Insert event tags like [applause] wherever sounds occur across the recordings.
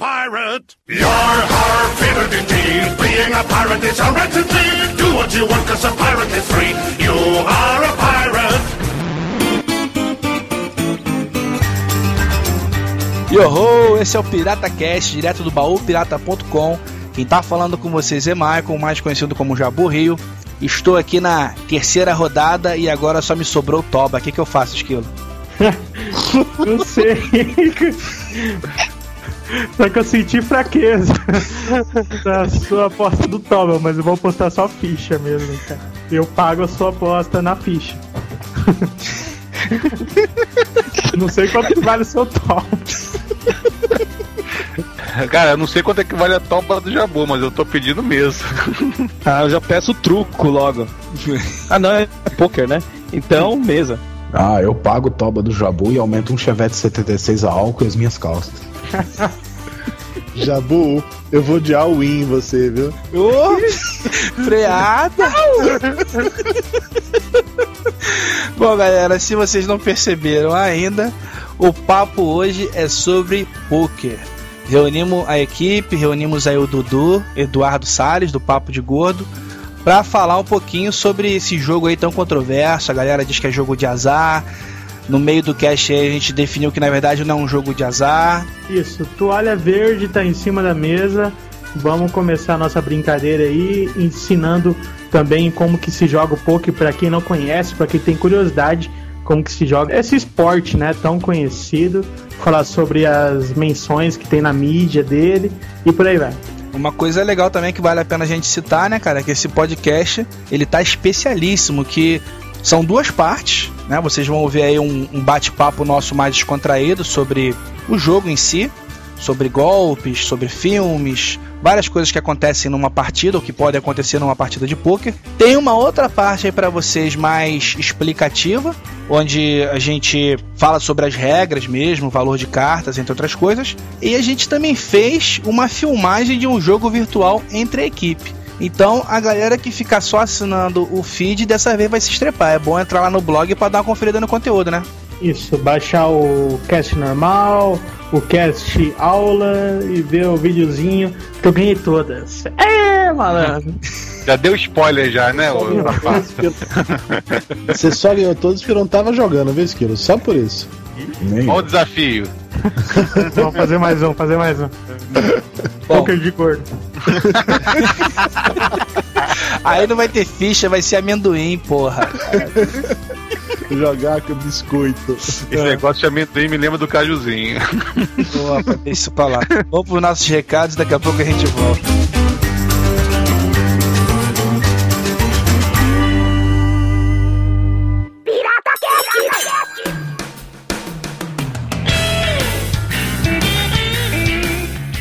pirate. You're our favorite indeed. Being a pirate is a right. Do what you want, cause a pirate is free. You are a pirate. Yoho, esse é o Pirata Cast, direto do baúpirata.com. Quem tá falando com vocês é Michael, mais conhecido como Jabu Rio. Estou aqui na terceira rodada e agora só me sobrou o Toba. O que, que eu faço, Esquilo? [laughs] Não sei. [laughs] Só que eu senti fraqueza [laughs] da sua aposta do Toba, mas eu vou apostar só ficha mesmo, cara. Eu pago a sua aposta na ficha. [laughs] Não sei quanto que vale o seu Toba. Cara, eu não sei quanto é que vale a topa do Jabu, mas eu tô pedindo mesmo. Ah, eu já peço truco logo. Ah, não, é poker, né? Então, mesa. Ah, eu pago o toba do Jabu e aumento um Chevette 76 a álcool e as minhas calças. [laughs] Jabu, eu vou de all-in em você, viu? Ô, [laughs] freada! Bom, galera, se vocês não perceberam ainda, o papo hoje é sobre poker. Reunimos a equipe, reunimos aí o Dudu, Eduardo Salles, do Papo de Gordo, para falar um pouquinho sobre esse jogo aí tão controverso. A galera diz que é jogo de azar. No meio do cast a gente definiu que na verdade não é um jogo de azar. Isso, toalha verde tá em cima da mesa. Vamos começar a nossa brincadeira aí, ensinando também como que se joga o poker para quem não conhece, para quem tem curiosidade como que se joga esse esporte, né, tão conhecido, falar sobre as menções que tem na mídia dele e por aí vai. Uma coisa legal também que vale a pena a gente citar, né, cara, é que esse podcast, ele tá especialíssimo, que são duas partes, né, vocês vão ouvir aí um, um bate-papo nosso mais descontraído sobre o jogo em si, sobre golpes, sobre filmes, várias coisas que acontecem numa partida ou que podem acontecer numa partida de poker. Tem uma outra parte aí para vocês mais explicativa, onde a gente fala sobre as regras mesmo, o valor de cartas, entre outras coisas. E a gente também fez uma filmagem de um jogo virtual entre a equipe. Então a galera que ficar só assinando o feed dessa vez vai se estrepar. É bom entrar lá no blog para dar uma conferida no conteúdo, né? Isso, baixar o cast normal, o cast aula e ver o videozinho que eu ganhei todas. É, malandro. [laughs] Já deu spoiler já, né, ô? [laughs] Você só ganhou todos porque não tava jogando, viu, Esquilo? Só por isso. Qual o desafio? [laughs] Vamos fazer mais um, fazer mais um. Poker de gordo. Aí não vai ter ficha, vai ser amendoim, porra. Jogar com biscoito. Esse negócio de amendoim me lembra do cajuzinho. [laughs] Boa, isso pra lá. Vamos pros nossos recados, daqui a pouco a gente volta.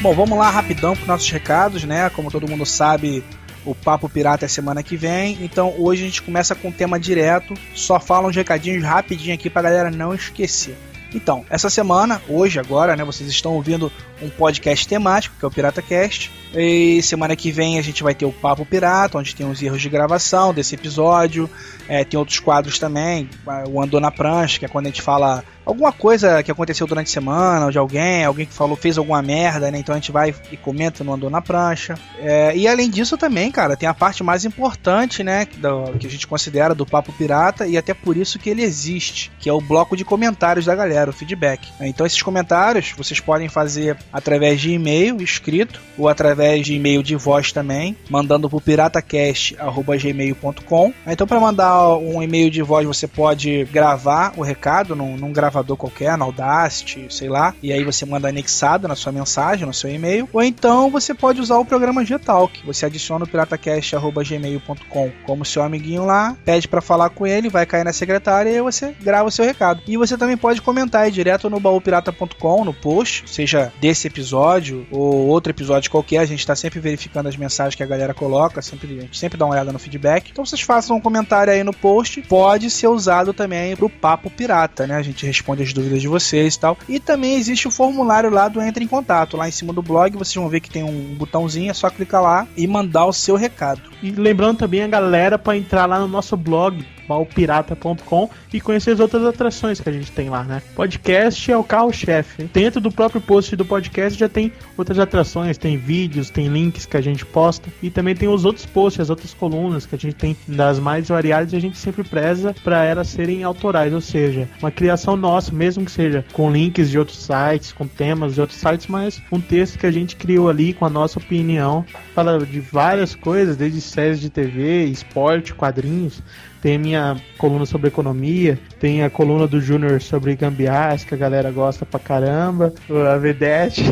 Bom, vamos lá rapidão para nossos recados, né? Como todo mundo sabe, o Papo Pirata é semana que vem. Então hoje a gente começa com um tema direto. Só fala uns recadinhos rapidinho aqui pra galera não esquecer. Então, essa semana, hoje, agora, né, vocês estão ouvindo um podcast temático, que é o Pirata Cast. E semana que vem a gente vai ter o Papo Pirata, onde tem os erros de gravação desse episódio. É, tem outros quadros também, o Andou na Prancha, que é quando a gente fala alguma coisa que aconteceu durante a semana, ou de alguém, alguém que falou, fez alguma merda, né? Então a gente vai e comenta no Andou na Prancha. É, e além disso também, cara, tem a parte mais importante, né? Do, que a gente considera do Papo Pirata, e até por isso que ele existe, que é o bloco de comentários da galera, o feedback. Então esses comentários vocês podem fazer através de e-mail escrito, ou através de e-mail de voz também, mandando pro piratacast.gmail.com. Então para mandar um e-mail de voz você pode gravar o recado num, num gravador qualquer, no Audacity, sei lá, e aí você manda anexado na sua mensagem, no seu e-mail, ou então você pode usar o programa Gtalk. Você adiciona o piratacast.gmail.com como seu amiguinho lá, pede para falar com ele, vai cair na secretária e você grava o seu recado. E você também pode comentar aí direto no baúpirata.com, no post, seja desse episódio ou outro episódio qualquer, gente tá sempre verificando as mensagens que a galera coloca, sempre, a gente sempre dá uma olhada no feedback. Então vocês façam um comentário aí no post, pode ser usado também pro Papo Pirata, né? A gente responde as dúvidas de vocês e tal. E também existe o formulário lá do Entre em Contato. Lá em cima do blog vocês vão ver que tem um botãozinho, é só clicar lá e mandar o seu recado. E lembrando também a galera para entrar lá no nosso blog baupirata.com e conhecer as outras atrações que a gente tem lá, né? Podcast é o carro-chefe. Dentro do próprio post do podcast já tem outras atrações, tem vídeos, tem links que a gente posta e também tem os outros posts, as outras colunas que a gente tem das mais variadas e a gente sempre preza para elas serem autorais, ou seja, uma criação nossa, mesmo que seja com links de outros sites, com temas de outros sites, mas um texto que a gente criou ali com a nossa opinião, fala de várias coisas, desde séries de TV, esporte, quadrinhos, tem minha coluna sobre economia, tem a coluna do Júnior sobre gambiarras, que a galera gosta pra caramba, a Vedete.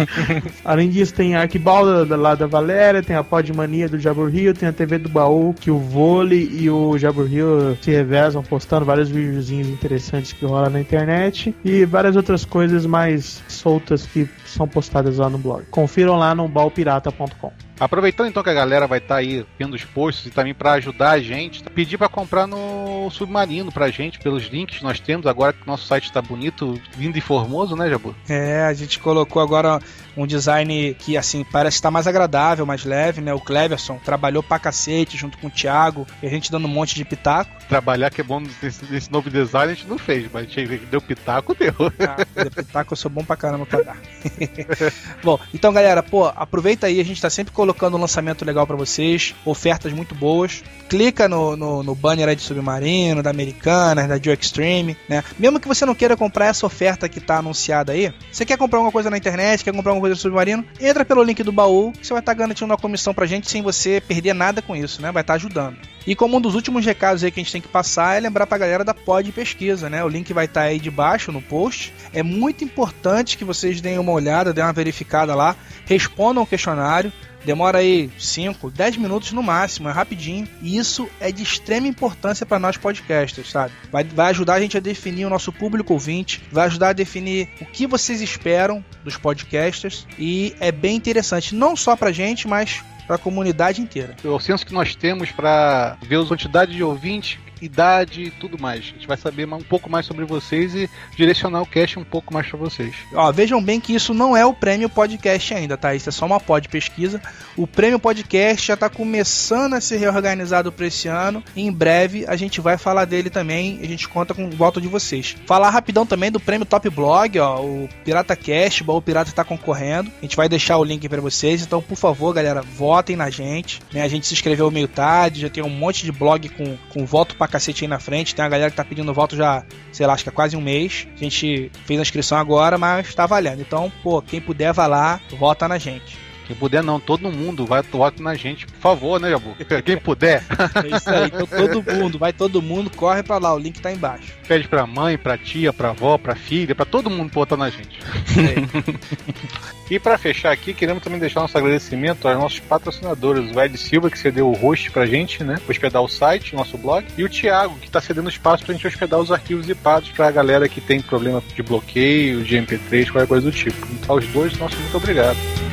[laughs] Além disso, tem a Arquibalda lá da Valéria, tem a Podmania do Jabur Rio, tem a TV do Baú, que o Vôlei e o Jabur Rio se revezam postando vários videozinhos interessantes que rola na internet e várias outras coisas mais soltas que são postadas lá no blog. Confiram lá no baupirata.com. Aproveitando então que a galera vai estar aí vendo os posts e também para ajudar a gente, pedir para comprar no Submarino pra gente pelos links que nós temos agora que o nosso site está bonito, lindo e formoso, né, Jabu? É, a gente colocou agora um design que assim parece estar mais agradável, mais leve, né? O Cleverson trabalhou pra cacete junto com o Thiago, e a gente dando um monte de pitaco. Trabalhar que é bom nesse, nesse novo design a gente não fez, mas a gente deu pitaco, deu. Ah, deu pitaco eu sou bom pra caramba pra dar. [laughs] [laughs] bom, então galera, pô, aproveita aí, a gente tá sempre colocando um lançamento legal para vocês, ofertas muito boas. Clica no, no, no banner aí de Submarino, da Americanas, da Joe Extreme, né? Mesmo que você não queira comprar essa oferta que tá anunciada aí, você quer comprar alguma coisa na internet, quer comprar alguma coisa do Submarino, entra pelo link do baú, que você vai estar tá garantindo uma comissão pra gente sem você perder nada com isso, né? Vai estar tá ajudando. E como um dos últimos recados aí que a gente tem que passar é lembrar pra galera da Pod Pesquisa, né? O link vai estar tá aí debaixo no post. É muito importante que vocês deem uma olhada, deem uma verificada lá, respondam o questionário. Demora aí 5, 10 minutos no máximo, é rapidinho. E isso é de extrema importância para nós podcasters, sabe? Vai, vai ajudar a gente a definir o nosso público ouvinte, vai ajudar a definir o que vocês esperam dos podcasters. E é bem interessante, não só pra gente, mas para a comunidade inteira. O senso que nós temos para ver a quantidade de ouvintes idade e tudo mais. A gente vai saber um pouco mais sobre vocês e direcionar o cast um pouco mais para vocês. Ó, vejam bem que isso não é o prêmio podcast ainda, tá? Isso é só uma pod pesquisa. O prêmio podcast já está começando a ser reorganizado para esse ano. Em breve a gente vai falar dele também. A gente conta com voto de vocês. Falar rapidão também do prêmio Top Blog, ó, o Pirata Cast, o Pirata está concorrendo. A gente vai deixar o link para vocês. Então, por favor, galera, votem na gente. Né? A gente se inscreveu meio tarde, já tem um monte de blog com, com voto para cacete aí na frente. Tem uma galera que tá pedindo voto já, sei lá, acho que é quase um mês. A gente fez a inscrição agora, mas tá valendo. Então, pô, quem puder, vá lá, vota na gente. Quem puder não, todo mundo vai voto na gente, por favor, né, Jabu? Quem puder. É isso aí, então todo mundo, vai todo mundo, corre pra lá, o link tá embaixo. Pede pra mãe, pra tia, pra avó, pra filha, pra todo mundo votar na gente. É. [laughs] e para fechar aqui, queremos também deixar nosso agradecimento aos nossos patrocinadores, o Ed Silva, que cedeu o host pra gente, né? Hospedar o site, nosso blog, e o Thiago, que tá cedendo espaço pra gente hospedar os arquivos zipados pra galera que tem problema de bloqueio, de MP3, qualquer coisa do tipo. Então, aos dois, nosso muito obrigado.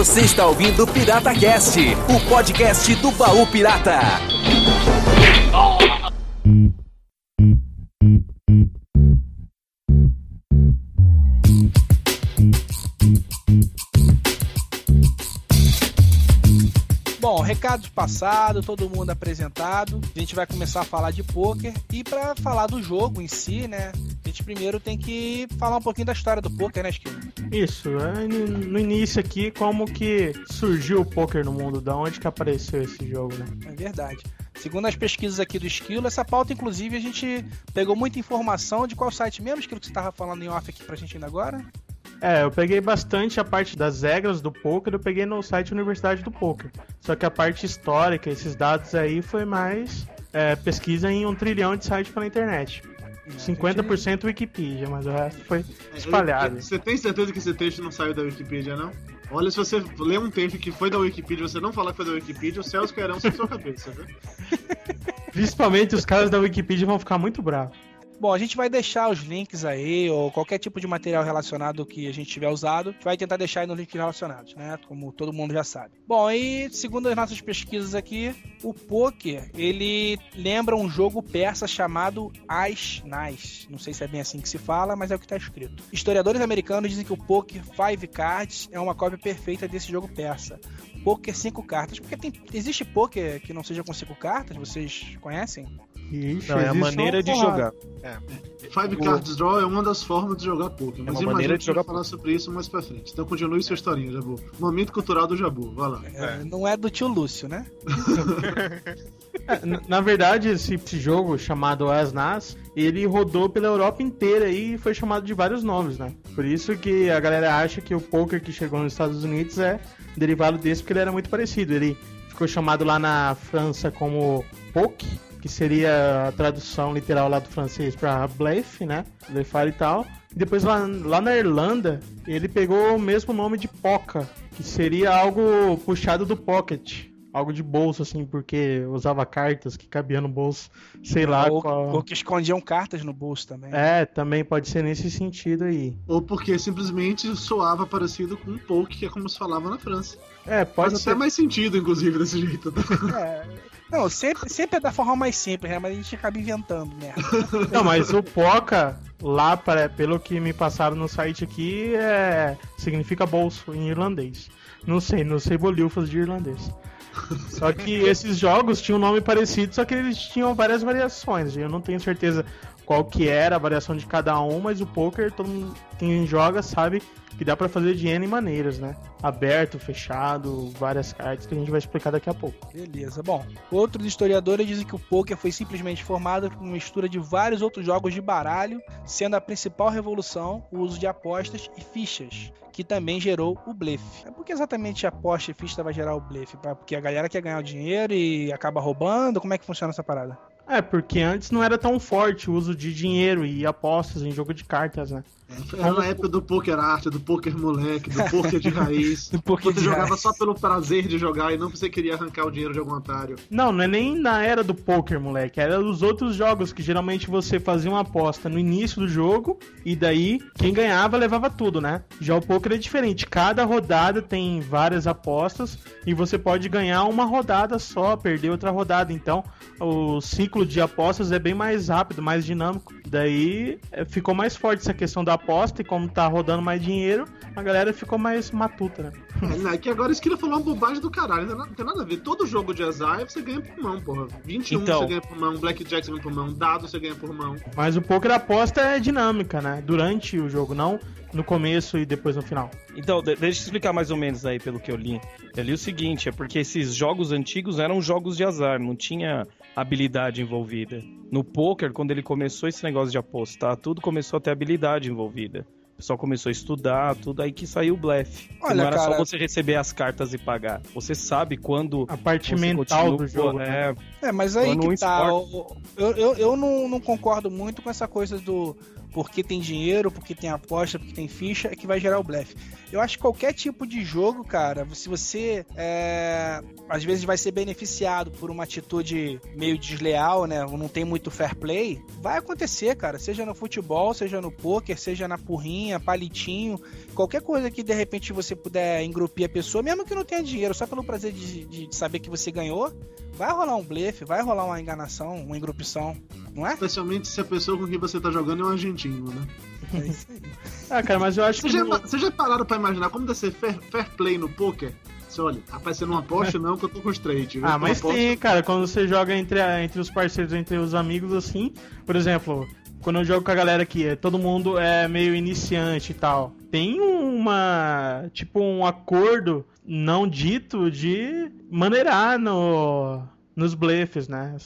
Você está ouvindo Pirata Cast, o podcast do baú pirata. Bom, recados passados, todo mundo apresentado. A gente vai começar a falar de poker e para falar do jogo em si, né? A gente primeiro tem que falar um pouquinho da história do poker, né, Esquilo? Isso, no início aqui, como que surgiu o poker no mundo, da onde que apareceu esse jogo, né? É verdade. Segundo as pesquisas aqui do Esquilo, essa pauta, inclusive, a gente pegou muita informação de qual site mesmo, Esquilo, que você estava falando em off aqui pra gente ainda agora? É, eu peguei bastante a parte das regras do poker, eu peguei no site Universidade do Poker. Só que a parte histórica, esses dados aí, foi mais é, pesquisa em um trilhão de sites pela internet. 50% Wikipedia, mas o resto foi espalhado. Você tem certeza que esse texto não saiu da Wikipedia, não? Olha, se você ler um texto que foi da Wikipedia você não falar que foi da Wikipedia, os céus cairão sobre sua cabeça, viu? [laughs] Principalmente os caras da Wikipedia vão ficar muito bravos. Bom, a gente vai deixar os links aí, ou qualquer tipo de material relacionado que a gente tiver usado, a gente vai tentar deixar aí nos links relacionados, né? Como todo mundo já sabe. Bom, e segundo as nossas pesquisas aqui, o poker, ele lembra um jogo persa chamado As Nas. Não sei se é bem assim que se fala, mas é o que está escrito. Historiadores americanos dizem que o poker Five Cards é uma cópia perfeita desse jogo persa. Poker cinco cartas, porque tem, existe poker que não seja com cinco cartas, vocês conhecem? Ixi, Não, é a maneira uma de jogar. Five Cards Draw é uma das formas de jogar poker, mas uma imagina maneira de a gente vai jogar falar sobre isso mais pra frente. Então continue sua historinha, Jabu. Momento cultural do Jabu, vai lá. É, Não é do tio Lúcio, né? [laughs] É, na- Na verdade, esse, esse jogo chamado As Nas, ele rodou pela Europa inteira e foi chamado de vários nomes, né? Por isso que a galera acha que o poker que chegou nos Estados Unidos é derivado desse, porque ele era muito parecido. Ele ficou chamado lá na França como Poke, que seria a tradução literal lá do francês para blefe, né? Blefar e tal. E depois lá, lá na Irlanda, ele pegou o mesmo nome de Poca, que seria algo puxado do pocket. Algo de bolso, assim, porque usava cartas que cabiam no bolso, sei lá ou, qual. ou que escondiam cartas no bolso também. É, também pode ser nesse sentido aí. Ou porque simplesmente soava parecido com um poke, que é como se falava na França. É, pode Faz ser. até mais sentido, inclusive, desse jeito. [laughs] É. Não, sempre, sempre é da forma mais simples, né? Mas a gente acaba inventando, merda. [laughs] Não, mas o Poca, lá, para, pelo que me passaram no site aqui, é, significa bolso em irlandês. Não sei, não sei bolhufas de irlandês. Só que [laughs] esses jogos tinham um nome parecido, só que eles tinham várias variações. Eu não tenho certeza qual que era a variação de cada um, mas o poker, todo mundo, quem joga sabe que dá pra fazer de N maneiras, né? Aberto, fechado, várias cartas que a gente vai explicar daqui a pouco. Beleza. Bom, outros historiadores dizem que o poker foi simplesmente formado por uma mistura de vários outros jogos de baralho, sendo a principal revolução o uso de apostas e fichas, que também gerou o blefe. É porque exatamente aposta e ficha vai gerar o blefe? Porque a galera quer ganhar o dinheiro e acaba roubando? Como é que funciona essa parada? É, porque antes não era tão forte o uso de dinheiro e apostas em jogo de cartas, né? Era na época do poker arte, do poker moleque, do poker de raiz. [laughs] Do poker Você jogava raiz. só pelo prazer de jogar e não porque você queria arrancar o dinheiro de algum otário. Não, não é nem na era do poker, moleque. Era dos outros jogos que geralmente você fazia uma aposta no início do jogo e daí quem ganhava levava tudo, né? Já o poker é diferente. Cada rodada tem várias apostas e você pode ganhar uma rodada só, perder outra rodada. Então o ciclo de apostas é bem mais rápido, mais dinâmico. Daí é, ficou mais forte essa questão da aposta e como tá rodando mais dinheiro, a galera ficou mais matuta, né? É, é que agora esquina falou uma bobagem do caralho. Não tem, nada, não tem nada a ver. Todo jogo de azar você ganha por mão, porra. 21 Então. você ganha por mão, Blackjack você ganha por mão, dado você ganha por mão. Mas o poker aposta é dinâmica, né? Durante o jogo, não no começo e depois no final. Então, de- deixa eu explicar mais ou menos aí pelo que eu li. Eu li o seguinte, é porque esses jogos antigos eram jogos de azar, não tinha habilidade envolvida. No poker, quando ele começou esse negócio de apostar, tudo começou a ter habilidade envolvida. O pessoal começou a estudar, tudo aí que saiu o blefe. Que Olha, não era cara- só você receber as cartas e pagar. Você sabe quando A parte mental do jogo, né? É, É, mas aí Quando um que tá. esporte- Eu, eu, eu não, não concordo muito com essa coisa do porque tem dinheiro, porque tem aposta, porque tem ficha, é que vai gerar o blefe. Eu acho que qualquer tipo de jogo, cara, se você é, às vezes vai ser beneficiado por uma atitude meio desleal, né? Não tem muito fair play, vai acontecer, cara. Seja no futebol, seja no poker, seja na porrinha, palitinho, qualquer coisa que de repente você puder engrupir a pessoa, mesmo que não tenha dinheiro, só pelo prazer de, de saber que você ganhou, vai rolar um blefe, vai rolar uma enganação, uma engrupição, não é? Especialmente se a pessoa com quem você tá jogando é um argentino, né? É isso aí. Ah, cara, mas eu acho que. Vocês já, no- vocês já pararam pra imaginar como deve ser fair, fair play no poker? Você olha, rapaz, você não aposta não, que eu tô com straight. viu? Ah, mas aposto- tem, cara, quando você joga entre, a- entre os parceiros, entre os amigos, assim, por exemplo, quando eu jogo com a galera aqui, é, todo mundo é meio iniciante e tal. Tem uma, tipo, um acordo não dito de maneirar no, nos blefes, né?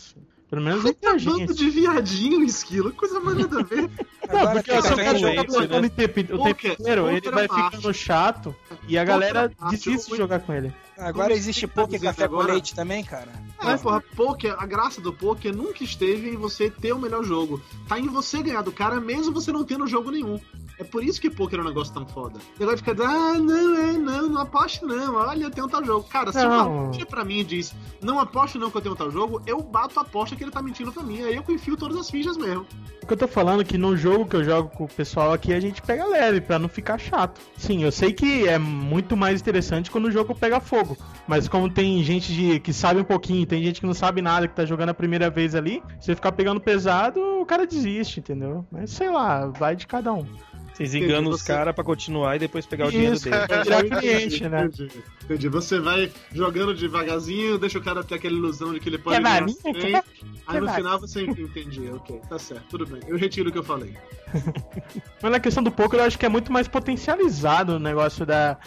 Pelo menos Puta bando de viadinho, esquilo, coisa mais nada a ver. Não, [laughs] Agora porque o também cara jogar blefando né? tempo, o tempo inteiro, ele vai é ficando chato e a galera é desiste eu- de jogar com ele. Agora existe poker café com leite também, cara. É, porra, poker, a graça do poker nunca esteve em você ter o melhor jogo. Tá em você ganhar do cara, mesmo você não tendo jogo nenhum. É por isso que poker é um negócio tão foda. O negócio fica ah, não, é, não, não aposte não, olha, tem um tal jogo. Cara, se Não. uma tia pra mim diz, não aposte não que eu tenho um tal jogo, eu bato a aposta que ele tá mentindo pra mim. Aí eu confio todas as fichas mesmo. O que eu tô falando é que no jogo que eu jogo com o pessoal aqui, a gente pega leve, pra não ficar chato. Sim, eu sei que é muito mais interessante quando o jogo pega fogo. Mas como tem gente de, que sabe um pouquinho, tem gente que não sabe nada, que tá jogando a primeira vez ali, se você ficar pegando pesado, o cara desiste, entendeu? Mas sei lá, vai de cada um. Vocês Entendi, enganam os você- caras pra continuar e depois pegar o dinheiro dele. é virar cliente, né? Entendi. Entendi. Você vai jogando devagarzinho, deixa o cara ter aquela ilusão de que ele pode Quer ganhar varinha? sempre. Quer- Aí no quer final você entendi, ok, tá certo, tudo bem. Eu retiro o que eu falei. [laughs] Mas na questão do poker eu acho que é muito mais potencializado o negócio da,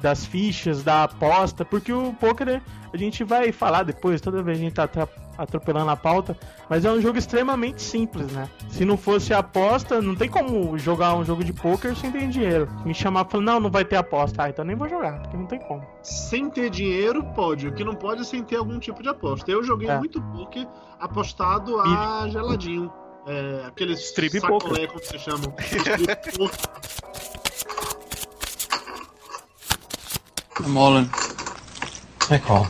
das fichas, da aposta, porque o poker a gente vai falar depois, toda vez a gente tá atropelando a pauta, mas é um jogo extremamente simples, né? Se não fosse aposta, não tem como jogar um jogo de poker sem ter dinheiro. Me chamar e falar, não, não vai ter aposta, ah, então nem vou jogar, porque não tem como. Sem ter dinheiro, pode. O que não pode é sem ter algum tipo de aposta. Eu joguei É. muito poker apostado a geladinho. É, aqueles Strip sacolé, poker. como se chamam. [laughs] In. I call.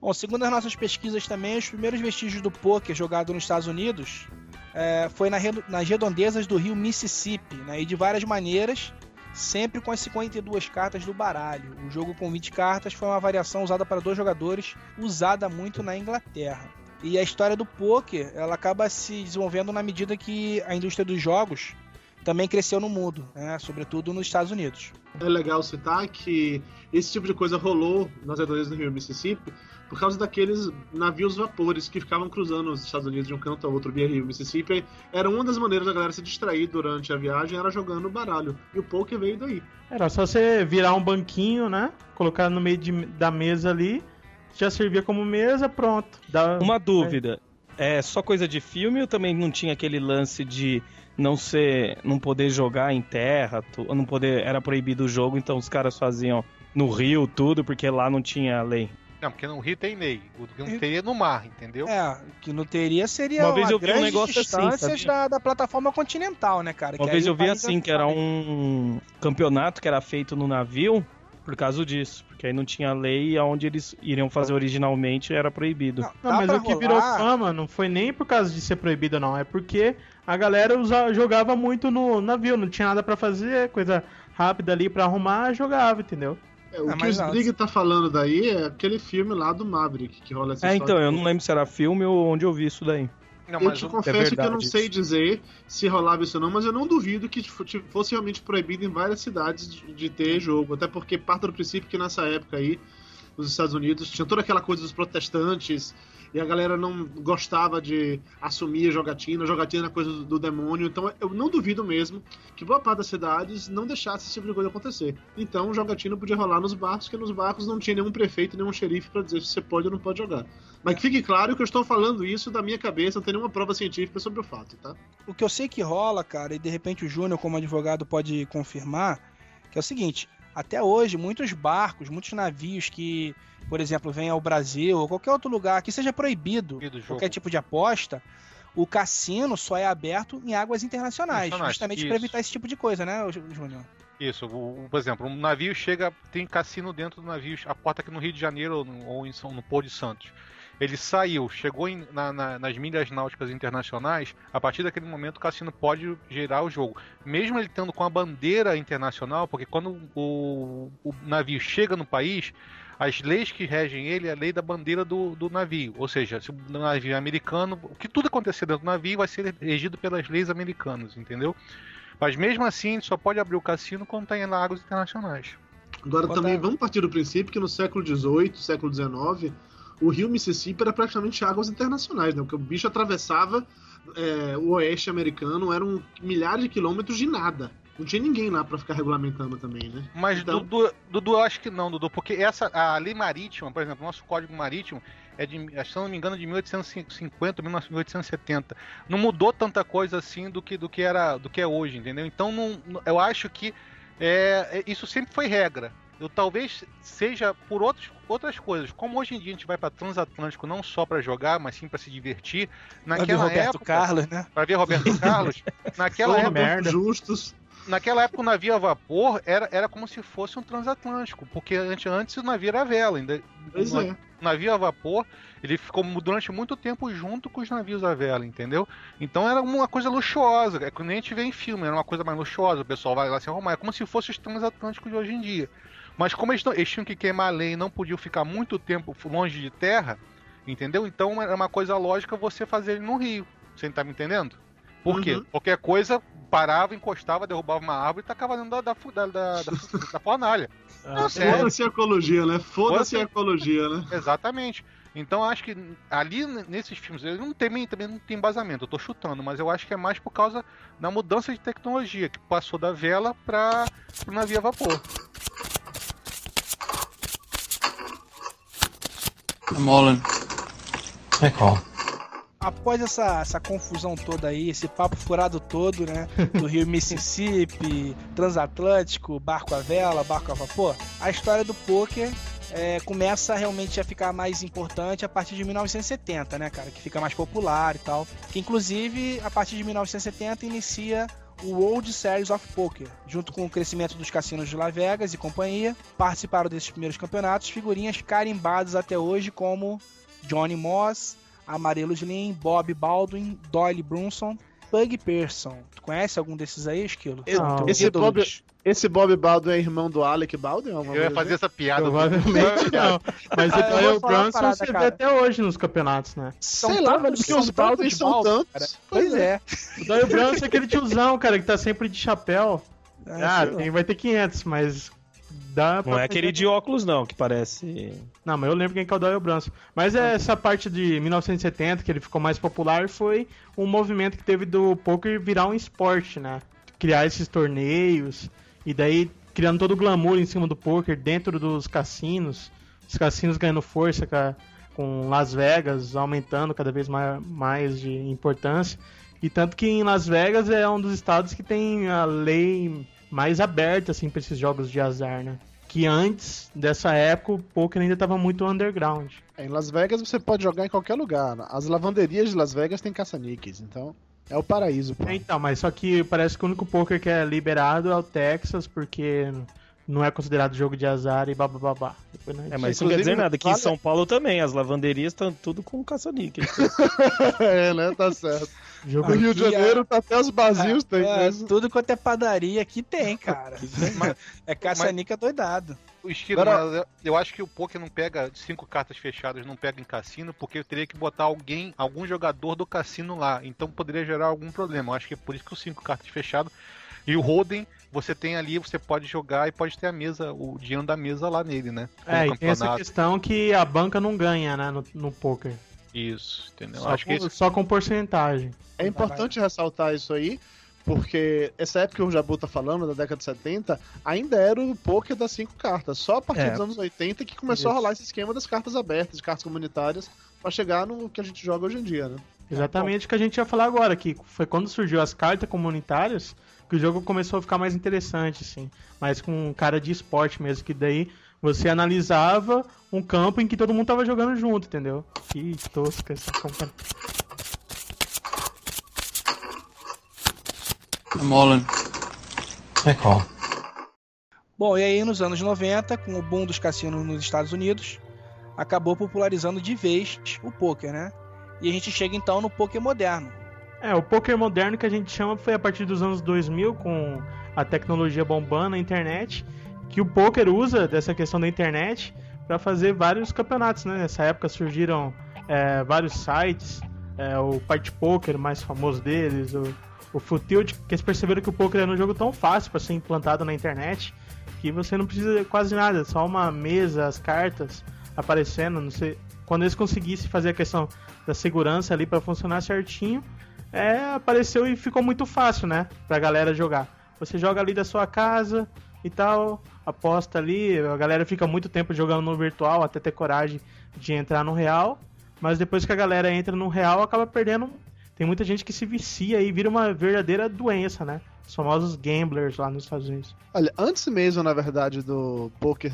Bom, segundo as nossas pesquisas também, os primeiros vestígios do poker jogado nos Estados Unidos é, foi na nas redondezas do rio Mississippi, né, e de várias maneiras, sempre com as 52 cartas do baralho. O jogo com 20 cartas foi uma variação usada para dois jogadores, usada muito na Inglaterra. E a história do poker, ela acaba se desenvolvendo na medida que a indústria dos jogos também cresceu no mundo, né, sobretudo nos Estados Unidos. É legal citar que esse tipo de coisa rolou nas redondezas do rio Mississippi por causa daqueles navios vapores que ficavam cruzando os Estados Unidos de um canto ao outro via rio Mississippi. Era uma das maneiras da galera se distrair durante a viagem, era jogando baralho. E o poker veio daí. Era só você virar um banquinho, né? Colocar no meio de- da mesa ali, já servia como mesa, pronto. Dá- Uma dúvida. É só coisa de filme ou também não tinha aquele lance de não ser. não poder jogar em terra, tu- não poder. Era proibido o jogo, então os caras faziam no rio tudo, porque lá não tinha lei. Não, porque no Rio tem lei. O que não é no mar, entendeu? É, que não teria seria Uma vez eu vi um negócio assim, da, da plataforma continental, né, cara? Uma Que vez aí eu vi assim, é- que era um campeonato que era feito no navio por causa disso. Porque aí não tinha lei e aonde eles iriam fazer originalmente era proibido. Não, Não, mas o que rolar- virou fama não foi nem por causa de ser proibido, não. É porque a galera usa- jogava muito no navio, não tinha nada pra fazer, coisa rápida ali pra arrumar, jogava, entendeu? É, o Ah, que o Sbrig tá falando daí é aquele filme lá do Maverick, que rola essa É, então, eu não lembro se era filme ou onde eu vi isso daí. Não, Eu te confesso que eu não sei dizer se rolava isso ou não, mas eu não duvido que fo- fosse realmente proibido em várias cidades de, de ter jogo. Até porque parte do princípio que nessa época aí, os Estados Unidos tinha toda aquela coisa dos protestantes e a galera não gostava de assumir a jogatina, a jogatina era coisa do, demônio. Então eu não duvido mesmo que boa parte das cidades não deixasse esse tipo de coisa acontecer. Então jogatina podia rolar nos barcos, porque nos barcos não tinha nenhum prefeito, nenhum xerife para dizer se você pode ou não pode jogar. Mas que fique claro que eu estou falando isso da minha cabeça, não tem nenhuma prova científica sobre o fato, tá? O que eu sei que rola, cara, e de repente o Júnior, como advogado, pode confirmar, que é o seguinte: até hoje, muitos barcos, muitos navios que, por exemplo, vêm ao Brasil ou qualquer outro lugar que seja proibido qualquer tipo de aposta, o cassino só é aberto em águas internacionais, justamente para evitar esse tipo de coisa, né, Jú- Júnior? Isso, por exemplo, um navio chega, tem cassino dentro do navio, a porta aqui no Rio de Janeiro ou, no- ou em São, no Porto de Santos. Ele saiu, chegou em- na- na- nas milhas náuticas internacionais, a partir daquele momento o cassino pode gerar o jogo. Mesmo ele tendo com a bandeira internacional, porque quando o, o navio chega no país, as leis que regem ele é a lei da bandeira do, do navio. Ou seja, se o navio é americano, o que tudo acontecer dentro do navio vai ser regido pelas leis americanas, entendeu? Mas mesmo assim, só pode abrir o cassino quando está em águas internacionais. Agora Conta- também vamos partir do princípio que no século XVIII, século XIX, o rio Mississippi era praticamente águas internacionais, né? Porque o bicho atravessava é, o oeste americano, eram milhares de quilômetros de nada. Não tinha ninguém lá pra ficar regulamentando também, né? Mas, Então- Dudu, Dudu, eu acho que não, Dudu, porque essa, a lei marítima, por exemplo, nosso código marítimo é de, se não me engano, de 1850, 1870. Não mudou tanta coisa assim do que, do que era, do que é hoje, entendeu? Então, não, eu acho que é- isso sempre foi regra. Eu talvez seja por outros, outras coisas. Como hoje em dia a gente vai para transatlântico não só para jogar, mas sim para se divertir. Pra ver Naquela Roberto época, Carlos, né? para ver Roberto [laughs] Carlos, naquela época merda. justos. naquela época o navio a vapor era, era como se fosse um transatlântico, porque antes, antes o navio era a vela. Ainda, Pois o é. navio a vapor, ele ficou durante muito tempo junto com os navios a vela, entendeu? Então era uma coisa luxuosa, é que nem a gente vê em filme, era uma coisa mais luxuosa, o pessoal vai lá se arrumar, é como se fosse os transatlânticos de hoje em dia. Mas como eles, não- eles tinham que queimar a lei e não podiam ficar muito tempo longe de terra, entendeu? Então era uma coisa lógica você fazer ele no rio. Você tá me entendendo? Por quê? Uhum. Qualquer coisa parava, encostava, derrubava uma árvore e tacava dentro da, da, da, da, da, fornalha. Não, [laughs] sério. Foda-se a ecologia, né? Foda-se a ecologia, né? [laughs] Exatamente. Então acho que ali nesses filmes, ele não tem também não tem embasamento, eu tô chutando, mas eu acho que é mais por causa da mudança de tecnologia, que passou da vela para o navio a vapor. In. I call. Após essa, essa confusão toda aí, esse papo furado todo, né? Do rio Mississippi, [laughs] transatlântico, barco a vela, barco a vapor, a história do poker é, começa realmente a ficar mais importante a partir de 1970, né, cara? Que fica mais popular e tal. Que inclusive, a partir de 1970, inicia o World Series of Poker, junto com o crescimento dos cassinos de Las Vegas e companhia. Participaram desses primeiros campeonatos figurinhas carimbadas até hoje como Johnny Moss, Amarelo Slim, Bob Baldwin, Doyle Brunson, Pug Pearson. Tu conhece algum desses aí, Esquilo? Não. Esse ídolos? Bob, esse Bob Baldwin é irmão do Alec Baldwin? Eu ia fazer essa piada. Provavelmente não. Mas Ah, o Doyle Brunson parada, você vê até hoje nos campeonatos, né? Sei lá, velho, porque os são Baldwin são Baldwin, tantos. cara. Pois Pois é. O Doyle Brunson é aquele tiozão, cara, que tá sempre de chapéu. Ah, lá. tem, vai ter 500, mas dá Não é aquele de óculos, não, que parece. Não, mas eu lembro quem que é o Doyle Brunson. Mas é essa parte de 1970, que ele ficou mais popular, foi um movimento que teve do poker virar um esporte, né? Criar esses torneios, e daí criando todo o glamour em cima do poker dentro dos cassinos. Os cassinos ganhando força com Las Vegas, aumentando cada vez mais de importância. E tanto que em Las Vegas é um dos estados que tem a lei mais aberta assim para esses jogos de azar, né? Que antes dessa época o poker ainda estava muito underground. Em Las Vegas você pode jogar em qualquer lugar. As lavanderias de Las Vegas tem caça-níqueis, então é o paraíso, pô. É, Então, mas só que parece que o único poker que é liberado é o Texas, porque não é considerado jogo de azar e bababá. Depois É, mas isso não quer dizer nada. Aqui em São Paulo também, as lavanderias estão tudo com caça-níquel. [laughs] é, né? Tá certo. jogo No Rio de Janeiro tá até os barzinhos tem. É, né? tudo quanto é padaria aqui tem, cara. é caça-nica doidado. O estilo, Agora- eu acho que o poker não pega cinco cartas fechadas, não pega em cassino, porque eu teria que botar alguém, algum jogador do cassino lá. Então poderia gerar algum problema. Eu acho que é por isso que os cinco cartas fechadas. E o Hold'em, você tem ali, você pode jogar e pode ter a mesa, o dinheiro da mesa lá nele, né? Como É, e tem essa questão que a banca não ganha, né, no, no poker. Isso, entendeu? Só, acho que com, isso só com porcentagem. É importante ressaltar isso aí, porque essa época que o Jabu tá falando, da década de 70, ainda era o poker das cinco cartas. Só a partir É. dos anos 80 que começou Isso. a rolar esse esquema das cartas abertas, de cartas comunitárias, pra chegar no que a gente joga hoje em dia, né? Exatamente o que a gente ia falar agora, que foi quando surgiu as cartas comunitárias que o jogo começou a ficar mais interessante, assim. Mais com cara de esporte mesmo, que daí você analisava um campo em que todo mundo tava jogando junto, entendeu? Que tosca essa comparação. I'm all in. I call. Bom, e aí nos anos 90, com o boom dos cassinos nos Estados Unidos, acabou popularizando de vez o poker, né? E a gente chega então no poker moderno. É, o poker moderno que a gente chama foi a partir dos anos 2000, com a tecnologia bombando, a internet, que o poker usa dessa questão da internet para fazer vários campeonatos, né? Nessa época surgiram é, vários sites, é, o Party Poker, mais famoso deles, o, o Futilt, que eles perceberam que o poker era um jogo tão fácil para ser implantado na internet que você não precisa de quase nada, só uma mesa, as cartas aparecendo, não sei. Quando eles conseguissem fazer a questão da segurança ali para funcionar certinho, é, apareceu e ficou muito fácil, né? Pra galera jogar. Você joga ali da sua casa e tal, aposta ali, a galera fica muito tempo jogando no virtual até ter coragem de entrar no real, mas depois que a galera entra no real, acaba perdendo. Tem muita gente que se vicia e vira uma verdadeira doença, né? Os famosos gamblers lá nos Estados Unidos. Olha, antes mesmo, na verdade, do poker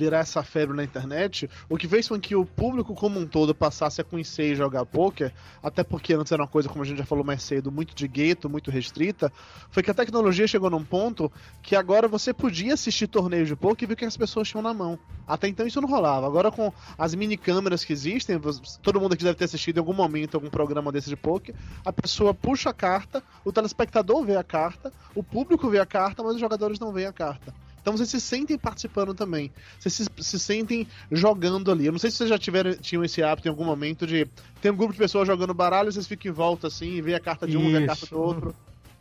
virar essa febre na internet, o que fez com que o público como um todo passasse a conhecer e jogar poker, até porque antes era uma coisa, como a gente já falou mais cedo, muito de gueto, muito restrita, foi que a tecnologia chegou num ponto que agora você podia assistir torneios de poker e ver o que as pessoas tinham na mão. Até então isso não rolava. Agora com as mini câmeras que existem, todo mundo aqui deve ter assistido em algum momento algum programa desse de poker, a pessoa puxa a carta, o telespectador vê a carta, o público vê a carta, mas os jogadores não veem a carta. Então vocês se sentem participando também. Vocês se, se, sentem jogando ali. Eu não sei se vocês já tiveram, tinham esse hábito em algum momento de. Tem um grupo de pessoas jogando baralho, vocês ficam em volta assim, e vê a carta de um, e vê a carta do outro.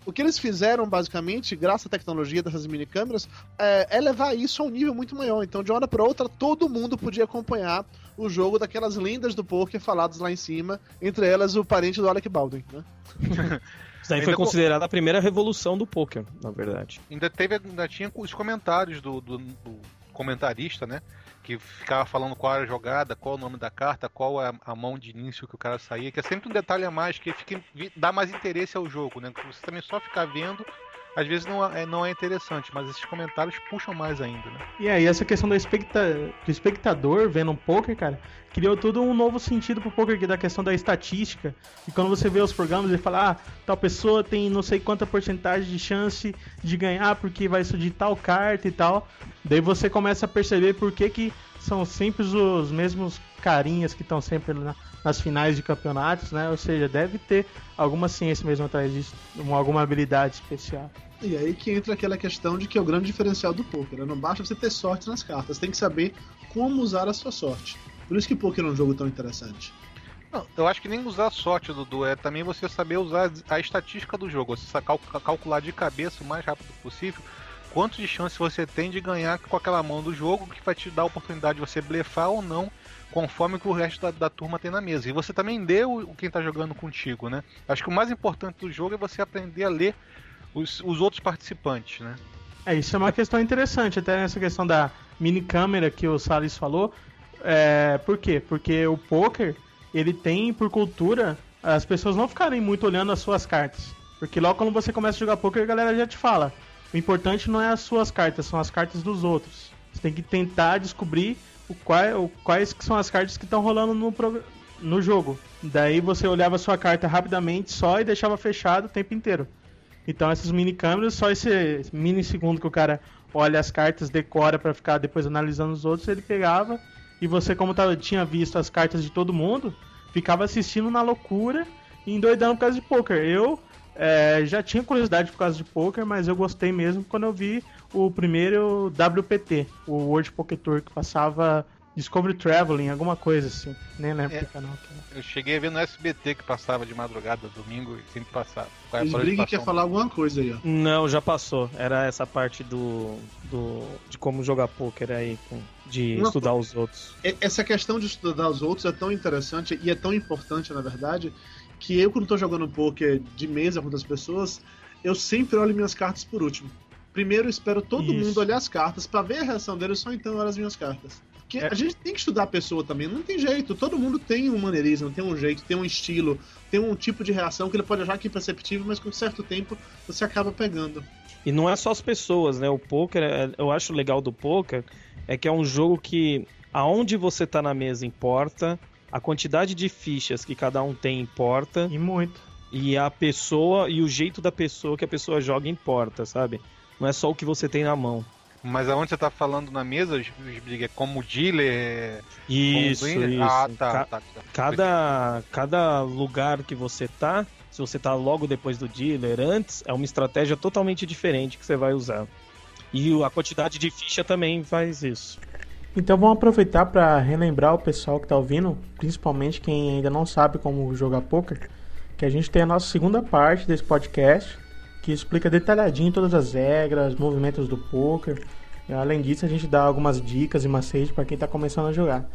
O que eles fizeram, basicamente, graças à tecnologia dessas minicâmeras, é, é levar isso a um nível muito maior. Então, de uma hora para outra, todo mundo podia acompanhar o jogo daquelas lendas do poker faladas lá em cima, entre elas o parente do Alec Baldwin, né? [laughs] Isso daí foi considerada a primeira revolução do poker, na verdade. Ainda teve, ainda tinha os comentários do, do, do comentarista, né? que ficava falando qual era a jogada, qual o nome da carta, qual é a mão de início que o cara saía, que é sempre um detalhe a mais que fica, dá mais interesse ao jogo, né? Você também só ficar vendo às vezes não é, não é interessante, mas esses comentários puxam mais ainda, né? E aí, essa questão do, especta... do espectador vendo um poker, cara, criou todo um novo sentido pro poker, é da questão da estatística. E quando você vê os programas, ele fala, ah, tal pessoa tem não sei quanta porcentagem de chance de ganhar porque vai de tal carta e tal. Daí você começa a perceber por que, que são sempre os mesmos carinhas que estão sempre na, nas finais de campeonatos, né? Ou seja, deve ter alguma ciência mesmo atrás disso, alguma habilidade especial. E aí que entra aquela questão de que é o grande diferencial do poker. Né? Não basta você ter sorte nas cartas, tem que saber como usar a sua sorte. Por isso que poker é um jogo tão interessante. Não, eu acho que nem usar sorte, Dudu, é também você saber usar a estatística do jogo, você calcular de cabeça o mais rápido possível quanto de chance você tem de ganhar com aquela mão do jogo que vai te dar a oportunidade de você blefar ou não conforme que o resto da, da turma tem na mesa. E você também deu o quem está jogando contigo, né? Acho que o mais importante do jogo é você aprender a ler os, os outros participantes, né? É, isso é uma questão interessante, até nessa questão da mini câmera que o Salles falou. É, por quê? Porque o poker, ele tem por cultura as pessoas não ficarem muito olhando as suas cartas. Porque logo quando você começa a jogar poker, a galera já te fala: o importante não é as suas cartas, são as cartas dos outros. Você tem que tentar descobrir o qual, o, quais que são as cartas que estão rolando no, no jogo. Daí você olhava a sua carta rapidamente só e deixava fechado o tempo inteiro. Então essas mini câmeras, só esse mini segundo que o cara olha as cartas, decora para ficar depois analisando os outros, ele pegava e você, como tava, tinha visto as cartas de todo mundo, ficava assistindo na loucura e endoidando por causa de poker. Eu é, já tinha curiosidade por causa de poker, mas eu gostei mesmo quando eu vi o primeiro WPT, o World Poker Tour, que passava Discovery Traveling, alguma coisa assim. Nem lembro é, do canal. Eu cheguei a ver no SBT que passava de madrugada, domingo, e sempre passava. É o Sbrig quer falar alguma coisa aí, ó. Não, já passou. Era essa parte do, do de como jogar poker aí, de Não, estudar os outros. Essa questão de estudar os outros é tão interessante e é tão importante, na verdade, que eu, quando tô jogando poker de mesa com outras pessoas, eu sempre olho minhas cartas por último. Primeiro eu espero todo Isso. mundo olhar as cartas para ver a reação deles, só então olhar as minhas cartas. Porque é. a gente tem que estudar a pessoa também, não tem jeito. Todo mundo tem um maneirismo, tem um jeito, tem um estilo, tem um tipo de reação que ele pode achar que é imperceptível, mas com certo tempo você acaba pegando. E não é só as pessoas, né? O poker, é, eu acho legal do poker é que é um jogo que aonde você tá na mesa importa, a quantidade de fichas que cada um tem importa. E muito. E a pessoa e o jeito da pessoa que a pessoa joga importa, sabe? Não é só o que você tem na mão. Mas aonde você tá falando na mesa, é como dealer? Isso, como isso. Ah, tá, Ca tá, tá. Cada, cada lugar que você tá, se você tá logo depois do dealer, antes, é uma estratégia totalmente diferente que você vai usar. E a quantidade de ficha também faz isso. Então vamos aproveitar para relembrar o pessoal que está ouvindo, principalmente quem ainda não sabe como jogar poker, que a gente tem a nossa segunda parte desse podcast, que explica detalhadinho todas as regras, movimentos do poker. Além disso, a gente dá algumas dicas e macetes para quem está começando a jogar.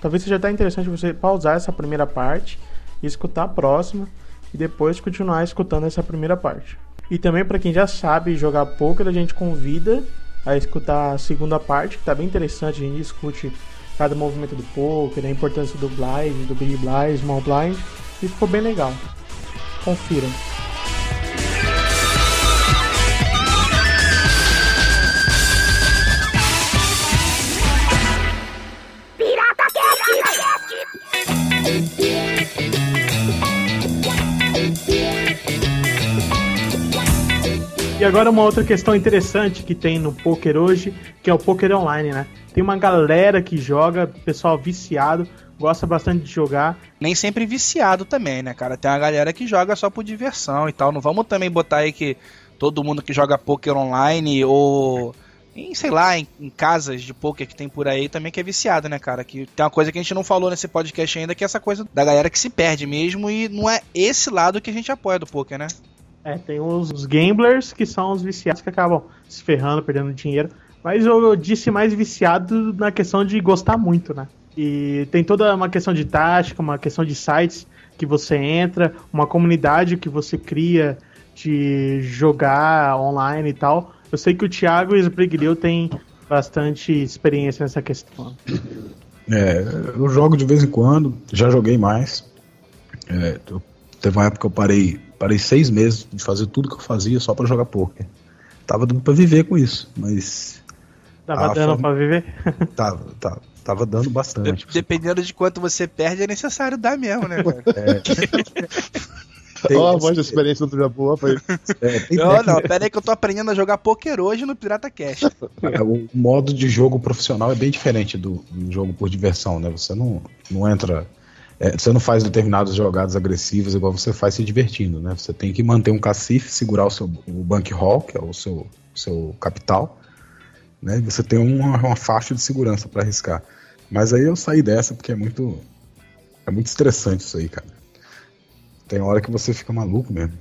Talvez seja até interessante você pausar essa primeira parte escutar a próxima e depois continuar escutando essa primeira parte. E também para quem já sabe jogar poker, a gente convida a escutar a segunda parte, que está bem interessante. A gente discute cada movimento do poker, a importância do blind, do big blind, small blind, e ficou bem legal. Confiram. E agora uma outra questão interessante que tem no poker hoje, que é o poker online, né? Tem uma galera que joga, pessoal viciado, gosta bastante de jogar. Nem sempre viciado também, né, cara? Tem uma galera que joga só por diversão e tal. Não vamos também botar aí que todo mundo que joga poker online ou em, sei lá, em, em, casas de poker que tem por aí também que é viciado, né, cara? Que tem uma coisa que a gente não falou nesse podcast ainda, que é essa coisa da galera que se perde mesmo e não é esse lado que a gente apoia do poker, né? É, tem os, os gamblers que são os viciados que acabam se ferrando, perdendo dinheiro. Mas eu, eu disse mais viciado na questão de gostar muito, né? E tem toda uma questão de tática, uma questão de sites que você entra, uma comunidade que você cria de jogar online e tal. Eu sei que o Thiago e o Spriglio tem bastante experiência nessa questão. É, eu jogo de vez em quando, já joguei mais. É, teve uma época que eu parei, parei seis meses de fazer tudo que eu fazia só para jogar poker. Tava dando pra viver com isso, mas. Tava dando forma... pra viver? [laughs] Tava, tava, tava dando bastante. Dependendo de quanto você perde, é necessário dar mesmo, né, cara? É. [laughs] Olha a voz da experiência do Jabu, rapaz. É, não, não, pera aí que eu tô aprendendo a jogar poker hoje no Pirata Cash. É, o modo de jogo profissional é bem diferente do, do jogo por diversão, né? Você não, não entra. É, você não faz determinadas jogadas agressivas igual você faz se divertindo, né? Você tem que manter um cacife, segurar o seu o bankroll, que é o seu, seu capital, né? Você tem uma, uma faixa de segurança para arriscar. Mas aí eu saí dessa porque é muito é muito estressante isso aí, cara. Tem hora que você fica maluco mesmo.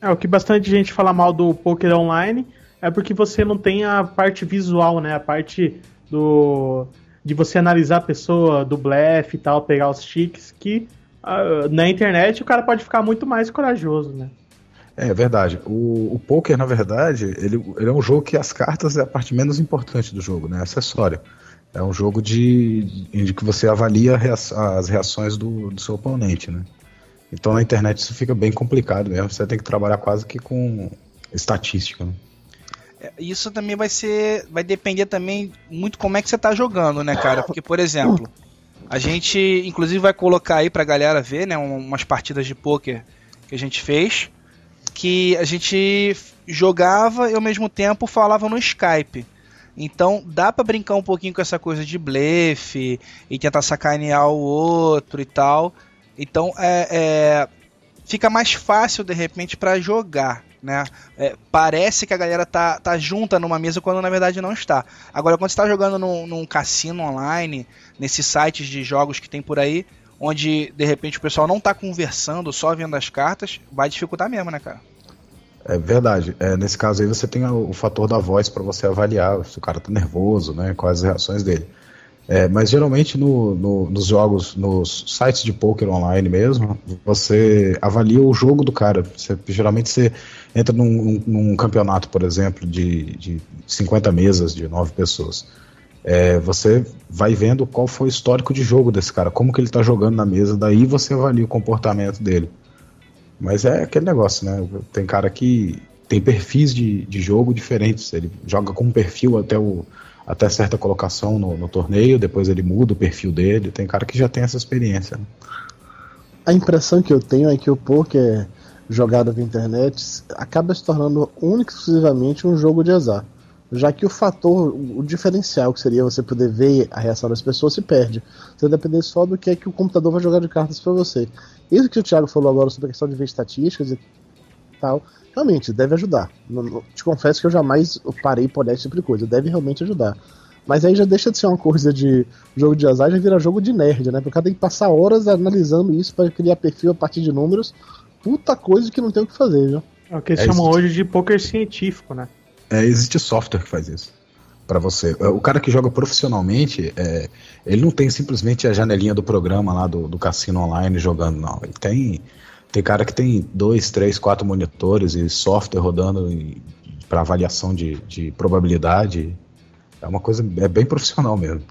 É, o que bastante gente fala mal do poker online é porque você não tem a parte visual, né? A parte do de você analisar a pessoa, do blefe e tal, pegar os chiques, que uh, na internet o cara pode ficar muito mais corajoso, né? É verdade. O, o poker, na verdade, ele, ele é um jogo que as cartas é a parte menos importante do jogo, né? É acessório. É um jogo de, de que você avalia as reações do, do seu oponente, né? Então na internet isso fica bem complicado mesmo. Você tem que trabalhar quase que com estatística. Né? É, isso também vai ser. Vai depender também muito como é que você está jogando, né, cara? Porque, por exemplo, a gente inclusive vai colocar aí pra galera ver, né? Umas partidas de poker que a gente fez. Que a gente jogava e ao mesmo tempo falava no Skype. Então dá para brincar um pouquinho com essa coisa de blefe e tentar sacanear o outro e tal. Então é, é fica mais fácil de repente para jogar. Né? É, parece que a galera tá, tá junta numa mesa quando na verdade não está. Agora, quando você está jogando num, num cassino online, nesses sites de jogos que tem por aí, onde de repente o pessoal não está conversando, só vendo as cartas, vai dificultar mesmo, né, cara? É verdade. É, nesse caso aí você tem o, o fator da voz para você avaliar se o cara tá nervoso, né? Quais as reações dele. É, mas geralmente no, no, nos jogos, nos sites de poker online mesmo, você avalia o jogo do cara. Você, geralmente você entra num, num, campeonato, por exemplo, de, de 50 mesas de 9 pessoas. É, você vai vendo qual foi o histórico de jogo desse cara, como que ele está jogando na mesa, daí você avalia o comportamento dele. Mas é aquele negócio, né? Tem cara que tem perfis de, de jogo diferentes. Ele joga com um perfil até o até certa colocação no, no, torneio, depois ele muda o perfil dele. Tem cara que já tem essa experiência. Né? A impressão que eu tenho é que o poker jogado na internet acaba se tornando único e exclusivamente um jogo de azar. Já que o fator, o diferencial que seria você poder ver a reação das pessoas se perde. Você vai depender só do que é que o computador vai jogar de cartas para você. Isso que o Thiago falou agora sobre a questão de ver estatísticas e tal, realmente deve ajudar. te confesso que eu jamais parei por esse tipo de coisa. Deve realmente ajudar. Mas aí já deixa de ser uma coisa de jogo de azar, já vira jogo de nerd, né? Porque o cara tem que passar horas analisando isso para criar perfil a partir de números. Puta coisa que não tem o que fazer, viu? É o que eles é chamam hoje de poker científico, né? É, existe software que faz isso para você. O cara que joga profissionalmente, é, ele não tem simplesmente a janelinha do programa lá do, do cassino online jogando, não. Ele tem tem cara que tem dois, três, quatro monitores e software rodando para avaliação de, de probabilidade. É uma coisa é bem profissional mesmo.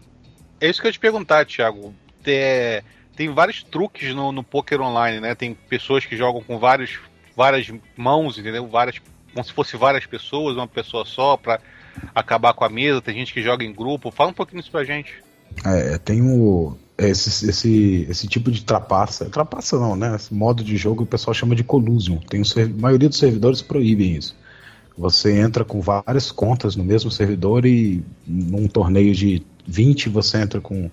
É isso que eu ia te perguntar, Thiago. Tem, tem vários truques no, no poker online, né? Tem pessoas que jogam com vários, várias mãos, entendeu? Várias, como se fosse várias pessoas, uma pessoa só, para acabar com a mesa. Tem gente que joga em grupo. Fala um pouquinho isso pra gente. É, tem o, esse, esse, esse tipo de trapaça, trapaça não, né? Esse modo de jogo o pessoal chama de collusion. Tem a maioria dos servidores proíbem isso. Você entra com várias contas no mesmo servidor e num torneio de 20 você entra com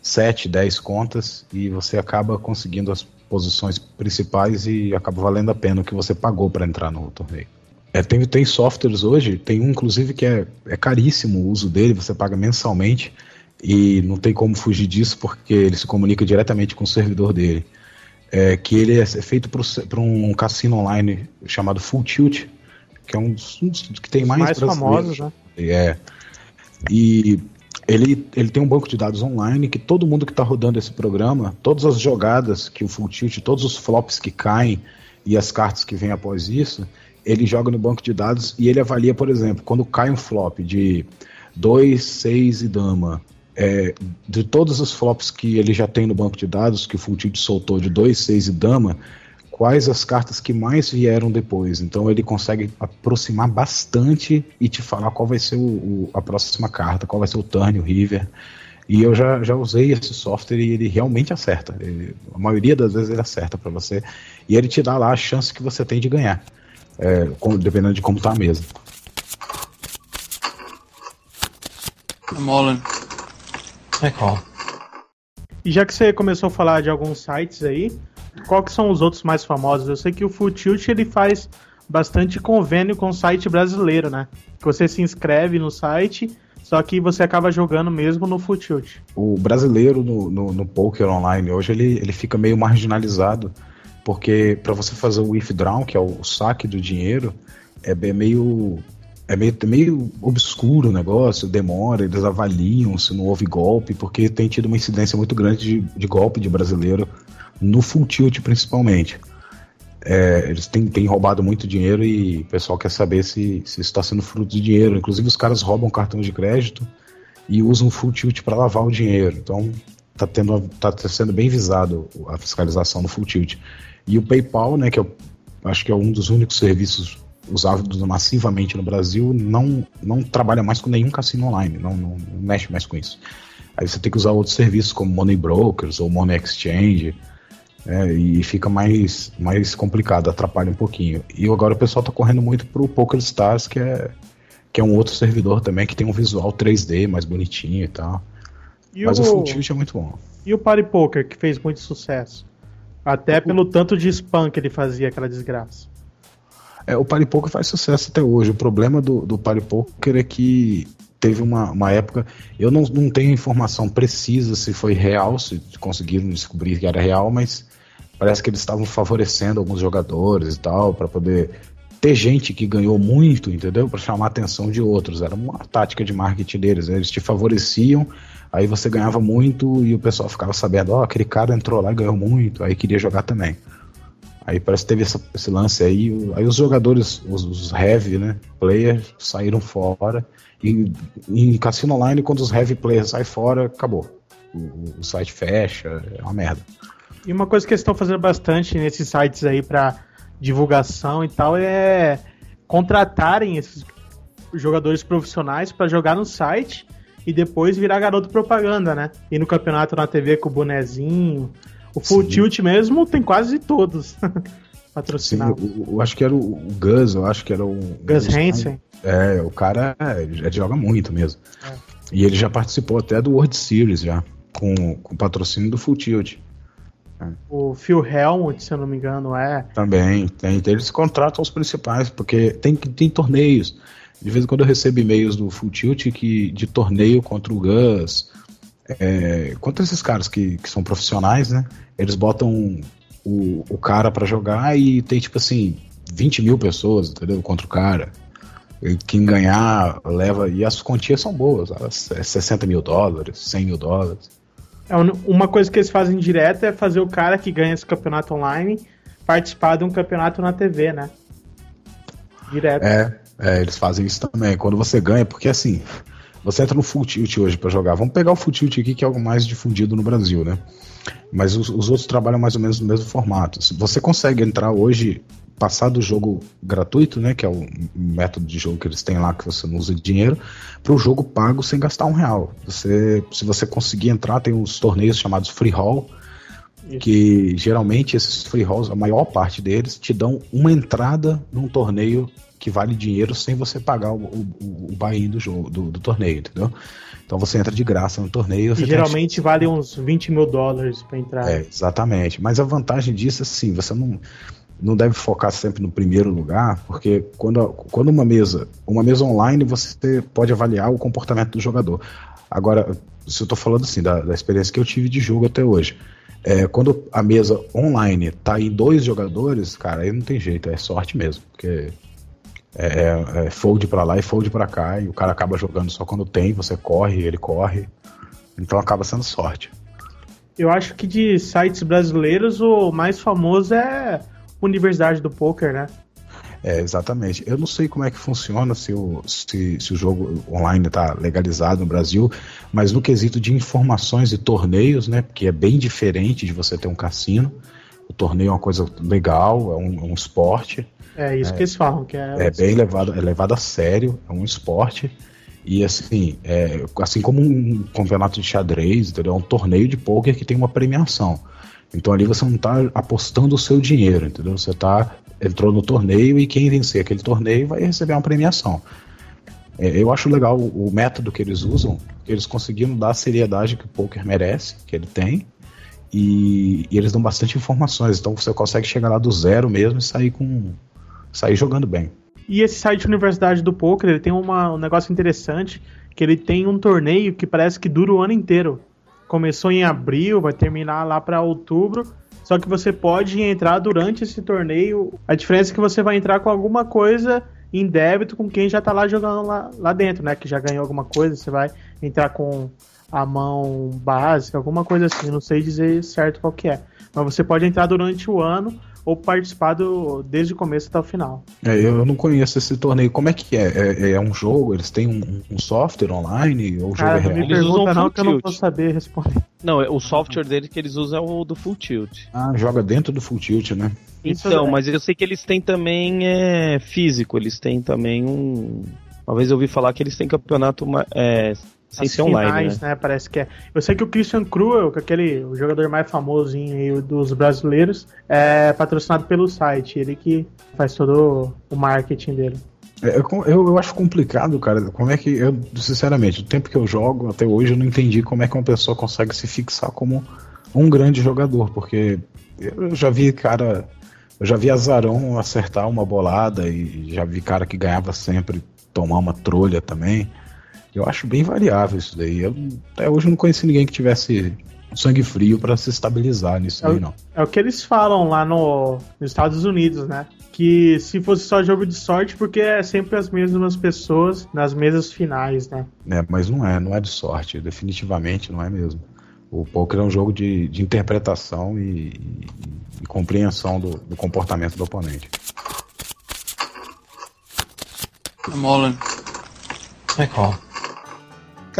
7, 10 contas e você acaba conseguindo as posições principais e acaba valendo a pena o que você pagou para entrar no torneio. É, tem, tem softwares hoje, tem um inclusive que é, é caríssimo o uso dele, você paga mensalmente e não tem como fugir disso porque ele se comunica diretamente com o servidor dele. É, que ele é feito para um cassino online chamado Full Tilt, que é um dos, um dos que tem mais, mais famosos, né? É. E ele, ele tem um banco de dados online que todo mundo que está rodando esse programa, todas as jogadas que o Full Tilt, todos os flops que caem e as cartas que vêm após isso, ele joga no banco de dados e ele avalia, por exemplo, quando cai um flop de 2, 6 e dama, é, de todos os flops que ele já tem no banco de dados, que o Full Tilt soltou de 2, 6 e dama, quais as cartas que mais vieram depois. Então ele consegue aproximar bastante e te falar qual vai ser o, o, a próxima carta, qual vai ser o turn, o river. E eu já, já usei esse software e ele realmente acerta. Ele, a maioria das vezes ele acerta para você. E ele te dá lá a chance que você tem de ganhar. É, com, dependendo de como tá a mesa. I'm E já que você começou a falar de alguns sites aí, qual que são os outros mais famosos? Eu sei que o Full Tilt ele faz bastante convênio com o site brasileiro, né? Que você se inscreve no site, só que você acaba jogando mesmo no Full Tilt. O brasileiro no, no, no poker online hoje ele, ele fica meio marginalizado, porque para você fazer o withdraw, que é o saque do dinheiro, é bem meio é meio, meio obscuro o negócio, demora, eles avaliam se não houve golpe, porque tem tido uma incidência muito grande de, de golpe de brasileiro no full tilt principalmente. É, eles têm, têm, roubado muito dinheiro e o pessoal quer saber se, se está sendo fruto de dinheiro. Inclusive os caras roubam cartão de crédito e usam full tilt para lavar o dinheiro. Então está tá sendo bem visado a fiscalização no full tilt. E o PayPal, né, que eu acho que é um dos únicos serviços usados massivamente no Brasil, não, não trabalha mais com nenhum cassino online, não, não, não mexe mais com isso. Aí você tem que usar outros serviços como Money Brokers ou Money Exchange, é, e fica mais, mais complicado, atrapalha um pouquinho. E agora o pessoal está correndo muito pro Poker Stars, que é, que é um outro servidor também, que tem um visual 3D mais bonitinho e tal. E Mas o, o Full Tilt é muito bom. E o Party Poker, que fez muito sucesso? Até pelo tanto de spam que ele fazia, aquela desgraça. É, o Party Poker faz sucesso até hoje. O problema do, do Party Poker é que teve uma, uma época. Eu não, não tenho informação precisa se foi real, se conseguiram descobrir que era real, mas parece que eles estavam favorecendo alguns jogadores e tal, para poder ter gente que ganhou muito, entendeu? Para chamar a atenção de outros. Era uma tática de marketing deles. Né? Eles te favoreciam, aí você ganhava muito e o pessoal ficava sabendo: ó, oh, aquele cara entrou lá e ganhou muito, aí queria jogar também. Aí parece que teve essa, esse lance aí. Aí os jogadores, os, os heavy, né? Players saíram fora. E em Cassino Online, quando os heavy players saem fora, acabou. O, o, site fecha, é uma merda. E uma coisa que eles estão fazendo bastante nesses sites aí para divulgação e tal é contratarem esses jogadores profissionais para jogar no site e depois virar garoto propaganda, né? E no campeonato na TV com o bonezinho, o Full Sim. Tilt mesmo tem quase todos [laughs] patrocinados. Sim, eu, eu, acho que era o, o Gus, eu acho que era o. Gus Hansen. É, o cara é, joga muito mesmo. É. E ele já participou até do World Series já, com, com patrocínio do Full Tilt. É. O Phil Helmut, se eu não me engano, é. Também, tem. Eles contratam os principais, porque tem, tem torneios. De vez em quando eu recebo e-mails do Full Tilt que, de torneio contra o Gus, é, contra esses caras que, que são profissionais, né? Eles botam o, o cara para jogar e tem tipo assim 20 mil pessoas, entendeu? Contra o cara. E quem ganhar leva. E as quantias são boas, elas, é 60 mil dólares, 100 mil dólares. É, uma coisa que eles fazem direto é fazer o cara que ganha esse campeonato online participar de um campeonato na TV, né? Direto. É, é eles fazem isso também. Quando você ganha, porque assim, você entra no Full Tilt hoje para jogar. Vamos pegar o Full Tilt aqui, que é algo mais difundido no Brasil, né? Mas os, os, outros trabalham mais ou menos no mesmo formato. Você consegue entrar hoje, passar do jogo gratuito, né? Que é o método de jogo que eles têm lá, que você não usa dinheiro, para o jogo pago sem gastar um real. Você, se você conseguir entrar, tem uns torneios chamados Free Roll, que geralmente esses free rolls, a maior parte deles, te dão uma entrada num torneio que vale dinheiro sem você pagar o, o, o buy-in do jogo, do, do, torneio, entendeu? Então você entra de graça no torneio. E geralmente tem... vale uns 20 mil dólares para entrar. É, exatamente. Mas a vantagem disso é assim, você não, não deve focar sempre no primeiro lugar, porque quando, quando uma mesa, uma mesa online, você pode avaliar o comportamento do jogador. Agora, se eu estou falando assim, da, da experiência que eu tive de jogo até hoje. É, quando a mesa online tá em dois jogadores, cara, aí não tem jeito, é sorte mesmo. Porque é, é, é fold para lá e fold para cá, e o cara acaba jogando só quando tem, você corre, ele corre. Então acaba sendo sorte. Eu acho que de sites brasileiros o mais famoso é Universidade do Poker, né? É, exatamente. Eu não sei como é que funciona se o, se, se o jogo online está legalizado no Brasil, mas no quesito de informações e torneios, né? Porque é bem diferente de você ter um cassino. O torneio é uma coisa legal, é um, um esporte. É isso é, que eles falam, que é. É bem levado, é levado a sério, é um esporte. E assim, é, assim como um campeonato de xadrez, entendeu? É um torneio de poker que tem uma premiação. Então ali você não está apostando o seu dinheiro, entendeu? Você tá entrou no torneio e quem vencer aquele torneio vai receber uma premiação. É, eu acho legal o, o, método que eles usam, que eles conseguiram dar a seriedade que o poker merece, que ele tem, e, e, eles dão bastante informações. Então você consegue chegar lá do zero mesmo e sair com sair jogando bem. E esse site Universidade do Poker, ele tem uma, um negócio interessante, que ele tem um torneio que parece que dura o ano inteiro. Começou em abril, vai terminar lá para outubro só que você pode entrar durante esse torneio. A diferença é que você vai entrar com alguma coisa em débito com quem já tá lá jogando lá, lá dentro, né? Que já ganhou alguma coisa. Você vai entrar com a mão básica, alguma coisa assim. Não sei dizer certo qual que é. Mas você pode entrar durante o ano ou participado desde o começo até o final. É, eu não conheço esse torneio. Como é que é? É, é um jogo? Eles têm um, um, software online? Ou Cara, jogo é real? Me pergunta não que eu não vou saber responder. Não, é, o software dele que eles usam é o do Full Tilt. Ah, joga dentro do Full Tilt, né? Então, é. mas eu sei que eles têm também é, físico, eles têm também um. Uma vez eu ouvi falar que eles têm campeonato é, sem ser online, finais, né? né? Parece que é. Eu sei que o Christian Cruel, que é aquele o jogador mais famosinho dos brasileiros, é patrocinado pelo site. Ele que faz todo o marketing dele. É, eu, eu, acho complicado, cara. Como é que. Eu, sinceramente, o tempo que eu jogo até hoje, eu não entendi como é que uma pessoa consegue se fixar como um grande jogador. Porque eu já vi cara. Eu já vi Azarão acertar uma bolada e já vi cara que ganhava sempre tomar uma trolha também. Eu acho bem variável isso daí. Eu, até hoje não conheci ninguém que tivesse sangue frio para se estabilizar nisso é aí, não. É o que eles falam lá no, nos Estados Unidos, né? Que se fosse só jogo de sorte, porque é sempre as mesmas pessoas nas mesas finais, né? É, mas não é, não é de sorte, definitivamente não é mesmo. O poker é um jogo de, de interpretação e, e, e compreensão do, do, comportamento do oponente. I'm all in.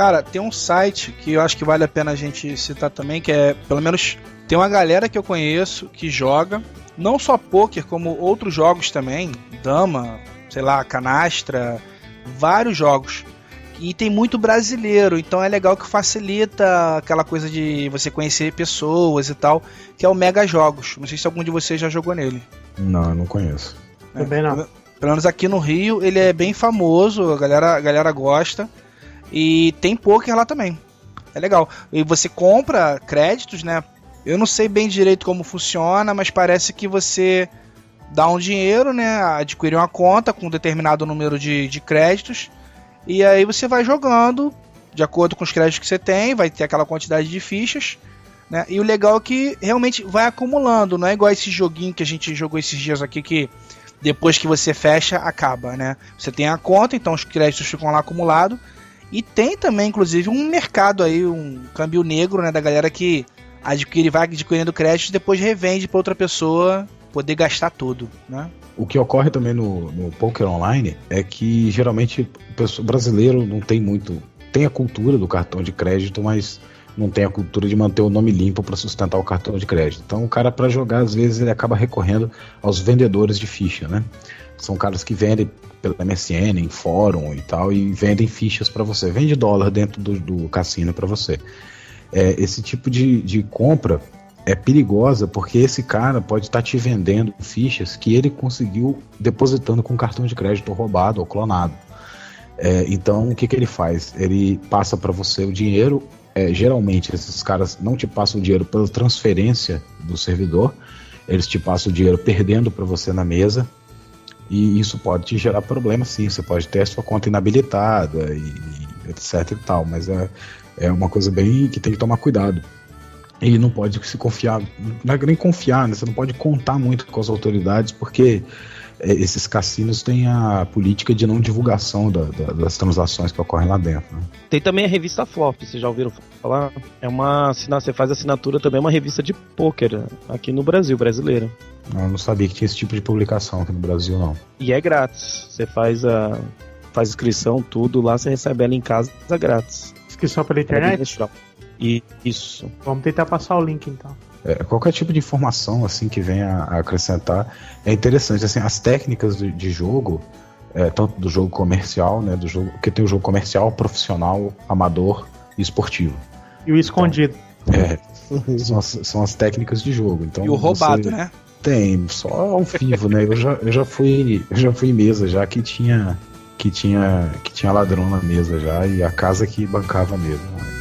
Cara, tem um site que eu acho que vale a pena a gente citar também, que é, pelo menos, tem uma galera que eu conheço que joga, não só poker, como outros jogos também, dama, sei lá, canastra, vários jogos. E tem muito brasileiro, então é legal que facilita aquela coisa de você conhecer pessoas e tal, que é o Mega Jogos. Não sei se algum de vocês já jogou nele. Não, não conheço. É, Também não. Pelo menos aqui no Rio, ele é bem famoso, a galera, a galera gosta. E tem poker lá também. É legal. E você compra créditos, né? Eu não sei bem direito como funciona, mas parece que você dá um dinheiro, né? Adquire uma conta com um determinado número de, de créditos. E aí você vai jogando de acordo com os créditos que você tem, vai ter aquela quantidade de fichas. Né? E o legal é que realmente vai acumulando, não é igual esse joguinho que a gente jogou esses dias aqui que depois que você fecha, acaba, né? Você tem a conta, então os créditos ficam lá acumulados e tem também, inclusive, um mercado aí, um câmbio negro, né, da galera que adquire, vai adquirindo créditos e depois revende para outra pessoa poder gastar tudo, né? O que ocorre também no, no poker online é que geralmente o brasileiro não tem muito, tem a cultura do cartão de crédito, mas não tem a cultura de manter o nome limpo para sustentar o cartão de crédito. Então o cara para jogar às vezes ele acaba recorrendo aos vendedores de ficha, né? São caras que vendem pela MSN, em fórum e tal, e vendem fichas para você. Vende dólar dentro do, do cassino para você. É, esse tipo de, de compra, é perigosa porque esse cara pode estar te vendendo fichas que ele conseguiu depositando com cartão de crédito roubado ou clonado. É, então, o que, que ele faz? Ele passa para você o dinheiro. É, geralmente, esses caras não te passam o dinheiro pela transferência do servidor, eles te passam o dinheiro perdendo para você na mesa. E isso pode te gerar problema, sim. Você pode ter a sua conta inabilitada e, e etc e tal. Mas é, é uma coisa bem que tem que tomar cuidado. E não pode se confiar, não é nem confiar, né? Você não pode contar muito com as autoridades, porque esses cassinos têm a política de não divulgação da, da, das transações que ocorrem lá dentro. Né? Tem também a revista Flop, vocês já ouviram falar? É uma você faz assinatura também, é uma revista de pôquer aqui no Brasil, brasileira. Eu não sabia que tinha esse tipo de publicação aqui no Brasil, não. E é grátis. Você faz a faz inscrição, tudo lá, você recebe ela em casa grátis. Inscrição pela internet? E isso. Vamos tentar passar o link então. É, qualquer tipo de informação assim que venha a acrescentar é interessante. Assim, as técnicas de, de jogo, é, tanto do jogo comercial, né, do jogo que tem o jogo comercial, profissional, amador e esportivo. E o escondido. Então, é, [laughs] são as, são as técnicas de jogo. Então, e o roubado, né? Tem, só ao vivo, né? Eu já, eu já fui, eu já fui em mesa já que tinha que tinha que tinha ladrão na mesa já e a casa que bancava mesmo. Mas...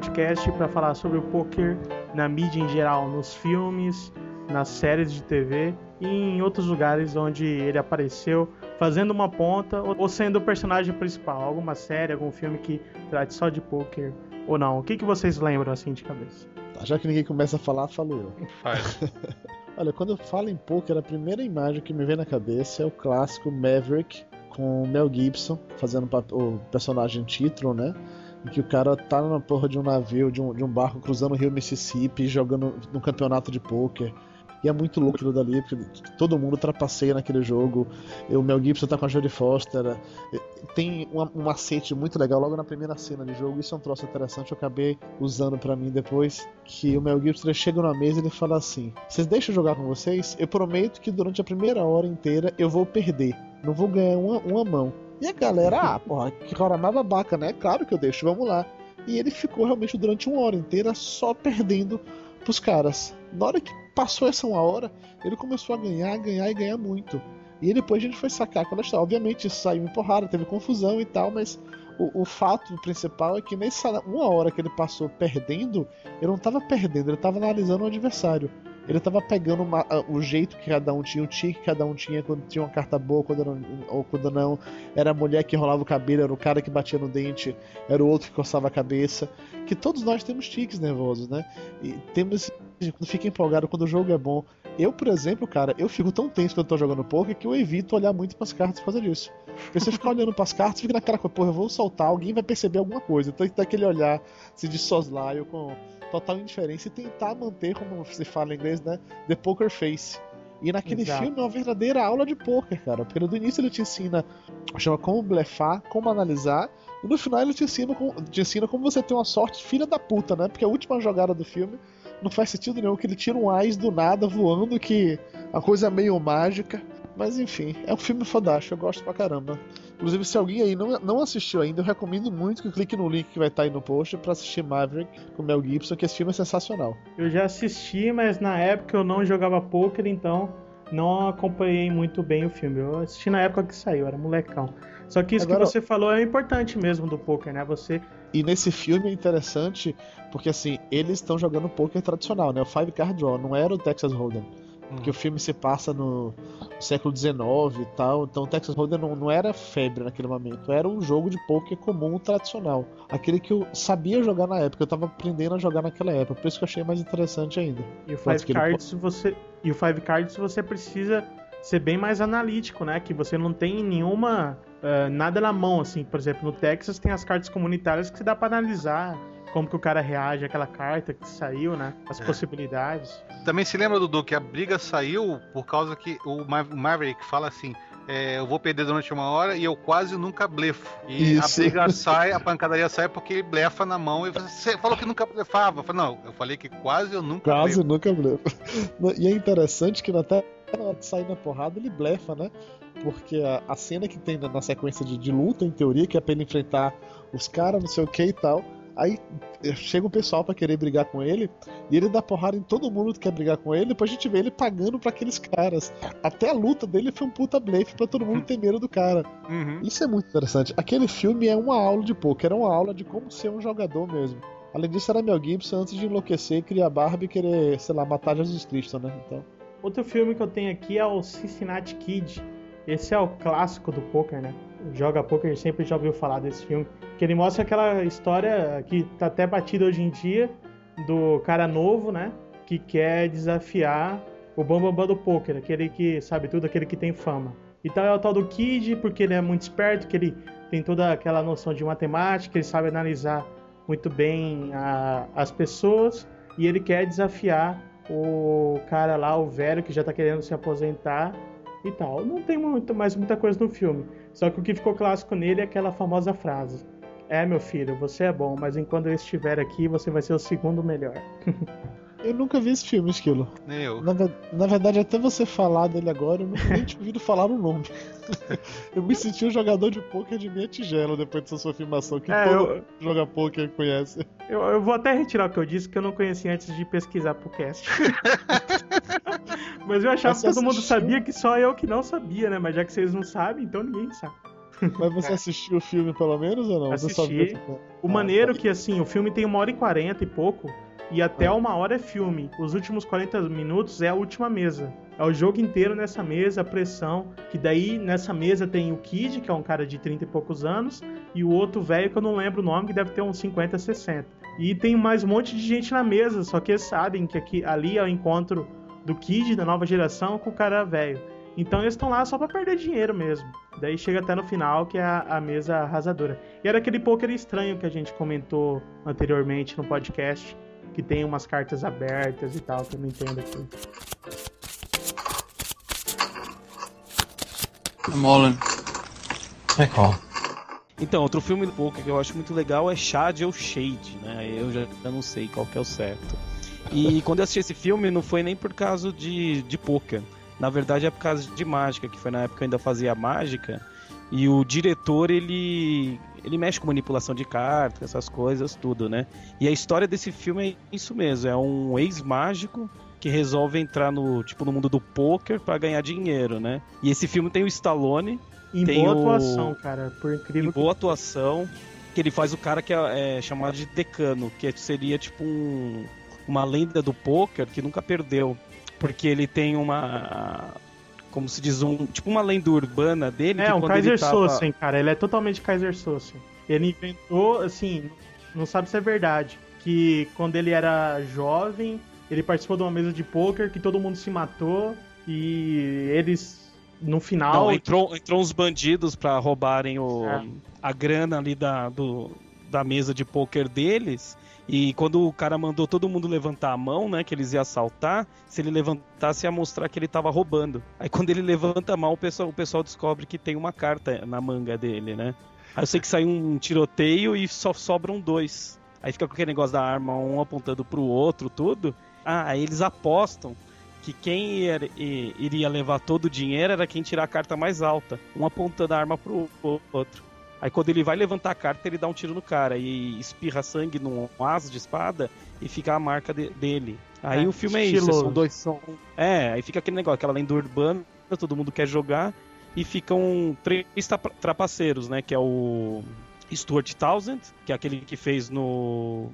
podcast para falar sobre o poker na mídia em geral, nos filmes, nas séries de TV e em outros lugares onde ele apareceu fazendo uma ponta ou sendo o personagem principal, alguma série, algum filme que trate só de poker ou não. O que, que vocês lembram assim de cabeça? Tá, já que ninguém começa a falar, falo eu. Faz. [laughs] Olha, quando eu falo em poker, a primeira imagem que me vem na cabeça é o clássico Maverick com Mel Gibson fazendo o personagem título, né? Em que o cara tá na porra de um navio, de um, de um barco cruzando o rio Mississippi, jogando no campeonato de pôquer. E é muito louco aquilo dali, porque todo mundo trapaceia naquele jogo. O Mel Gibson tá com a Jodie Foster. Tem um, um macete muito legal logo na primeira cena de jogo. Isso é um troço interessante, eu acabei usando para mim depois. Que o Mel Gibson chega na mesa e ele fala assim: Vocês deixam eu jogar com vocês? Eu prometo que durante a primeira hora inteira eu vou perder. Não vou ganhar uma, uma mão. E a galera, ah, porra, que cara mais babaca, né? Claro que eu deixo, vamos lá. E ele ficou realmente durante uma hora inteira só perdendo pros caras. Na hora que passou essa uma hora, ele começou a ganhar, ganhar e ganhar muito. E depois a gente foi sacar quando está. Obviamente isso saiu em porrada, teve confusão e tal, mas o, o, fato principal é que nessa uma hora que ele passou perdendo, ele não estava perdendo, ele estava analisando o adversário. Ele tava pegando uma, o jeito que cada um tinha, o tique que cada um tinha, quando tinha uma carta boa, quando não, ou quando não. Era a mulher que rolava o cabelo, era o cara que batia no dente, era o outro que coçava a cabeça. Que todos nós temos tiques nervosos, né? E temos. Quando fica empolgado quando o jogo é bom. Eu, por exemplo, cara, eu fico tão tenso quando eu tô jogando poker que eu evito olhar muito pras cartas por causa disso. Porque se eu ficar olhando pras cartas, fica naquela coisa, porra, eu vou soltar, alguém vai perceber alguma coisa. Então tem aquele olhar se de soslaio com total indiferença e tentar manter, como se fala em inglês, né? The poker face. E naquele Exato. filme é uma verdadeira aula de poker, cara. Porque do início ele te ensina, chama como blefar, como analisar, e no final ele te ensina, te ensina como você ter uma sorte filha da puta, né? Porque a última jogada do filme não faz sentido nenhum, que ele tira um ais do nada voando, que a coisa é meio mágica. Mas enfim, é um filme fodástico, eu gosto pra caramba. Inclusive, se alguém aí não, não assistiu ainda, eu recomendo muito que clique no link que vai estar tá aí no post para assistir Maverick com Mel Gibson, que esse filme é sensacional. Eu já assisti, mas na época eu não jogava poker, então não acompanhei muito bem o filme. Eu assisti na época que saiu, era molecão. Só que isso Agora, que você falou é importante mesmo do poker, né? Você e nesse filme é interessante porque assim, eles estão jogando poker tradicional, né? O Five Card Draw, não era o Texas Hold'em. Porque hum. o filme se passa no século XIX e tal, então Texas Hold'em não, não era febre naquele momento, era um jogo de poker comum, tradicional. Aquele que eu sabia jogar na época, eu tava aprendendo a jogar naquela época, por isso que eu achei mais interessante ainda. E o Five Cards você e o Five Cards você precisa ser bem mais analítico, né? Que você não tem nenhuma uh, nada na mão, assim. Por exemplo, no Texas tem as cartas comunitárias que dá para analisar como que o cara reage àquela carta que saiu, né? As É. possibilidades. Também se lembra, Dudu, que a briga saiu por causa que o Ma- Maverick fala assim: é, eu vou perder durante uma hora e eu quase nunca blefo. E Isso. a briga sai, a pancadaria sai porque ele blefa na mão e você falou que nunca blefava. Eu falei, não, eu falei que quase eu nunca Quase blefo. nunca blefa. [laughs] E é interessante que até na hora de sair na porrada ele blefa, né? Porque a, a cena que tem na, na sequência de, de luta, em teoria, que é pra ele enfrentar os caras, não sei o que e tal. Aí eh, chega o pessoal pra querer brigar com ele, e ele dá porrada em todo mundo que quer brigar com ele, depois a gente vê ele pagando pra aqueles caras. Até a luta dele foi um puta blefe pra todo mundo [laughs] ter medo do cara. Uhum. Isso é muito interessante. Aquele filme é uma aula de poker, é uma aula de como ser um jogador mesmo. Além disso, era Mel Gibson antes de enlouquecer, criar Barbie e querer, sei lá, matar Jesus Cristo, né? Então. Outro filme que eu tenho aqui é o Cincinnati Kid. Esse é o clássico do poker, né? Joga poker sempre já ouviu falar desse filme. Que ele mostra aquela história que tá até batida hoje em dia do cara novo, né? Que quer desafiar o bambambam bam, bam do poker, aquele que sabe tudo, aquele que tem fama. Então é o tal do Kid, porque ele é muito esperto, que ele tem toda aquela noção de matemática, ele sabe analisar muito bem a- as pessoas e ele quer desafiar o cara lá, o velho, que já tá querendo se aposentar e tal. Não tem muito, mais muita coisa no filme. Só que o que ficou clássico nele é aquela famosa frase: É, meu filho, você é bom, mas enquanto eu estiver aqui, você vai ser o segundo melhor. [laughs] Eu nunca vi esse filme, Esquilo. Nem eu. Na, na verdade, até você falar dele agora, eu nunca nem tinha ouvido falar o nome. [laughs] eu me senti um jogador de pôquer de minha tigela depois dessa sua afirmação, que É, todo eu- joga pôquer conhece. Eu, eu vou até retirar o que eu disse, que eu não conhecia antes de pesquisar pro cast. [laughs] mas eu achava Mas que todo você mundo assistiu? sabia que só eu que não sabia, né? Mas já que vocês não sabem, então ninguém sabe. Mas você assistiu o filme pelo menos ou não? Você Assisti. esse- O Ah, maneiro tá. que, assim, o filme tem uma hora e quarenta e pouco, e até uma hora é filme. Os últimos 40 minutos é a última mesa. É o jogo inteiro nessa mesa, a pressão. Que daí, nessa mesa, tem o Kid, que é um cara de 30 e poucos anos, e o outro velho, que eu não lembro o nome, que deve ter uns 50, 60. E tem mais um monte de gente na mesa, só que eles sabem que aqui, ali é o encontro do Kid, da nova geração, com o cara velho. Então eles estão lá só pra perder dinheiro mesmo. Daí chega até no final, que é a, a mesa arrasadora. E era aquele poker estranho que a gente comentou anteriormente no podcast, que tem umas cartas abertas e tal, que eu não entendo aqui. I'm all in. I call. Então, outro filme do poker que eu acho muito legal é Shad ou Shade, né? Eu já, já não sei qual que é o certo. E [laughs] quando eu assisti esse filme, não foi nem por causa de, de poker. Na verdade, é por causa de mágica, que foi na época que eu ainda fazia mágica. E o diretor, ele, ele mexe com manipulação de cartas, essas coisas, tudo, né? E a história desse filme é isso mesmo: é um ex-mágico que resolve entrar no tipo no mundo do poker para ganhar dinheiro, né? E esse filme tem o Stallone, Em Tem boa o- atuação, cara, por incrível em boa atuação, que ele faz o cara que é, é chamado de decano, que seria tipo um, uma lenda do poker que nunca perdeu, porque ele tem uma como se diz um tipo uma lenda urbana dele É, que um Kaiser tava... Sossen, cara. Ele é totalmente Kaiser Sossen. Ele inventou, assim, não sabe se é verdade, que quando ele era jovem, ele participou de uma mesa de pôquer que todo mundo se matou e eles, no final... Não, entrou, entrou uns bandidos pra roubarem o, É. a grana ali da, do, da mesa de poker deles. E quando o cara mandou todo mundo levantar a mão, né, que eles iam assaltar, se ele levantasse ia mostrar que ele tava roubando. Aí quando ele levanta a mão, o pessoal, o pessoal descobre que tem uma carta na manga dele, né? Aí eu sei que sai um tiroteio e só sobram dois. Aí fica com aquele negócio da arma, um apontando pro outro, tudo. Ah, aí eles apostam que quem iria levar todo o dinheiro era quem tirar a carta mais alta, um apontando a arma pro outro. Aí quando ele vai levantar a carta, ele dá um tiro no cara e espirra sangue num as de espada e fica a marca de- dele. Aí É, o filme é isso, são dois são É, aí fica aquele negócio, aquela lenda urbana, todo mundo quer jogar e ficam três tra- trapaceiros, né, que é o Stuart Townsend, que é aquele que fez no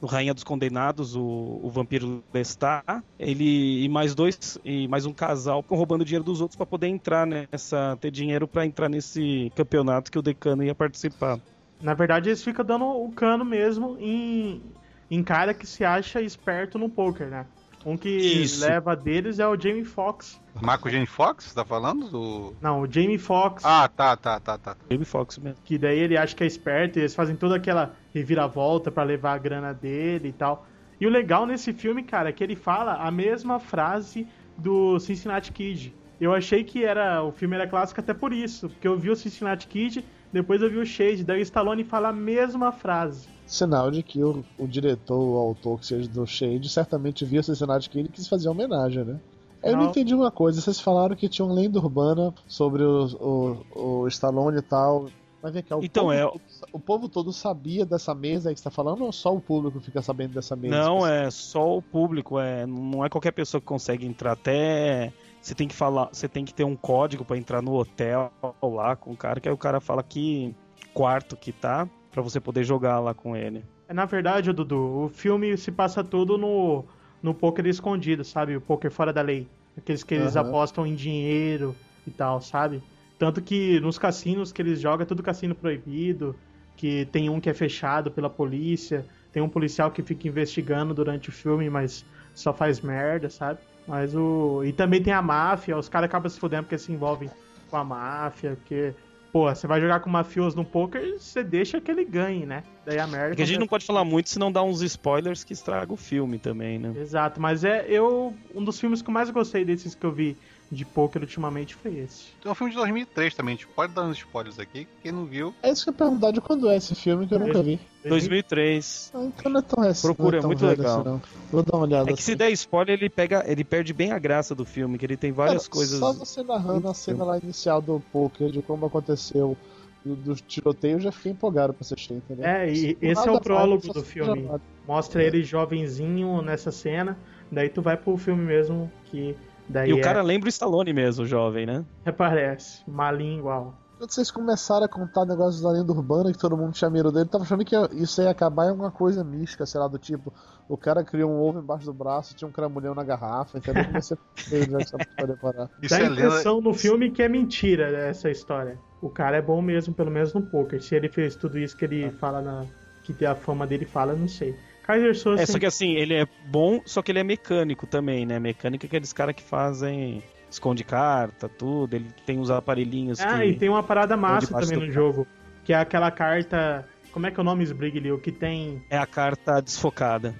no Rainha dos Condenados, o, o vampiro Lestat, ele e mais dois e mais um casal roubando dinheiro dos outros para poder entrar nessa ter dinheiro para entrar nesse campeonato que o decano ia participar. Na verdade, eles ficam dando o cano mesmo em, em cara que se acha esperto no poker, né? Um que Isso. leva deles é o Jamie Foxx. Marco Jane Fox, tá falando? Do... Não, o Jamie Foxx. Ah, tá, tá, tá, tá. Jamie Foxx mesmo. Que daí ele acha que é esperto e eles fazem toda aquela reviravolta pra levar a grana dele e tal. E o legal nesse filme, cara, é que ele fala a mesma frase do Cincinnati Kid. Eu achei que era o filme era clássico até por isso, porque eu vi o Cincinnati Kid, depois eu vi o Shade, daí o Stallone fala a mesma frase. Sinal de que o, o diretor, o autor que seja do Shade, certamente via Cincinnati Kid e quis fazer homenagem, né? Eu não Não. entendi uma coisa, vocês falaram que tinha uma lenda urbana sobre o, o, o Stallone e tal. Mas vem cá, o, Então, povo, é- o povo todo sabia dessa mesa aí que você tá falando ou só o público fica sabendo dessa mesa? Não, é só o público, é, não é qualquer pessoa que consegue entrar. Até você tem que falar, você tem que ter um código pra entrar no hotel lá com o cara, que aí o cara fala que quarto que tá pra você poder jogar lá com ele. É, Na verdade, Dudu, o filme se passa todo no, no poker escondido, sabe? O poker fora da lei. Aqueles que eles Aham. apostam em dinheiro e tal, sabe? Tanto que nos cassinos que eles jogam é tudo cassino proibido, que tem um que é fechado pela polícia, tem um policial que fica investigando durante o filme, mas só faz merda, sabe? Mas o. E também tem a máfia, os caras acabam se fudendo porque se envolvem com a máfia, porque. Pô, você vai jogar com mafioso no poker, você deixa que ele ganhe, né? Daí a merda. Porque a gente não pode falar muito, senão dá uns spoilers que estraga o filme também, né? Exato, mas é eu um dos filmes que eu mais gostei desses que eu vi de poker ultimamente foi esse. Tem um filme de 2003 também, a gente pode dar uns spoilers aqui, quem não viu. É isso que eu ia perguntar de quando é esse filme que eu nunca vi. 2003. Ah, então não é tão recente. Procura, não tão é muito legal. assim. Vou dar uma olhada. É que se assim. der spoiler, ele pega, ele perde bem a graça do filme, que ele tem várias Cara, coisas. Só você narrando a cena lá inicial do poker, de como aconteceu, do, do tiroteio, eu já fiquei empolgado pra assistir, entendeu? É, e esse é o prólogo do se filme. Mostra ele jovenzinho nessa cena, daí tu vai pro filme mesmo que daí E o é- cara lembra o Stallone mesmo, jovem, né? reparece, malinho igual. Quando vocês começaram a contar negócios da lenda urbana que todo mundo tinha medo dele, tava achando que isso ia acabar em alguma coisa mística, sei lá, do tipo, o cara criou um ovo embaixo do braço, tinha um cramulhão na garrafa, entendeu? Comecei a já que essa história Dá a é lenda. impressão no filme que é mentira essa história. O cara é bom mesmo, pelo menos no poker. Se ele fez tudo isso que ele fala na que a fama dele fala, eu não sei. Kaiser Soze É, só que assim, ele é bom, só que ele é mecânico também, né? Mecânico é aqueles caras que fazem. Esconde carta, tudo. Ele tem uns aparelhinhos Ah, que. e tem uma parada massa também no jogo. Que é aquela carta. Como é que é o nome, Sbrigley? O que tem. É a carta desfocada.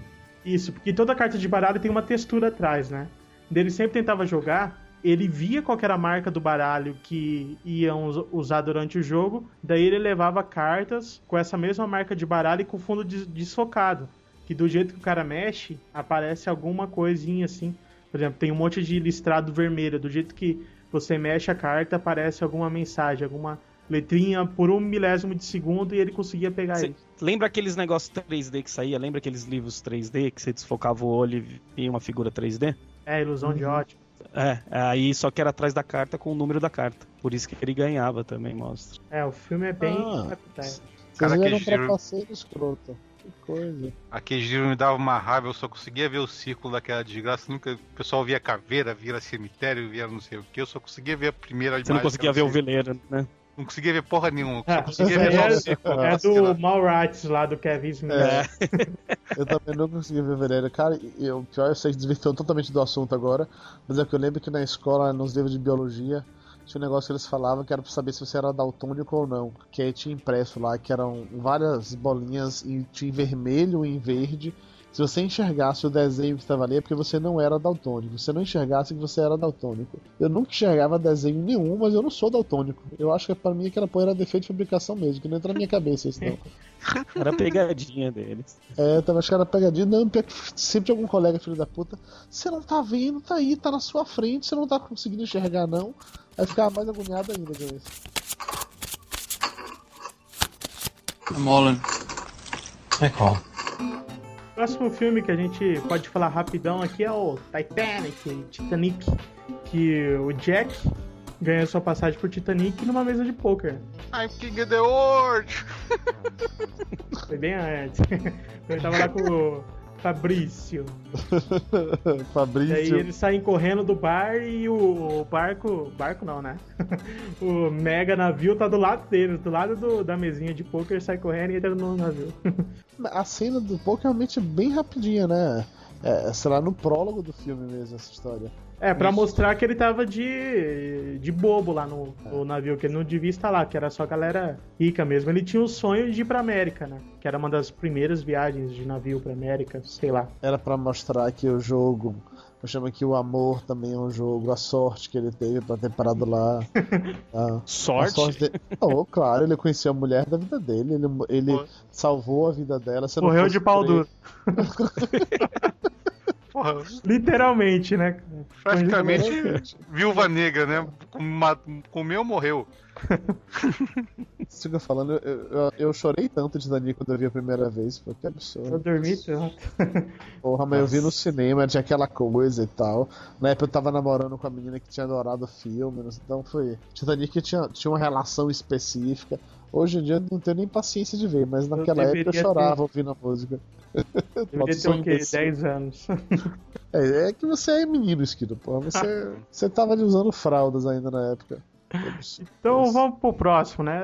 Isso, porque toda carta de baralho tem uma textura atrás, né? Ele sempre tentava jogar, ele via qual era a marca do baralho que iam us- usar durante o jogo, daí ele levava cartas com essa mesma marca de baralho e com fundo des- desfocado. Que do jeito que o cara mexe, aparece alguma coisinha assim. Por exemplo, tem um monte de listrado vermelho. Do jeito que você mexe a carta, aparece alguma mensagem, alguma letrinha por um milésimo de segundo e ele conseguia pegar Cê- isso. Lembra aqueles negócios 3D que saía? Lembra aqueles livros 3D que você desfocava o olho e via uma figura 3D? É, ilusão de ótica. É, aí só que era atrás da carta com o número da carta. Por isso que ele ganhava também, mostra. É, o filme é bem. Ah. Vocês Cara, viram que giro. trapaceiro escroto. Que coisa. Aquele giro me dava uma raiva, eu só conseguia ver o círculo daquela desgraça. Nunca, o pessoal via caveira, via cemitério, via não sei o que. Eu só conseguia ver a primeira Você não conseguia ver o veleiro. veleiro, né? Não conseguia ver porra nenhuma. Ah, Só conseguia é, ver só o é, círculo. é sei lá. do Mallrats lá do Kevin Smith. É. Eu também não consegui ver Veneno. Cara, e o pior é que vocês desvirtuam totalmente do assunto agora, mas é que eu lembro que na escola, nos livros de biologia, tinha um negócio que eles falavam que era pra saber se você era daltônico ou não. Que aí tinha impresso lá, que eram várias bolinhas e tinha em vermelho e em verde. Se você enxergasse o desenho que estava ali, é porque você não era daltônico. Se você não enxergasse que você era daltônico. Eu nunca enxergava desenho nenhum, mas eu não sou daltônico. Eu acho que pra mim aquela porra era defeito de fabricação mesmo, que não entra na minha cabeça isso não. [laughs] Era a pegadinha deles. É, tava achando era pegadinha. Não, pior que sempre tinha algum colega filho da puta. Você não tá vendo, tá aí, tá na sua frente, você não tá conseguindo enxergar, não. Aí ficava mais agoniado ainda com isso. I'm all in. Próximo filme que a gente pode falar rapidão aqui é o Titanic, Titanic, que o Jack ganhou sua passagem por Titanic numa mesa de poker. I'm King of the World! Foi bem antes. [laughs] Ele tava lá com o Fabrício. Daí [laughs] Fabrício. eles saem correndo do bar e o barco. Barco não, né? [laughs] o mega navio tá do lado deles, do lado do- da mesinha de poker, sai correndo e entra no navio. [laughs] A cena do poker é realmente bem rapidinha, né? É, sei lá, no prólogo do filme mesmo, essa história. É, pra Isso. mostrar que ele tava de, de bobo lá no, no navio, que ele não devia estar lá, que era só galera rica mesmo. Ele tinha o sonho de ir pra América, né? Que era uma das primeiras viagens de navio pra América, sei lá. Era pra mostrar que o jogo. Eu chamo que o amor também é um jogo, a sorte que ele teve pra ter parado lá. [laughs] a, a Sorte? dele. Oh, claro, ele conheceu a mulher da vida dele, ele, ele salvou a vida dela. Morreu de pau duro. [laughs] Porra, Literalmente, né? praticamente viúva negra, né? Comeu ou morreu? [laughs] Eu falando, eu, eu, eu chorei tanto de Titanic quando eu vi a primeira vez. Pô, que Eu absurdo. dormi tanto. [laughs] Porra, mas eu vi no cinema, tinha aquela coisa e tal. Na época eu tava namorando com a menina que tinha adorado o filme, então foi. Titanic tinha, tinha uma relação específica. Hoje em dia eu não tenho nem paciência de ver, mas naquela época eu chorava ter- ouvindo a música. [laughs] Deveria ter o quê? imbecil. 10 anos. [laughs] É, é que você é menino, Esquido, porra. Você, [laughs] você tava ali usando fraldas ainda na época. Então vamos pro próximo, né?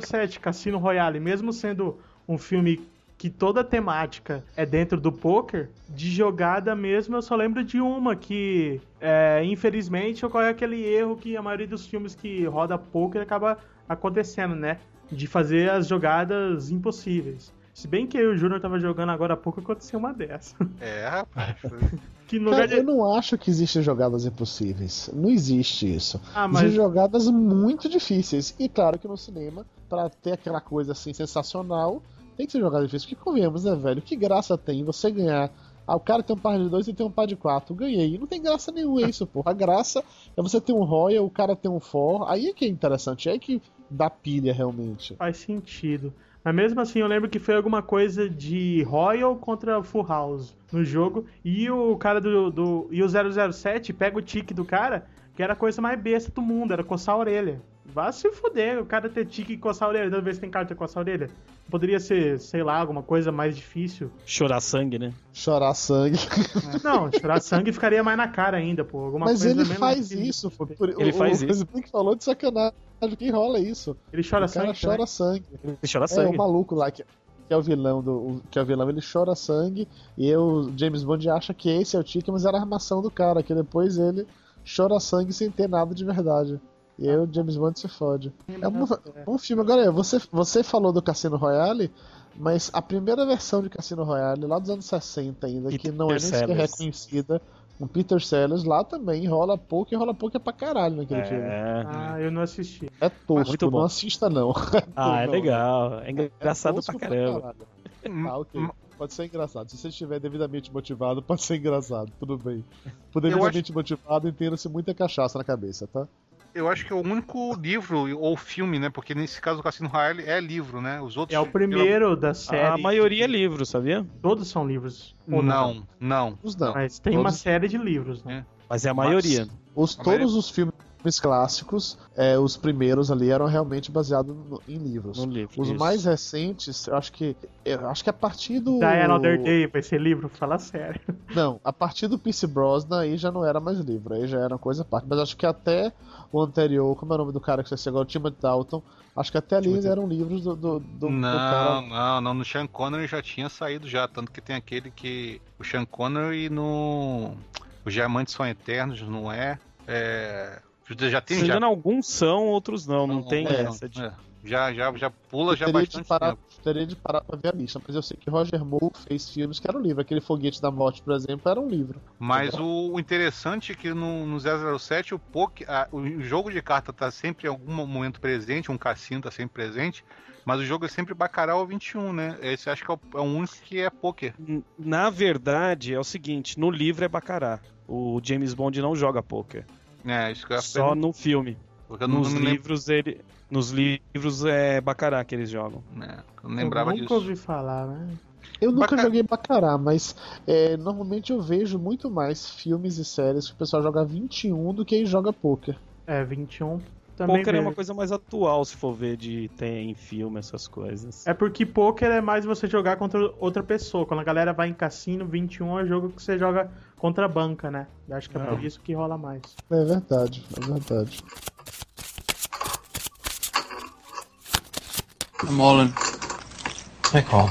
007 Cassino Royale, mesmo sendo um filme que toda a temática é dentro do poker, de jogada mesmo eu só lembro de uma que, é, infelizmente, ocorre aquele erro que a maioria dos filmes que roda poker acaba acontecendo, né? De fazer as jogadas impossíveis. Se bem que eu e o Júnior tava jogando agora há pouco, aconteceu uma dessa. É, rapaz. [laughs] Que no lugar Cara, eu de... não acho que existem jogadas impossíveis. Não existe isso. Ah, mas Existem jogadas muito difíceis. E claro que no cinema, pra ter aquela coisa assim sensacional, tem que ser jogada difícil. Porque convenhamos, né, velho? Que graça tem você ganhar. Ah, o cara tem um par de dois e tem um par de quatro. Ganhei. Não tem graça nenhuma isso, porra. A graça é você ter um Royal, o cara tem um For. Aí é que é interessante. Aí é que dá pilha realmente. Faz sentido. Mas mesmo assim, eu lembro que foi alguma coisa de Royal contra Full House no jogo. E o cara do. do e o 007 pega o tique do cara, que era a coisa mais besta do mundo, era coçar a orelha. Vá se fuder, o cara ter tique e coçar a orelha. Toda vez que tem cara ter coçar a orelha. Poderia ser, sei lá, alguma coisa mais difícil. Chorar sangue, né? Chorar sangue. Não, chorar sangue ficaria mais na cara ainda, pô. Alguma Mas coisa ele menos faz difícil. isso, pô. Por- Ele o, faz o isso. Splink falou de sacanagem. Que rola isso. Ele chora o cara sangue. chora também. sangue. Ele chora É, sangue. o maluco lá que, que é o vilão do. o- Que é o vilão, ele chora sangue. E eu, o James Bond acha que esse é o Tique, mas era a armação do cara, que depois ele chora sangue sem ter nada de verdade. E aí o James Bond se fode. É um, um filme. Agora, você, você falou do Cassino Royale, mas a primeira versão de Cassino Royale, lá dos anos 60 ainda, que Peter não é nem sequer reconhecida, com Peter Sellers, lá também rola pouco e rola pouco é pra caralho naquele filme. É. Ah, eu não assisti. É tosco, Muito bom. não assista não. [laughs] Ah, é Não, legal. É engraçado pra tosco caramba. caralho. Ah, ok. Pode ser engraçado. Se você estiver devidamente motivado, pode ser engraçado. Tudo bem. Por devidamente motivado, entenda-se muita cachaça na cabeça, tá? Eu acho que é o único livro ou filme, né? Porque nesse caso o Cassino Royale é livro, né? Os outros. É o primeiro da série. A maioria é livro, sabia? Todos são livros. Ou Não, não. Os não. Mas tem Todos- uma série de livros, né? Mas é a maioria. Os, A todos os filmes clássicos, é, os primeiros ali eram realmente baseados no- em livros. No livro. Os isso. mais recentes, eu acho que. Eu acho que a partir do. Die Another Day vai ser livro, fala sério. [laughs] Não, a partir do Pierce Brosnan aí já não era mais livro, aí já era coisa à parte. Mas acho que até o anterior, como é o nome do cara que você agora, o Timothy Dalton, acho que até ali Timothy- eram livros do, do, do, do Não, cara. não, não. No Sean Connery já tinha saído já. Tanto que tem aquele que. O Sean Connery no. Os Diamantes São Eternos, não é? É. Já tem Se não já. engano, alguns são, outros não. Não, tem é, essa de. É, já, já, já pula já Eu de, bastante parar, tempo. teria de parar pra ver a lista, mas eu sei que Roger Moore fez filmes que eram livro. Aquele Foguete da Morte, por exemplo, era um livro. Mas o, o interessante é que no, no 007 o, poker, a- o jogo de carta tá sempre em algum momento presente, um cassino tá sempre presente, mas o jogo é sempre Baccarat ou 21, né? Esse acho que é o, é o único que é poker. Na verdade, é o seguinte: no livro é Baccarat. O James Bond não joga poker. É, isso que eu Só no filme. porque eu não, Nos não me lembro, livros ele. Nos livros é Baccarat que eles jogam. né? Eu não lembrava eu nunca disso. ouvi falar, né? Eu nunca Baca- joguei Baccarat, mas é, normalmente eu vejo muito mais filmes e séries que o pessoal joga 21 do que joga poker. É, 21 também. poker é uma vejo. coisa mais atual, se for ver, de ter em filme essas coisas. É porque poker é mais você jogar contra outra pessoa. Quando a galera vai em cassino, 21 é jogo que você joga contra a banca, né? Eu acho que é por isso que rola mais. É verdade, é verdade. I'm all in. I call.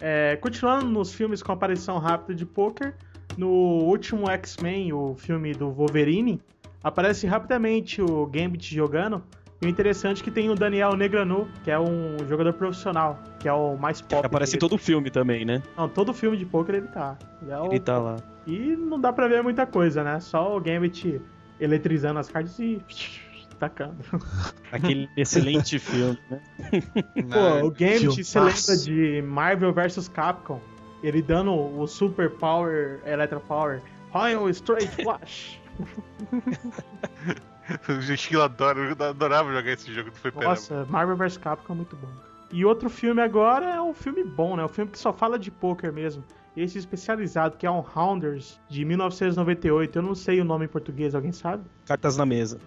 É, continuando nos filmes com aparição rápida de poker, no último X-Men, o filme do Wolverine, aparece rapidamente o Gambit jogando. E o interessante é que tem o Daniel Negranu, que é um jogador profissional, que é o mais pop. Que aparece em todo filme também, né? Não, todo filme de poker ele tá. Ele, é o- Ele tá lá. E não dá pra ver muita coisa, né? Só o Gambit eletrizando as cartas e [laughs] tacando. [laughs] Aquele excelente filme, né? [laughs] Pô, o Gambit, você Filmaço. lembra de Marvel vs Capcom? Ele dando o Super Power, Electro Power, Royal Straight Flash. O Esquilo adora, eu adorava jogar esse jogo do Fliperama. Nossa, Marvel vs Capcom é muito bom. E outro filme agora é um filme bom, né? Um filme que só fala de poker mesmo. Esse especializado, que é um Hounders, de 1998. Eu não sei o nome em português, alguém sabe? Cartas na mesa.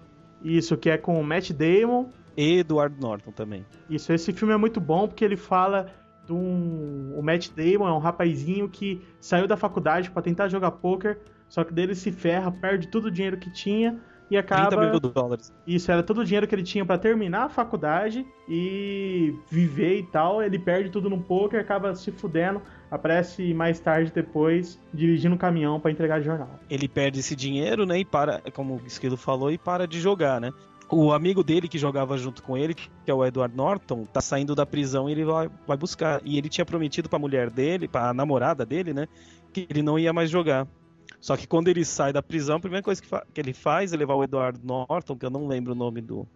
Isso, que é com o Matt Damon. E Edward Norton também. Isso, esse filme é muito bom porque ele fala de um. O Matt Damon é um rapazinho que saiu da faculdade pra tentar jogar poker, só que dele se ferra, perde todo o dinheiro que tinha e 30 acaba. mil dólares. Isso, era todo o dinheiro que ele tinha pra terminar a faculdade e viver e tal. Ele perde tudo no poker, acaba se fudendo. Aparece mais tarde depois dirigindo um caminhão pra entregar jornal. Ele perde esse dinheiro, né? E para, como o Esquilo falou, e para de jogar, né? O amigo dele que jogava junto com ele, que é o Edward Norton, tá saindo da prisão e ele vai, vai buscar. E ele tinha prometido pra mulher dele, pra namorada dele, né? Que ele não ia mais jogar. Só que quando ele sai da prisão, a primeira coisa que, que ele faz é levar o Edward Norton, que eu não lembro o nome do,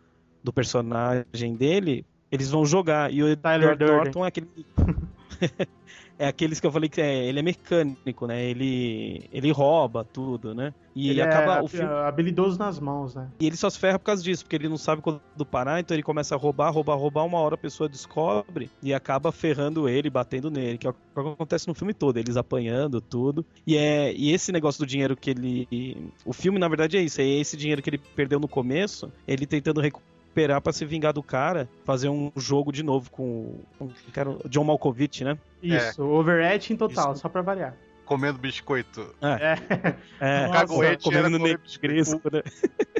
do personagem dele, eles vão jogar. E o Tyler Edward. Norton é aquele. [laughs] [laughs] é aqueles que eu falei que é, ele é mecânico, né? Ele, ele rouba tudo, né? E ele acaba é o filme. habilidoso nas mãos, né? E ele só se ferra por causa disso, porque ele não sabe quando parar, então ele começa a roubar, roubar, roubar, uma hora a pessoa descobre e acaba ferrando ele, batendo nele, que é o que acontece no filme todo, eles apanhando tudo. E é e esse negócio do dinheiro que ele. O filme, na verdade, é isso, é esse dinheiro que ele perdeu no começo, ele tentando recuperar pra se vingar do cara, fazer um jogo de novo com, o- com o John Malkovich, né? Isso, overacting total, Isso. só pra variar. Comendo biscoito. É. É, O caguete era comendo comer negresco, né?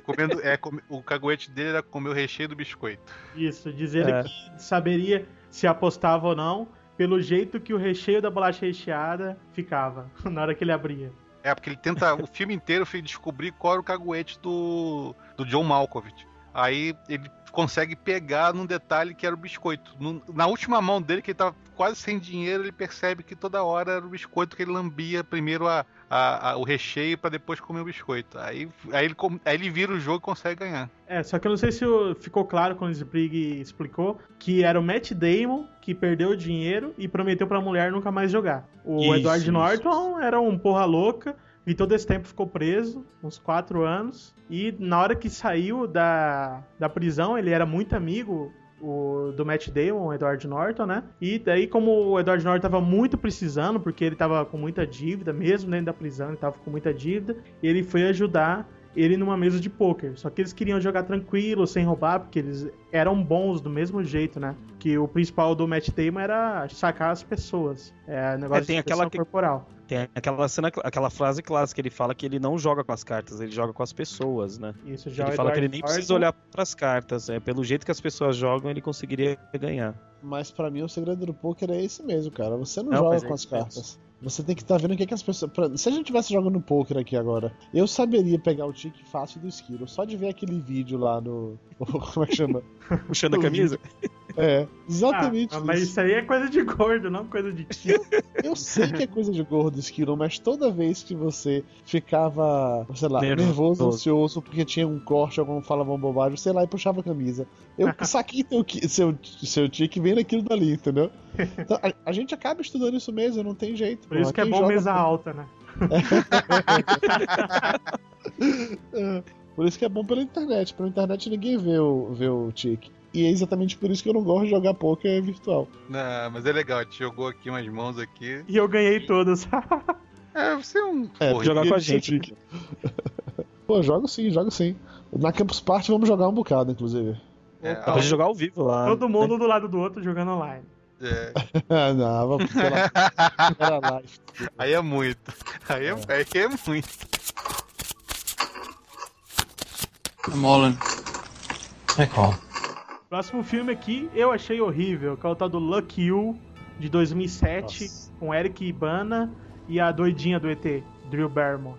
Comendo, é, come- o caguete dele era comer o recheio do biscoito. Isso, diz ele É. que saberia se apostava ou não pelo jeito que o recheio da bolacha recheada ficava [laughs] na hora que ele abria. É, porque ele tenta o filme inteiro foi descobrir qual era o caguete do, do John Malkovich. Aí ele consegue pegar num detalhe que era o biscoito. No- na última mão dele, que ele tava quase sem dinheiro, ele percebe que toda hora era o biscoito que ele lambia primeiro a, a- a- o recheio pra depois comer o biscoito. Aí, aí, ele, aí ele vira o jogo e consegue ganhar. É, só que eu não sei se ficou claro quando o Sprig explicou que era o Matt Damon que perdeu o dinheiro e prometeu pra mulher nunca mais jogar. O Isso, Edward isso, Norton era um porra louca e todo esse tempo ficou preso, uns quatro anos. E na hora que saiu da, da prisão, ele era muito amigo o, do Matt Damon, o Edward Norton, né? E daí, como o Edward Norton tava muito precisando, porque ele tava com muita dívida, mesmo dentro da prisão, ele tava com muita dívida, ele foi ajudar ele numa mesa de pôquer. Só que eles queriam jogar tranquilo, sem roubar, porque eles eram bons do mesmo jeito, né? Que o principal do Matt Damon era sacar as pessoas. É, negócio É, tem de aquela que- corporal. Tem aquela cena, aquela frase clássica que ele fala que ele não joga com as cartas, ele joga com as pessoas, né? Isso já Ele o fala que ele nem precisa olhar para as cartas, é pelo jeito que as pessoas jogam ele conseguiria ganhar. Mas pra mim o segredo do poker é esse mesmo, cara. Você não, Não, joga mas é com as cartas. Você tem que estar vendo o que, que as pessoas. pra- Se a gente tivesse jogando poker aqui agora, eu saberia pegar o tique fácil do esquilo. Só de ver aquele vídeo lá no. [laughs] Como é que chama? Puxando a camisa? É, exatamente Ah, mas isso. isso aí é coisa de gordo, não coisa de tio. Eu sei que é coisa de gordo esquilo, mas toda vez que você ficava, sei lá, Nervoso. nervoso, ansioso, porque tinha um corte, algum falavam bobagem, sei lá, e puxava a camisa. Eu [laughs] saquei teu, seu, seu tique vem naquilo dali, entendeu? [laughs] Então, a, a gente acaba estudando isso mesmo, não tem jeito. Por isso pô. que é Quem bom joga mesa alta, né? [laughs] É, Por isso que é bom pela internet. Pela internet ninguém vê o, vê o tique. E é exatamente por isso que eu não gosto de jogar poker virtual. Não, mas é legal, a gente jogou aqui umas mãos aqui. E eu ganhei todas. [laughs] É, você é um. É, porra, Jogar com a gente. tique. [laughs] Pô, jogo sim, jogo sim. Na Campus Party vamos jogar um bocado, inclusive. é, Dá pra gente jogar ao vivo lá. Todo né? mundo do lado do outro jogando online. é. [laughs] Ah, não, vamos pela, pela live. Aí é muito. Aí é, aí é muito. I'm all in. I call. Próximo filme aqui, eu achei horrível, que é o tal do Lucky You, de 2007 com Eric Ibana e a doidinha do ET, Drew Barrymore.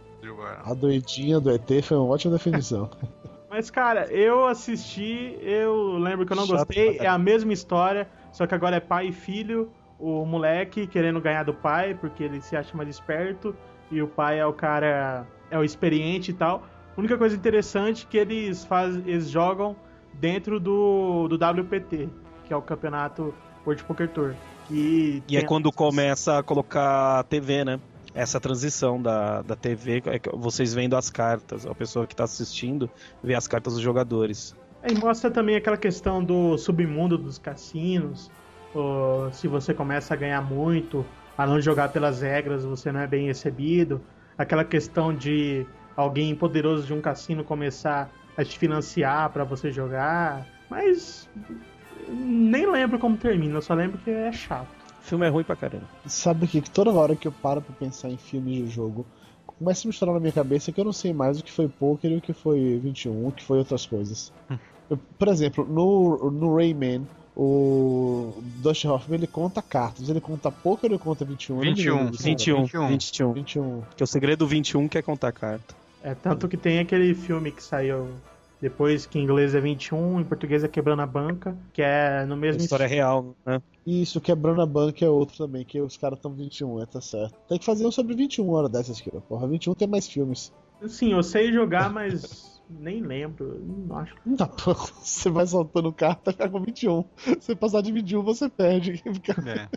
A doidinha do ET foi uma ótima definição. [laughs] Mas, cara, eu assisti, eu lembro que eu não Chato gostei. É a mesma história, só que agora é pai e filho. O moleque querendo ganhar do pai, porque ele se acha mais esperto. E o pai é o cara, é o experiente e tal. A única coisa interessante é que eles, faz, eles jogam dentro do, do WPT, que é o Campeonato World Poker Tour. Que E é quando começa a colocar a TV, né? Essa transição da, da TV, é vocês vendo as cartas, a pessoa que tá assistindo vê as cartas dos jogadores. É, e mostra também aquela questão do submundo dos cassinos. se você começa a ganhar muito, a não jogar pelas regras, você não é bem recebido. Aquela questão de alguém poderoso de um cassino começar a te financiar para você jogar. Mas nem lembro como termina, eu só lembro que é chato. O filme é ruim pra caramba. Sabe o que? Que toda hora que eu paro pra pensar em filmes de jogo, começa a misturar na minha cabeça que eu não sei mais o que foi poker e o que foi 21, o que foi outras coisas. [laughs] Eu, por exemplo, no, no Rayman, o Dustin Hoffman ele conta cartas, ele conta poker ou ele conta 21? Eu não me 21, lembro disso. 21, 21. 21. 21. Que é o segredo 21 que é contar carta. É tanto que tem aquele filme que saiu depois, que em inglês é 21, em português é Quebrando a Banca, que é no A mesmo história é real, né? E isso, quebrando a banca é outro também, que os caras estão 21, é, tá certo. Tem que fazer um sobre 21 hora dessas aqui. Porra, 21 tem mais filmes. Sim, eu sei jogar, mas nem lembro. Não acho. Tá, pô, [laughs] você vai soltando carta, fica com 21. Se passar de 21, você perde. Fica- É.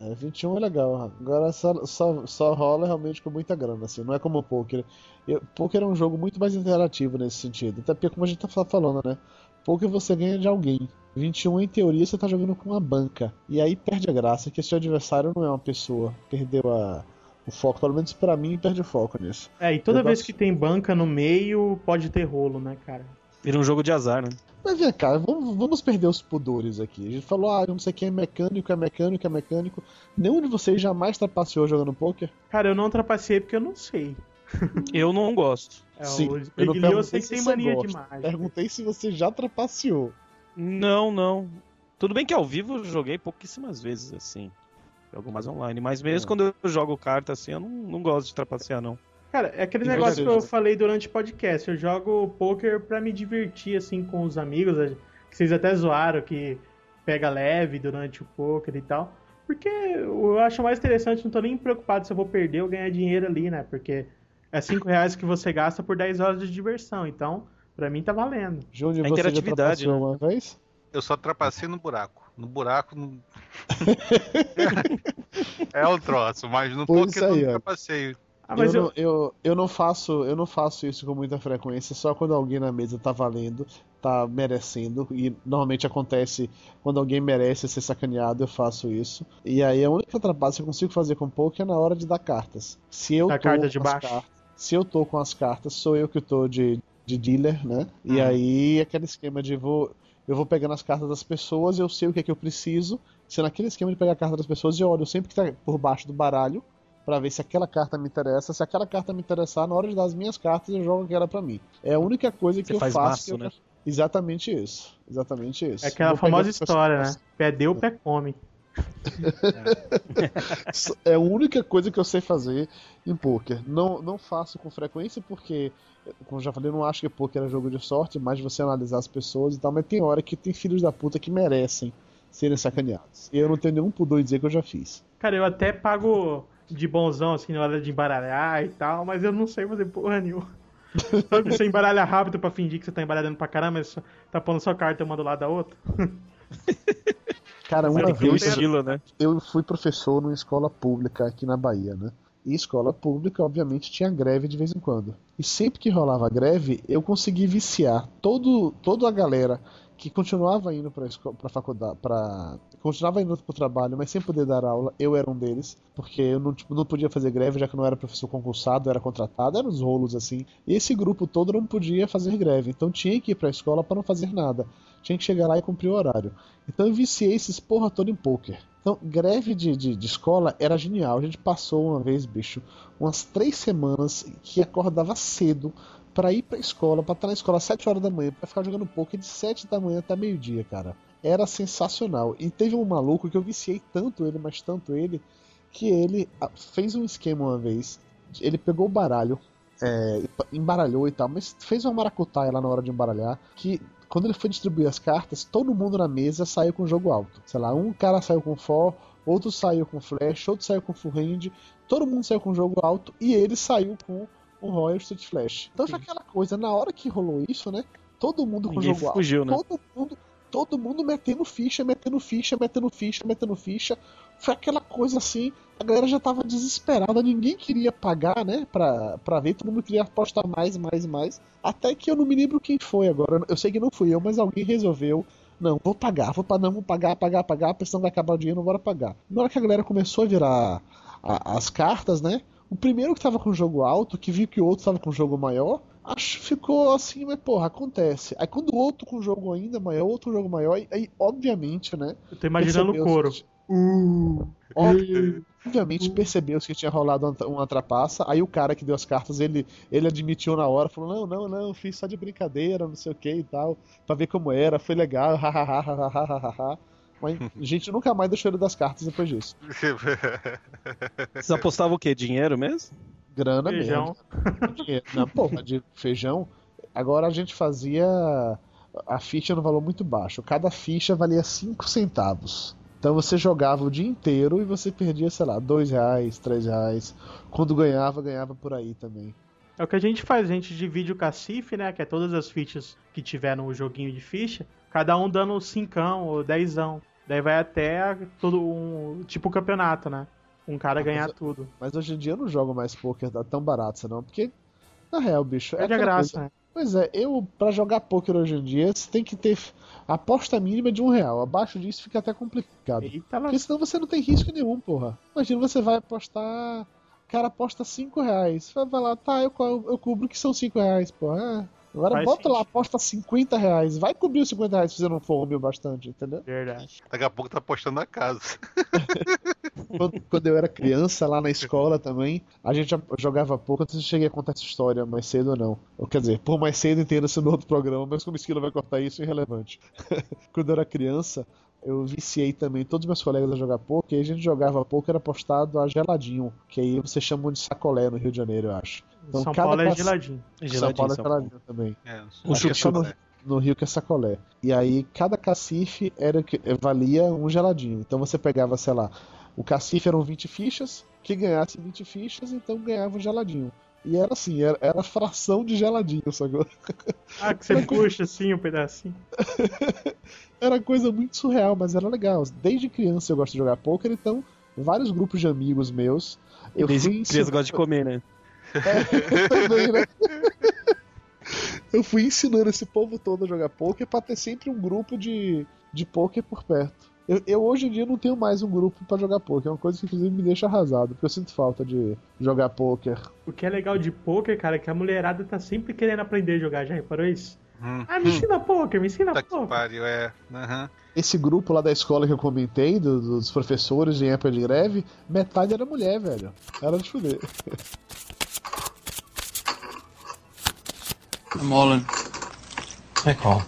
É, 21 é legal. Agora só, só, só rola realmente com muita grana, assim. Não é como o poker. Eu, poker é um jogo muito mais interativo nesse sentido. Até porque, como a gente tá fa- falando, né? Poker você ganha de alguém. 21, em teoria, você tá jogando com uma banca. E aí perde a graça, que seu adversário não é uma pessoa. Perdeu a, o foco. Pelo menos pra mim, perde o foco nisso. É, e toda Eu vez gosto- que tem banca no meio, pode ter rolo, né, cara? Vira um jogo de azar, né? Mas vem cá, vamos, vamos perder os pudores aqui. A gente falou, ah, não sei quem é mecânico, é mecânico, é mecânico. Nenhum de vocês jamais trapaceou jogando poker? Cara, eu não trapacei porque eu não sei. [laughs] Eu não gosto. É, Sim, o eu não eu perguntei sei que se tem você mania gosta. de mágica. Perguntei se você já trapaceou. Não, não. Tudo bem que ao vivo eu joguei pouquíssimas vezes, assim. Jogo mais online. Mas mesmo É. quando eu jogo carta assim, eu não, não gosto de trapacear, não. Cara, é aquele negócio que eu falei durante o podcast. Eu jogo poker pra me divertir, assim, com os amigos. Que vocês até zoaram que pega leve durante o poker e tal. Porque eu acho mais interessante, não tô nem preocupado se eu vou perder ou ganhar dinheiro ali, né? Porque é 5 reais que você gasta por 10 horas de diversão. Então, pra mim tá valendo. Júnior, A você já interatividade, né? uma vez? Eu só trapacei no buraco. No buraco. No... [laughs] [laughs] é o troço, mas no Pois poker aí, eu ó. não trapacei. Ah, eu, eu, Não, eu, eu não faço eu não faço isso com muita frequência, só quando alguém na mesa tá valendo, tá merecendo, e normalmente acontece quando alguém merece ser sacaneado, eu faço isso. E aí a única trapaça que eu consigo fazer com poker é na hora de dar cartas. Se eu Da tô carta de com as baixo. cartas, se eu tô com as cartas, sou eu que tô de, de dealer, né? E Uhum. aí aquele esquema de vou eu vou pegando as cartas das pessoas, eu sei o que é que eu preciso. Se naquele esquema de pegar a carta das pessoas, eu olho sempre que tá por baixo do baralho Pra ver se aquela carta me interessa. Se aquela carta me interessar, na hora de dar as minhas cartas, eu jogo aquela pra mim. É a única coisa que Você eu faz faço. maço, que eu- né? Exatamente isso. Exatamente isso. é aquela Vou famosa história, né? Pé deu, pé come. [laughs] É a única coisa que eu sei fazer em poker. Não, não faço com frequência porque, como eu já falei, eu não acho que poker é jogo de sorte, mais de você analisar as pessoas e tal, mas tem hora que tem filhos da puta que merecem serem sacaneados. E eu não tenho nenhum pudor em dizer que eu já fiz. Cara, eu até pago de bonzão, assim, na hora de embaralhar e tal, mas eu não sei fazer porra nenhuma. [laughs] Sabe que você embaralha rápido pra fingir que você tá embaralhando pra caramba, mas tá pondo sua carta uma do lado da outra? [laughs] Cara, uma um vez estilo, né? eu fui professor numa escola pública aqui na Bahia, né? E escola pública, obviamente, tinha greve de vez em quando. E sempre que rolava greve, eu consegui viciar todo, toda a galera que continuava indo para faculdade, para continuava indo para o trabalho, mas sem poder dar aula. Eu era um deles, porque eu não, tipo, não podia fazer greve, já que eu não era professor concursado, era contratado, eram uns rolos assim. E esse grupo todo não podia fazer greve, então tinha que ir para a escola para não fazer nada. Tinha que chegar lá e cumprir o horário. Então eu viciei esses porra toda em poker. Então, greve de, de, de escola era genial. A gente passou uma vez, bicho, umas três semanas que acordava cedo pra ir pra escola, pra estar na escola às 7 horas da manhã, pra ficar jogando poker de 7 da manhã até meio-dia, cara. era sensacional. E teve um maluco que eu viciei tanto ele, mas tanto ele, que ele ah, fez um esquema uma vez. Ele pegou o baralho, é, embaralhou e tal, mas fez uma maracutaia lá na hora de embaralhar, que quando ele foi distribuir as cartas, todo mundo na mesa saiu com jogo alto. Sei lá, um cara saiu com for, outro saiu com flash, outro saiu com full hand, todo mundo saiu com jogo alto e ele saiu com o Royal Street Flash. Então foi aquela coisa, na hora que rolou isso, né? Todo mundo com Ninguém jogo fugiu, alto, né? todo mundo, todo mundo metendo ficha, metendo ficha, metendo ficha, metendo ficha. Foi aquela coisa assim, a galera já tava desesperada, ninguém queria pagar, né, pra, pra ver, todo mundo queria apostar mais, mais, mais. Até que eu não me lembro quem foi agora, eu sei que não fui eu, mas alguém resolveu. Não, vou pagar, vou pagar, não, vou pagar, pagar, pagar, a pressão vai acabar o dinheiro, bora pagar. Na hora que a galera começou a virar a- as cartas, né? O primeiro que tava com jogo alto, que viu que o outro tava com jogo maior, acho que ficou assim, mas porra, acontece. Aí quando o outro com jogo ainda maior, outro jogo maior, aí, obviamente, né? Eu tô imaginando o que- Uh, ob- obviamente percebeu-se que tinha rolado uma- trapaça. Aí o cara que deu as cartas, ele, ele admitiu na hora, falou: Não, não, não, fiz só de brincadeira, não sei o que e tal, pra ver como era, foi legal, [laughs] hahaha. Mas a gente nunca mais deixou ele das cartas depois disso. [laughs] Vocês apostavam o quê? Dinheiro mesmo? Grana Feijão. mesmo. Dinheiro. Não, porra, de feijão. Agora a gente fazia a ficha no valor muito baixo. Cada ficha valia 5 centavos. Então você jogava o dia inteiro e você perdia, sei lá, 2 reais, 3 reais. Quando ganhava, ganhava por aí também. É o que a gente faz, a gente divide o cacife, né? Que é todas as fichas que tiver no joguinho de ficha, cada um dando 5 ou 10. Daí vai até todo um. Tipo campeonato, né? Um cara Ah, ganhar mas- tudo. Mas hoje em dia eu não jogo mais poker tão barato, senão. Porque, na real, bicho. É de aquela graça, coisa- né? Pois é, eu, pra jogar poker hoje em dia, você tem que ter aposta mínima de um real. Abaixo disso fica até complicado. Eita. Porque senão você não tem risco nenhum, porra. Imagina, você vai apostar. O cara aposta 5 reais. Vai lá, tá, eu, eu cubro que são 5 reais, porra. É. Agora Faz bota lá, sentido. aposta 50 reais. Vai cobrir os 50 reais se você não for humil bastante, entendeu? Verdade. Daqui a pouco tá postando na casa. [laughs] quando, quando eu era criança, lá na escola também, a gente jogava pouco. Não sei se eu cheguei a contar essa história mais cedo ou não. Ou, quer dizer, por mais cedo entenda-se no outro programa, mas como Esquilo vai cortar isso, é irrelevante. [laughs] quando eu era criança, eu viciei também todos os meus colegas a jogar poker, e a gente jogava poker apostado a geladinho, que aí vocês chamam de sacolé no Rio de Janeiro, eu acho. Então, São cada Paulo é classe- geladinho. São Paulo é geladinho também. É, O Acho que é no, Rio que é sacolé. E aí cada cacife era que valia um geladinho. Então você pegava, sei lá, o cacife eram 20 fichas, que ganhasse 20 fichas, então ganhava um geladinho. E era assim, era, era fração de geladinho, sacou? [laughs] Ah, que você puxa assim um pedacinho. [laughs] Era coisa muito surreal, mas era legal. Desde criança eu gosto de jogar poker, então vários grupos de amigos meus. Eu Desde fui criança gosta de comer, né? [laughs] também, né? Eu fui ensinando esse povo todo a jogar poker pra ter sempre um grupo de, de poker por perto. Eu, eu hoje em dia não tenho mais um grupo pra jogar poker, é uma coisa que inclusive me deixa arrasado, porque eu sinto falta de jogar poker. O que é legal de poker, cara, é que a mulherada tá sempre querendo aprender a jogar, já reparou isso? Hum. Ah, me ensina poker, me ensina Tá que poker. pariu, é. Aham. Esse grupo lá da escola que eu comentei, do- dos professores em época de greve, metade era mulher, velho. Era de fuder. I'm all in. I call.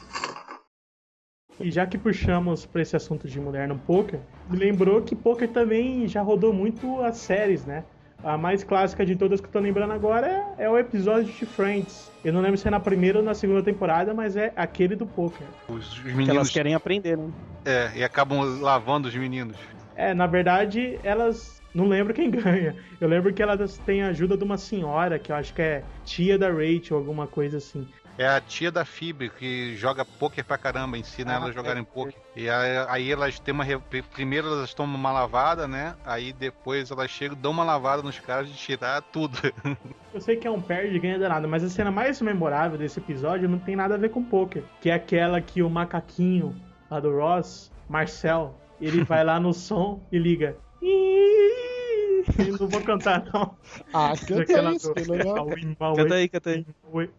E já que puxamos pra esse assunto de mulher no poker, me lembrou que poker também já rodou muito as séries, né? A mais clássica de todas que eu tô lembrando agora é, é o episódio de Friends. Eu não lembro se é na primeira ou na segunda temporada, mas é aquele do poker. Os, os Que elas meninos. querem aprender, né? É, e acabam lavando os meninos. É, na verdade, elas não lembro quem [laughs] ganha. Eu lembro que elas têm a ajuda de uma senhora, que eu acho que é tia da Rachel, alguma coisa assim. É a tia da Phoebe que joga poker pra caramba, ensina Ah, elas a jogarem é. poker. E aí, elas têm uma. Primeiro elas tomam uma lavada, né? Aí depois elas chegam, dão uma lavada nos caras de tirar tudo. [laughs] Eu sei que é um perde e ganha danado, mas a cena mais memorável desse episódio não tem nada a ver com poker. Que é aquela que o macaquinho lá do Ross, Marcel, ele [laughs] vai lá no som e liga. Eu não vou cantar, não. Ah, canta isso, legal. Awimaway, Canta aí, canta aí.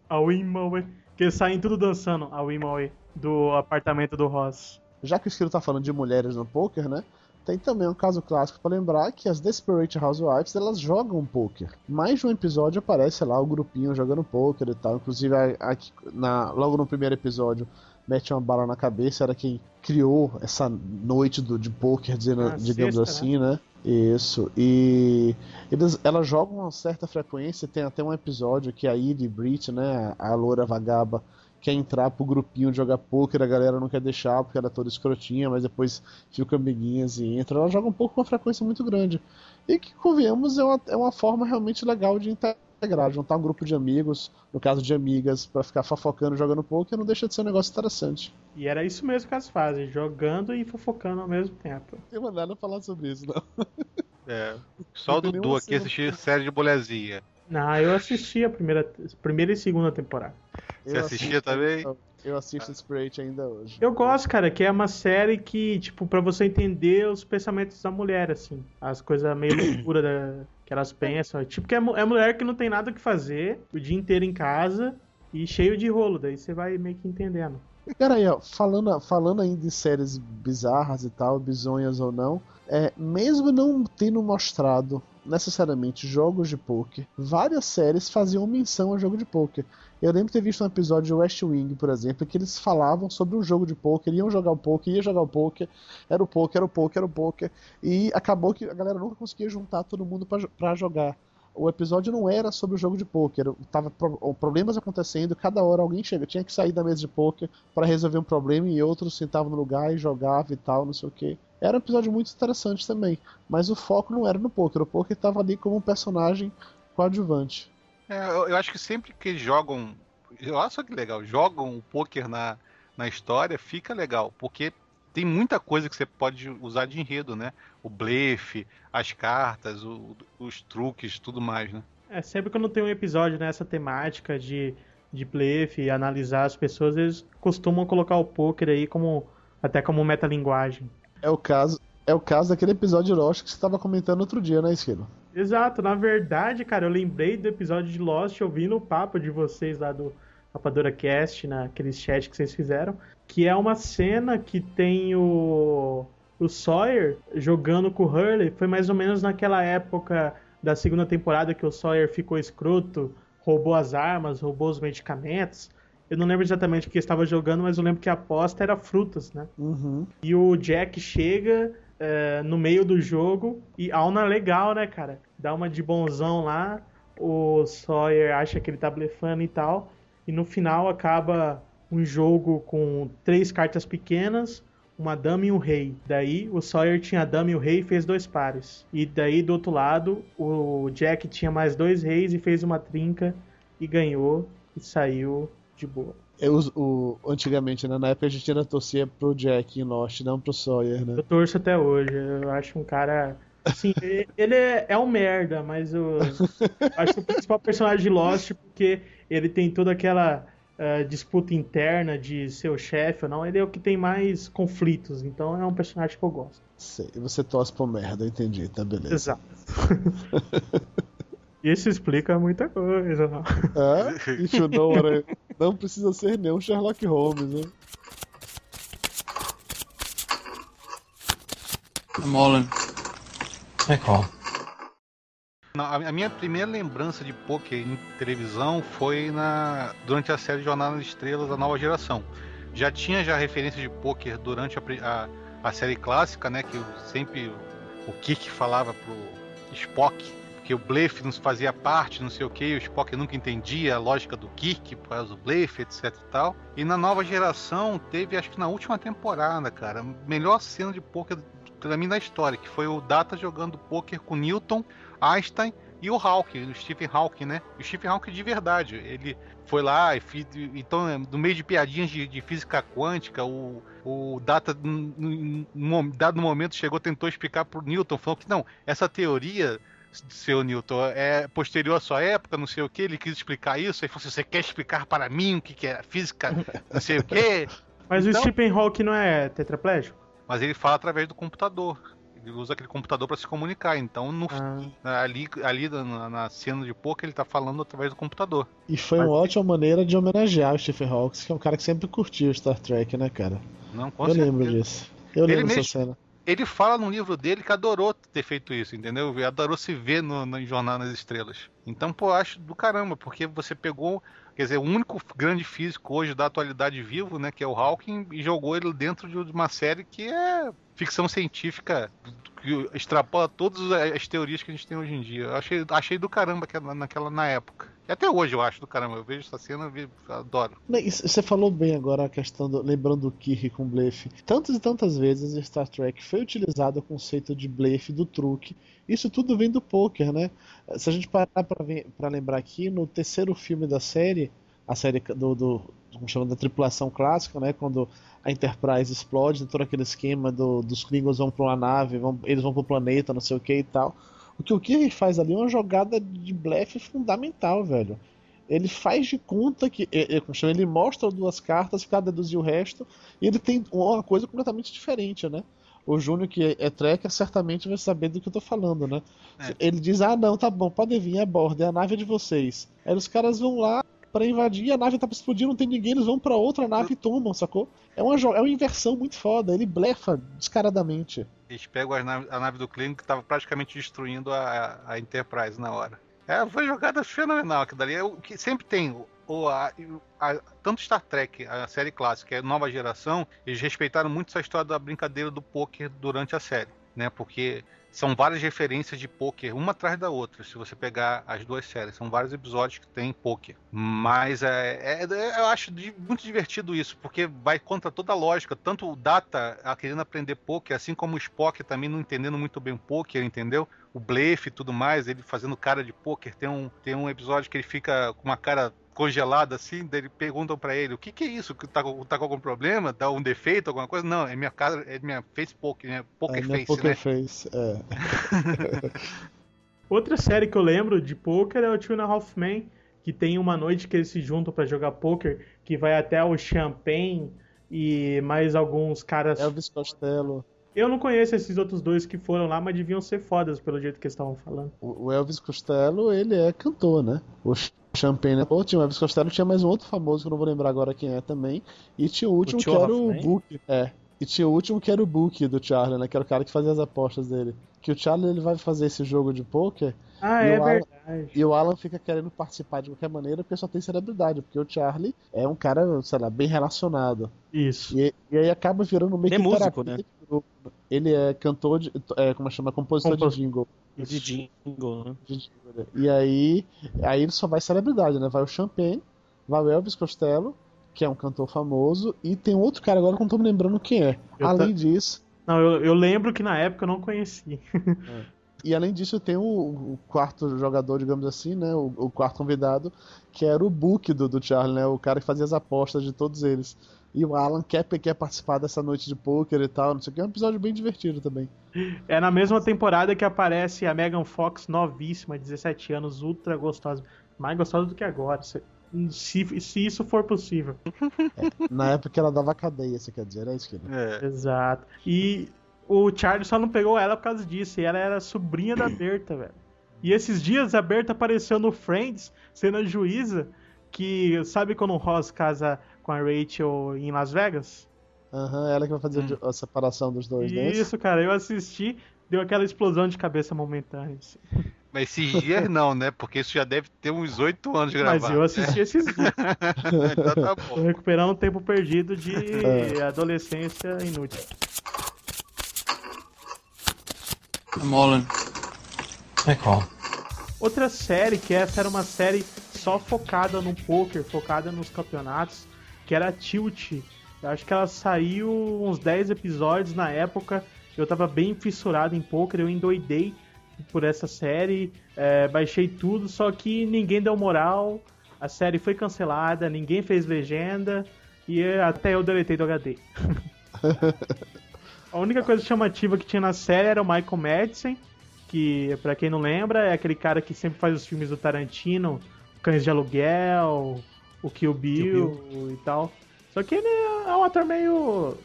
Awimaway, Que saem tudo dançando, a Awimaway, do apartamento do Ross. Já que o Esquilo tá falando de mulheres no poker, né? Tem também um caso clássico pra lembrar que as Desperate Housewives elas jogam poker. Mais de um episódio aparece lá o grupinho jogando poker e tal. Inclusive, a- aqui, na, logo no primeiro episódio, mete uma bala na cabeça, era quem criou essa noite do, de poker, dizendo, Ah, digamos sexta, assim, né? Isso. E eles, elas jogam uma certa frequência. Tem até um episódio que a Ida e Brit, né, a loura vagaba, quer entrar pro grupinho jogar poker, a galera não quer deixar porque ela é toda escrotinha, mas depois ficam amiguinhas e entra. Ela joga um pouco com uma frequência muito grande. E que, convenhamos, é uma, é uma forma realmente legal de integrar, juntar um grupo de amigos, no caso de amigas, pra ficar fofocando jogando poker, não deixa de ser um negócio interessante. E era isso mesmo que elas fazem, jogando e fofocando ao mesmo tempo. Não tem falar sobre isso, não. É. [laughs] Só o Dudu aqui assistir série de bolezinha. Não, eu assisti a primeira, primeira e segunda temporada. Você assistia também? Eu assisto Spirit ainda hoje. Eu gosto, cara, que é uma série que, tipo, pra você entender os pensamentos da mulher, assim. As coisas meio [coughs] loucura da, que elas pensam. Tipo, que é, é mulher que não tem nada o que fazer o dia inteiro em casa e cheio de rolo. Daí você vai meio que entendendo. Cara aí, ó, falando, falando ainda em séries bizarras e tal, bizonhas ou não, é, mesmo não tendo mostrado necessariamente jogos de poker, várias séries faziam menção ao jogo de poker. Eu lembro de ter visto um episódio de West Wing, por exemplo, que eles falavam sobre um jogo de poker, iam jogar o poker, ia jogar o poker, era o poker, era o poker, era o poker, e acabou que a galera nunca conseguia juntar todo mundo pra jogar. O episódio não era sobre o jogo de poker, tava pro- problemas acontecendo, cada hora alguém chega, tinha que sair da mesa de poker para resolver um problema e outros sentavam no lugar e jogavam e tal, não sei o que. Era um episódio muito interessante também, mas o foco não era no poker, o poker tava ali como um personagem coadjuvante. É, eu, eu acho que sempre que eles jogam. Olha só que legal, jogam o poker na, na história, fica legal, porque tem muita coisa que você pode usar de enredo, né? O blefe, as cartas, o- os truques, tudo mais, né? É, sempre quando tem um episódio nessa temática de, de blefe e analisar as pessoas, eles costumam colocar o poker aí como até como metalinguagem. É o caso, é o caso daquele episódio de Lost que você estava comentando outro dia, né, Esquilo? Exato, na verdade, cara, eu lembrei do episódio de Lost ouvindo o papo de vocês lá do Rapadura Cast, naquele chat que vocês fizeram, que é uma cena que tem o, o Sawyer jogando com o Hurley, foi mais ou menos naquela época da segunda temporada que o Sawyer ficou escroto, roubou as armas, roubou os medicamentos. Eu não lembro exatamente o que estava jogando, mas eu lembro que a aposta era frutas, né? Uhum. E o Jack chega é, no meio do jogo e Alna legal, né, cara? Dá uma de bonzão lá. O Sawyer acha que ele tá blefando e tal. E no final acaba um jogo com três cartas pequenas, uma dama e um rei. Daí o Sawyer tinha a dama e o rei e fez dois pares. E daí do outro lado o Jack tinha mais dois reis e fez uma trinca e ganhou e saiu de boa. Eu, o, antigamente, né, na época a gente ainda torcia pro Jack em Lost, não pro Sawyer, né? Eu torço até hoje. Eu acho um cara. Assim, ele- é, é um merda, mas eu acho que o principal personagem de Lost, porque ele tem toda aquela eh, disputa interna de ser o chefe ou não, ele é o que tem mais conflitos, então é um personagem que eu gosto. Sei, você torce pro merda, eu entendi, tá beleza. Exato. [laughs] Isso explica muita coisa, não? É? If you know what I- Não precisa ser nenhum Sherlock Holmes, né? I'm Não, a minha primeira lembrança de poker em televisão foi na durante a série Jornada nas Estrelas, a nova geração. Já tinha já referência de poker durante a, a, a série clássica, né? Que sempre o Kirk falava pro Spock que o blefe não fazia parte, não sei o que, o Spock nunca entendia a lógica do Kirk por causa do blefe, etc e tal. E na nova geração teve, acho que na última temporada, cara, melhor cena de poker pra mim da história, que foi o Data jogando poker com Newton, Einstein e o Hawking, o Stephen Hawking, né? O Stephen Hawking de verdade. Ele foi lá e então, é, no meio de piadinhas de, de física quântica, o, o Data, num- dado momento, chegou, tentou explicar pro Newton, falou que não, essa teoria, seu Newton, é posterior à sua época, não sei o que, ele quis explicar isso, aí falou assim, você quer explicar para mim o que, que é física, não sei o que. Mas o Então- Stephen Hawking não é tetraplégico? Mas ele fala através do computador. Ele usa aquele computador para se comunicar. Então, no, Ah. ali, ali na, na cena de poker, ele tá falando através do computador. E foi uma ótima maneira de homenagear o Stephen Hawking, que é um cara que sempre curtiu Star Trek, né, cara? Não, com eu certeza. lembro disso. Eu Ele lembro dessa mesmo- cena. Ele fala no livro dele que adorou ter feito isso, entendeu? Ele adorou se ver no, no Jornal nas Estrelas. Então, pô, eu acho do caramba, porque você pegou quer dizer, o único grande físico hoje da atualidade vivo, né, que é o Hawking, e jogou ele dentro de uma série que é ficção científica que extrapola todas as teorias que a gente tem hoje em dia. Achei, achei do caramba naquela na época. E até hoje eu acho do caramba. Eu vejo essa cena e adoro. Você falou bem agora a questão do, lembrando o Kirk com blefe. Tantas e tantas vezes em Star Trek foi utilizado o conceito de blefe do truque. Isso tudo vem do poker, né? Se a gente parar para lembrar aqui, no terceiro filme da série, a série do, do como chama da tripulação clássica, né? Quando a Enterprise explode, todo aquele esquema do, dos Klingons vão para uma nave, vão, eles vão para o planeta, não sei o que e tal. O que o Kirk faz ali é uma jogada de blefe fundamental, velho. Ele faz de conta que. Ele, ele mostra duas cartas, fica deduzir o resto, e ele tem uma coisa completamente diferente, né? O Júnior, que é tracker, certamente vai saber do que eu tô falando, né? É. Ele diz: Ah, não, tá bom, pode vir, é bordo, é a nave de vocês. Aí os caras vão lá, para invadir, a nave tá explodindo, não tem ninguém, eles vão para outra nave e tomam, sacou? É uma, é uma inversão muito foda, ele blefa descaradamente. Eles pegam a nave, a nave do Klingon que tava praticamente destruindo a, a Enterprise na hora. É, foi jogada fenomenal, que dali é o que sempre tem. O, a, a, tanto Star Trek, a série clássica, a nova geração, eles respeitaram muito essa história da brincadeira do poker durante a série, né? Porque são várias referências de poker, uma atrás da outra, se você pegar as duas séries. São vários episódios que tem poker. Mas é, é, é eu acho muito divertido isso, porque vai contra toda a lógica. Tanto o Data a querendo aprender poker, assim como o Spock também não entendendo muito bem o poker, entendeu? O blefe e tudo mais, ele fazendo cara de poker. Tem um, tem um episódio que ele fica com uma cara congelada assim, daí perguntam para ele, o que que é isso? Tá, tá com algum problema? Dá um defeito, alguma coisa? Não, é minha cara, é minha face poker, né? Poker é face, poker né? face, é. [laughs] [laughs] Outra série que eu lembro de poker é o Two and a Half Men, que tem uma noite que eles se juntam para jogar poker, que vai até o Champagne e mais alguns caras... Elvis Costello. Eu não conheço esses outros dois que foram lá, mas deviam ser fodas pelo jeito que eles estavam falando. O Elvis Costello, ele é cantor, né? O Champagne Pô, tinha o Elvis Costello, tinha mais um outro famoso que eu não vou lembrar agora quem é também. E tinha o último o que era o Book. É. E tinha o último que era o Book do Charlie, né? Que era o cara que fazia as apostas dele. Que o Charlie ele vai fazer esse jogo de poker. Ah, é verdade. e o Alan fica querendo participar de qualquer maneira porque só tem celebridade. Porque o Charlie é um cara, sei lá, bem relacionado. Isso. E, e aí acaba virando meio ele que é músico, né? Ele é cantor de. É, como chama? Compositor Compos... de jingle. De jingle, né? De jingle, né? E aí, aí ele só vai celebridade, né? Vai o Champagne, vai o Elvis Costello, que é um cantor famoso, e tem outro cara agora que eu não tô me lembrando quem é. Eu Além tá... disso. Não, eu, eu, lembro que na época eu não conheci. [laughs] é. E além disso, tem o, o, quarto jogador, digamos assim, né? O, o, quarto convidado, que era o Book do, do Charlie, né? O cara que fazia as apostas de todos eles. E o Alan quer, quer participar dessa noite de poker e tal, não sei o que. É um episódio bem divertido também. É na mesma temporada que aparece a Megan Fox, novíssima, 17 anos, ultra gostosa. Mais gostosa do que agora. Se, se isso for possível. É, na época ela dava cadeia, você quer dizer, é isso que é. Exato. E o Charlie só não pegou ela por causa disso. E ela era sobrinha da Berta, velho. E esses dias a Berta apareceu no Friends, sendo a juíza, que sabe quando o Ross casa com a Rachel em Las Vegas. Aham, uhum, ela que vai fazer hum. a separação dos dois, né? Isso, cara, eu assisti, deu aquela explosão de cabeça momentânea. Assim. Mas esses dias não, né? Porque isso já deve ter uns oito anos de gravado. Mas eu assisti esses dias. [laughs] então tá bom. Tô recuperando um tempo perdido de é. adolescência inútil. Mullen. É qual? Outra série, que essa era uma série só focada no poker, focada nos campeonatos, que era Tilt. Eu acho que ela saiu uns 10 episódios na época. Eu tava bem fissurado em poker, eu endoidei por essa série, é, baixei tudo, só que ninguém deu moral. A série foi cancelada, ninguém fez legenda e até eu deletei do HD. [laughs] A única coisa chamativa que tinha na série era o Michael Madsen, que, para quem não lembra, é aquele cara que sempre faz os filmes do Tarantino, Cães de Aluguel, o Kill Bill, Kill Bill. e tal. Só que ele é um ator meio.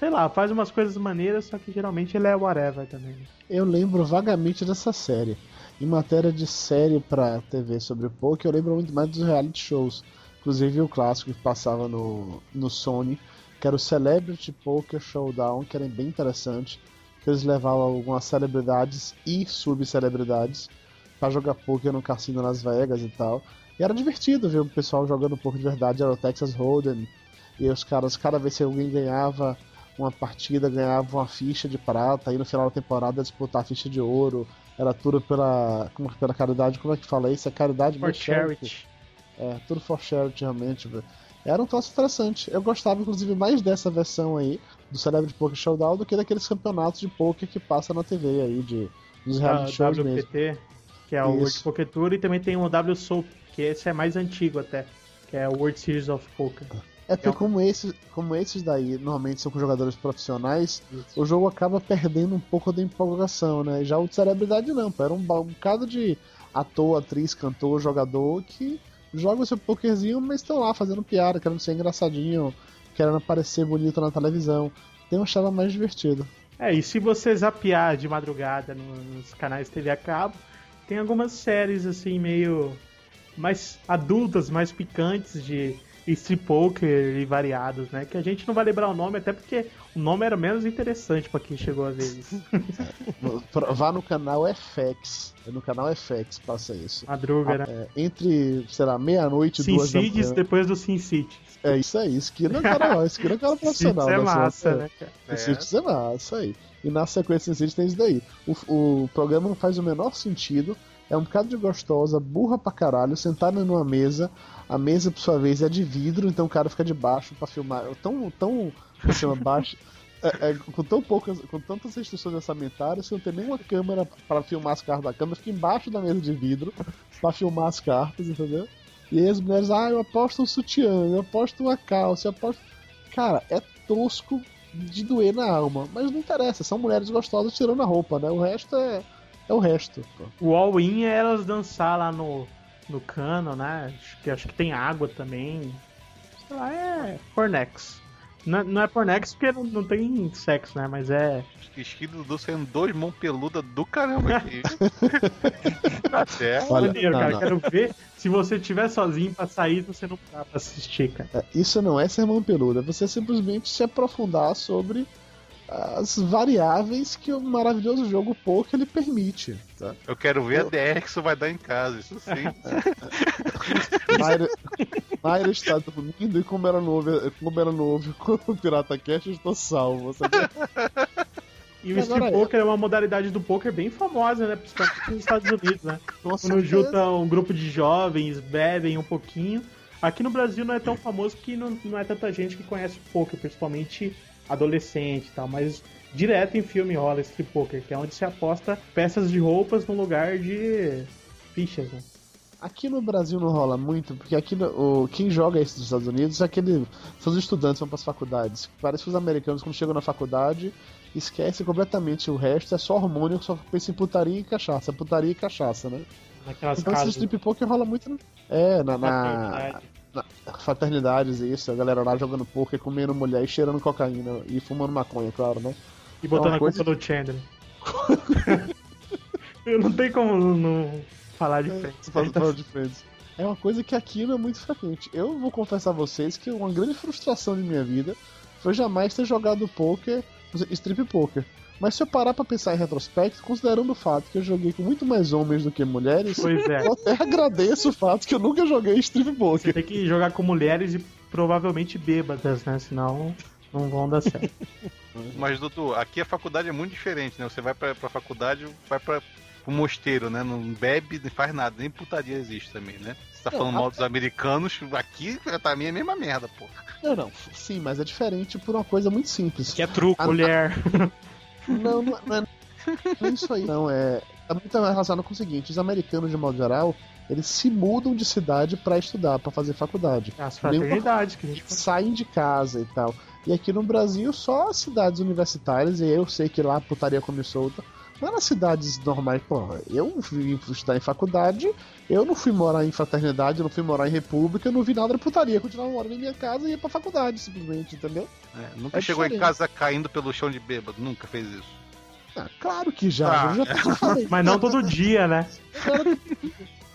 Sei lá, faz umas coisas maneiras, só que geralmente ele é whatever também. Eu lembro vagamente dessa série. Em matéria de série pra TV sobre poker, eu lembro muito mais dos reality shows. Inclusive o clássico que passava no, no Sony, que era o Celebrity Poker Showdown, que era bem interessante. Que eles levavam algumas celebridades e subcelebridades pra jogar poker no cassino Las Vegas e tal. E era divertido ver o pessoal jogando poker de verdade, era o Texas Hold'em. E os caras, cada vez que alguém ganhava uma partida, ganhava uma ficha de prata, aí no final da temporada disputar a ficha de ouro. Era tudo pela, como, pela caridade, como é que fala isso? É caridade For mas charity. É, tudo for charity realmente, velho. Era um troço interessante. Eu gostava, inclusive, mais dessa versão aí do Celebrity Poker Showdown do que daqueles campeonatos de poker que passa na TV aí, de, dos reality shows mesmo. WPT, que é o World. Poker Tour, e também tem o WSOP, que esse é mais antigo até, que é o World Series of Poker. É porque um- como esses, como esses daí normalmente são com jogadores profissionais, o jogo acaba perdendo um pouco da empolgação, né? Já o de celebridade não, pô, era um, um bocado de ator, atriz, cantor, jogador que joga o seu pokerzinho, mas estão lá fazendo piada, querendo ser engraçadinho, querendo aparecer bonito na televisão. Tem uma achava mais divertido. É, e se você zapear de madrugada no- nos canais TV a cabo, tem algumas séries assim meio mais adultas, mais picantes de strip poker e variados, né? Que a gente não vai lembrar o nome, até porque o nome era menos interessante pra quem chegou a ver isso. [laughs] Vá no canal FX. É No canal FX passa isso. Madruga, né? É, entre, sei lá, meia-noite e Sin duas da manhã. depois do Sin City. É isso aí, esquina cara, esquina cara profissional. [laughs] É da massa, sua- né, cara? O Cities é massa aí. E na sequência Cities tem isso daí. O, o programa não faz o menor sentido. É um bocado de gostosa, burra pra caralho, sentada numa mesa. A mesa, por sua vez, é de vidro, então o cara fica de baixo pra filmar. Tão, tão, como chama, baixo. é, é, com, tão poucas, com tantas restrições orçamentárias, você não tem nenhuma câmera pra filmar as cartas da câmera, fica embaixo da mesa de vidro pra filmar as cartas, entendeu? E aí as mulheres, ah, eu aposto um sutiã, eu aposto uma calça, eu aposto. Cara, é tosco de doer na alma. Mas não interessa, são mulheres gostosas tirando a roupa, né? O resto é, é o resto. pô. O all-in é elas dançar lá no, no cano, né? Acho que, acho que tem água também. Sei lá, é Pornex. Não, não é Pornex porque não, não tem sexo, né? Mas é. Esquilo Dudu saindo dois mãos peludas do caramba aqui. [laughs] certo. Olha, maneiro, cara. não. Quero ver se você estiver sozinho pra sair, você não dá pra assistir, cara. É, Isso não é sermão peludo, é você simplesmente se aprofundar sobre as variáveis que o maravilhoso jogo poker ele permite. Tá? Eu quero ver a DR que isso vai dar em casa, isso sim. Mayra, Mayra está dormindo e como era novo, como era novo com o Pirata Cast, eu estou salvo. sabe? E o strip é. poker é uma modalidade do poker bem famosa, né? Principalmente nos Estados Unidos, né? Com Quando certeza. junta um grupo de jovens, bebem um pouquinho. Aqui no Brasil não é tão famoso porque não, não é tanta gente que conhece o poker, principalmente adolescente e tal, mas direto em filme rola esse poker, que é onde se aposta peças de roupas no lugar de fichas, né? Aqui no Brasil não rola muito, porque aqui o, quem joga isso nos Estados Unidos é aquele. São os estudantes que vão para as faculdades. Parece que os americanos, quando chegam na faculdade, esquecem completamente o resto, é só hormônio, só pensa em putaria e cachaça. Putaria e cachaça, né? Naquelas Então esse casas. strip poker rola muito. É, na, na, Fraternidades, isso, a galera lá jogando poker, comendo mulher e cheirando cocaína e fumando maconha, claro, né? E botando É uma a culpa coisa do Chandler. [laughs] Eu não tem como não- falar de frente. Fala- fala de Friends. É uma coisa que aqui não é muito frequente. Eu vou confessar a vocês que uma grande frustração de minha vida foi jamais ter jogado poker, strip poker. Mas se eu parar pra pensar em retrospecto, considerando o fato que eu joguei com muito mais homens do que mulheres, Pois é. [laughs] eu até agradeço o fato que eu nunca joguei strip Você poker. tem que jogar com mulheres e provavelmente bêbadas, né? Senão não vão dar certo. [laughs] Mas, Dudu, aqui a faculdade é muito diferente, né? Você vai pra, pra faculdade, vai pra, pro mosteiro, né? Não bebe, não faz nada, nem putaria existe também, né? Você tá Não, falando a- mal dos americanos, aqui pra mim é a mesma merda, pô. Não, não, sim, mas é diferente por uma coisa muito simples. Que é truco. A- Mulher. [laughs] Não, não é, não é- não é isso aí. Não, é. É muito relacionado com o seguinte: os americanos, de modo geral, eles se mudam de cidade pra estudar, pra fazer faculdade. As fraternidades que a gente Saem de casa e tal. E aqui no Brasil, só as cidades universitárias, e eu sei que lá a putaria come solta. Mas nas cidades normais, porra, eu vim estudar em faculdade, eu não fui morar em fraternidade, eu não fui morar em república, eu não vi nada de putaria, eu continuava morando em minha casa e ia pra faculdade, simplesmente, entendeu? É, nunca É chegou em diferente. casa caindo pelo chão de bêbado, nunca fez isso. Ah, claro que já, Ah. eu já. [laughs] Mas não todo dia, né? Cara,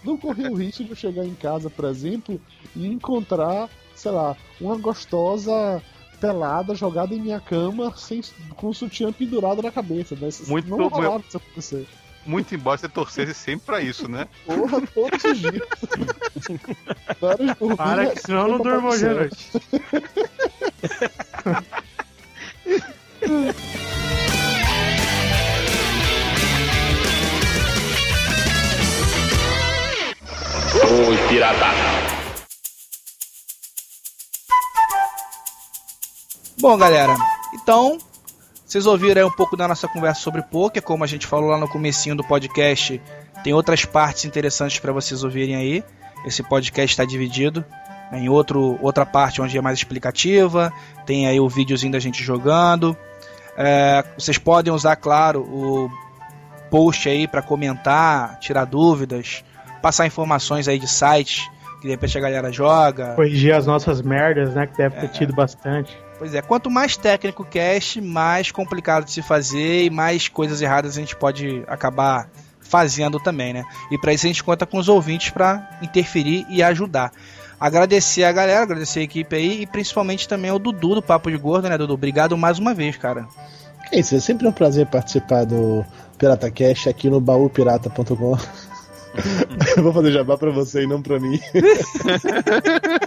não corri o risco de eu chegar em casa, por exemplo, e encontrar, sei lá, uma gostosa pelada jogada em minha cama sem, com o sutiã pendurado na cabeça. Né? Muito não rolava isso acontecer. Muito embora você torcesse sempre pra isso, né? [laughs] Porra, todos os dias. Por Para que senão eu não durmo hoje à noite. Oi, pirata. Bom, galera, então vocês ouviram aí um pouco da nossa conversa sobre poker, como a gente falou lá no comecinho do podcast, tem outras partes interessantes para vocês ouvirem aí. Esse podcast está dividido né, em outro, outra parte onde é mais explicativa, tem aí o videozinho da gente jogando. É, vocês podem usar, claro, o post aí para comentar, tirar dúvidas, passar informações aí de sites que de repente a galera joga. Corrigir as nossas merdas, né? Que deve ter tido bastante. Pois é, quanto mais técnico o cast, mais complicado de se fazer e mais coisas erradas a gente pode acabar fazendo também, né? E para isso a gente conta com os ouvintes para interferir e ajudar. Agradecer a galera, agradecer a equipe aí e principalmente também ao Dudu do Papo de Gordo, né, Dudu? Obrigado mais uma vez, cara. É isso, é sempre um prazer participar do Pirata Cash aqui no baúpirata.com. [laughs] Eu vou fazer jabá pra você e não pra mim. [laughs]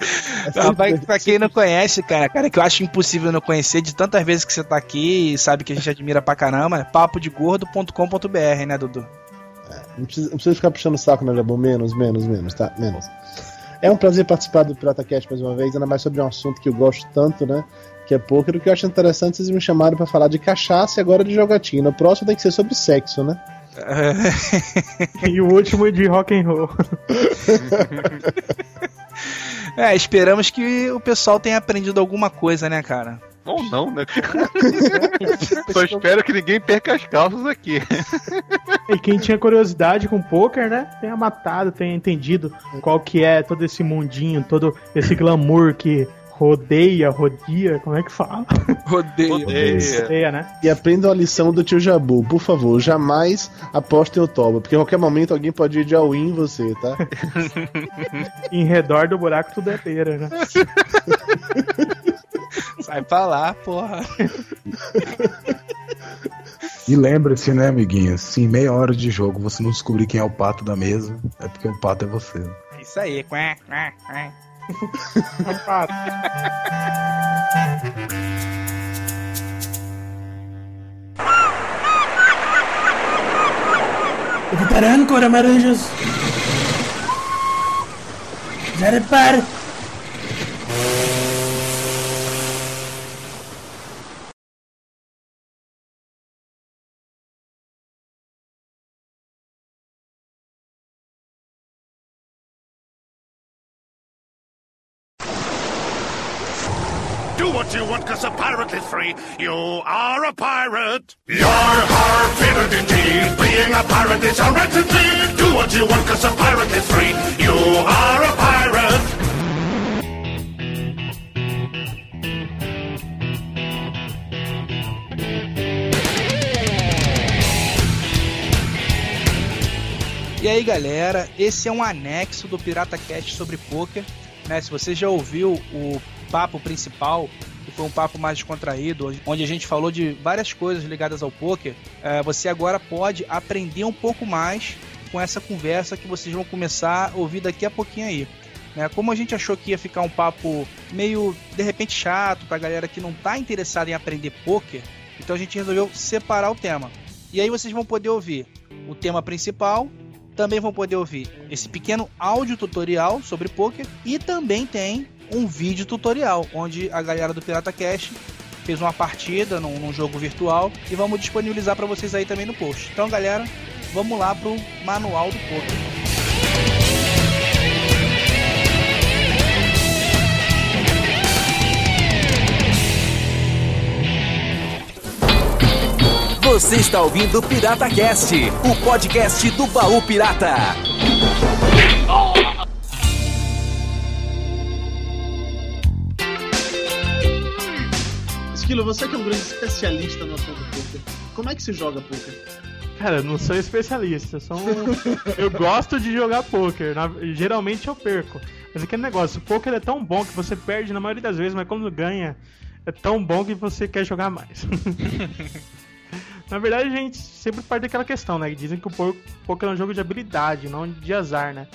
[laughs] Não, pra, quem não conhece, cara, cara, que eu acho impossível não conhecer de tantas vezes que você tá aqui e sabe que a gente admira pra caramba, é papodegordo.com.br, né, Dudu? Não precisa, não precisa ficar puxando o saco, né, Jabô? Menos, menos, menos, tá? Menos. É um prazer participar do Pirata Cast mais uma vez, ainda mais sobre um assunto que eu gosto tanto, né? Que é poker. O que eu acho interessante, vocês me chamaram pra falar de cachaça e agora de jogatina. O próximo tem que ser sobre sexo, né? [laughs] E o último de rock and roll. [laughs] É, esperamos que o pessoal tenha aprendido alguma coisa, né, cara? Ou não, né? [laughs] Só espero que ninguém perca as calças aqui. E quem tinha curiosidade com poker, né? Tenha matado, tenha entendido qual que é todo esse mundinho, todo esse glamour que rodeia, rodia, como é que fala? Rodeio. Rodeia, né? E aprendam a lição do tio Jabu, por favor. Jamais apostem o toba, porque a qualquer momento alguém pode ir de all-in em você, tá? [laughs] Em redor do buraco tudo é beira, né? [laughs] Sai pra lá, porra. E lembre-se, né, amiguinhos? Se em meia hora de jogo você não descobrir quem é o pato da mesa, é porque o pato é você. É Isso aí, quá, quá, quá. Preparando, Cora Maranjas. Já repare. Do what you want, You are a pirate. Fiddle-dee-dee. Being a pirate is Do what you want, cause a pirate is free. You are a pirate. E aí, galera, esse é um anexo do Pirata Cast sobre poker. Né? Se você já ouviu o papo principal, que foi um papo mais descontraído, onde a gente falou de várias coisas ligadas ao poker, eh, você agora pode aprender um pouco mais com essa conversa que vocês vão começar a ouvir daqui a pouquinho aí. Né? Como a gente achou que ia ficar um papo meio, de repente, chato pra galera que não tá interessada em aprender poker, então a gente resolveu separar o tema. E aí vocês vão poder ouvir o tema principal, também vão poder ouvir esse pequeno áudio tutorial sobre poker e também tem um vídeo tutorial onde a galera do Pirata Cash fez uma partida num, num jogo virtual e vamos disponibilizar para vocês aí também no post. Então, galera, vamos lá pro manual do poker. Você está ouvindo o Pirata Cast, o podcast do baú pirata. Esquilo, você que é um grande especialista no assunto poker, como é que se joga poker? Cara, eu não sou especialista, eu sou um... Eu gosto de jogar poker, na- geralmente eu perco. Mas aquele negócio, o poker é tão bom que você perde na maioria das vezes, mas quando ganha, é tão bom que você quer jogar mais. [laughs] Na verdade, a gente sempre parte daquela questão, né? Que dizem que o po- poker é um jogo de habilidade, não de azar, né?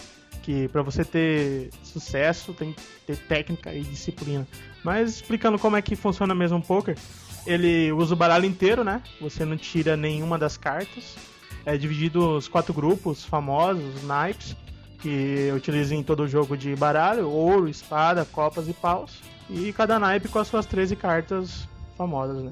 Que pra você ter sucesso tem que ter técnica e disciplina. Mas explicando como é que funciona mesmo o poker, ele usa o baralho inteiro, né? Você não tira nenhuma das cartas. É dividido os quatro grupos famosos, os naipes, que utilizam em todo jogo de baralho, ouro, espada, copas e paus. E cada naipe com as suas 13 cartas famosas, né?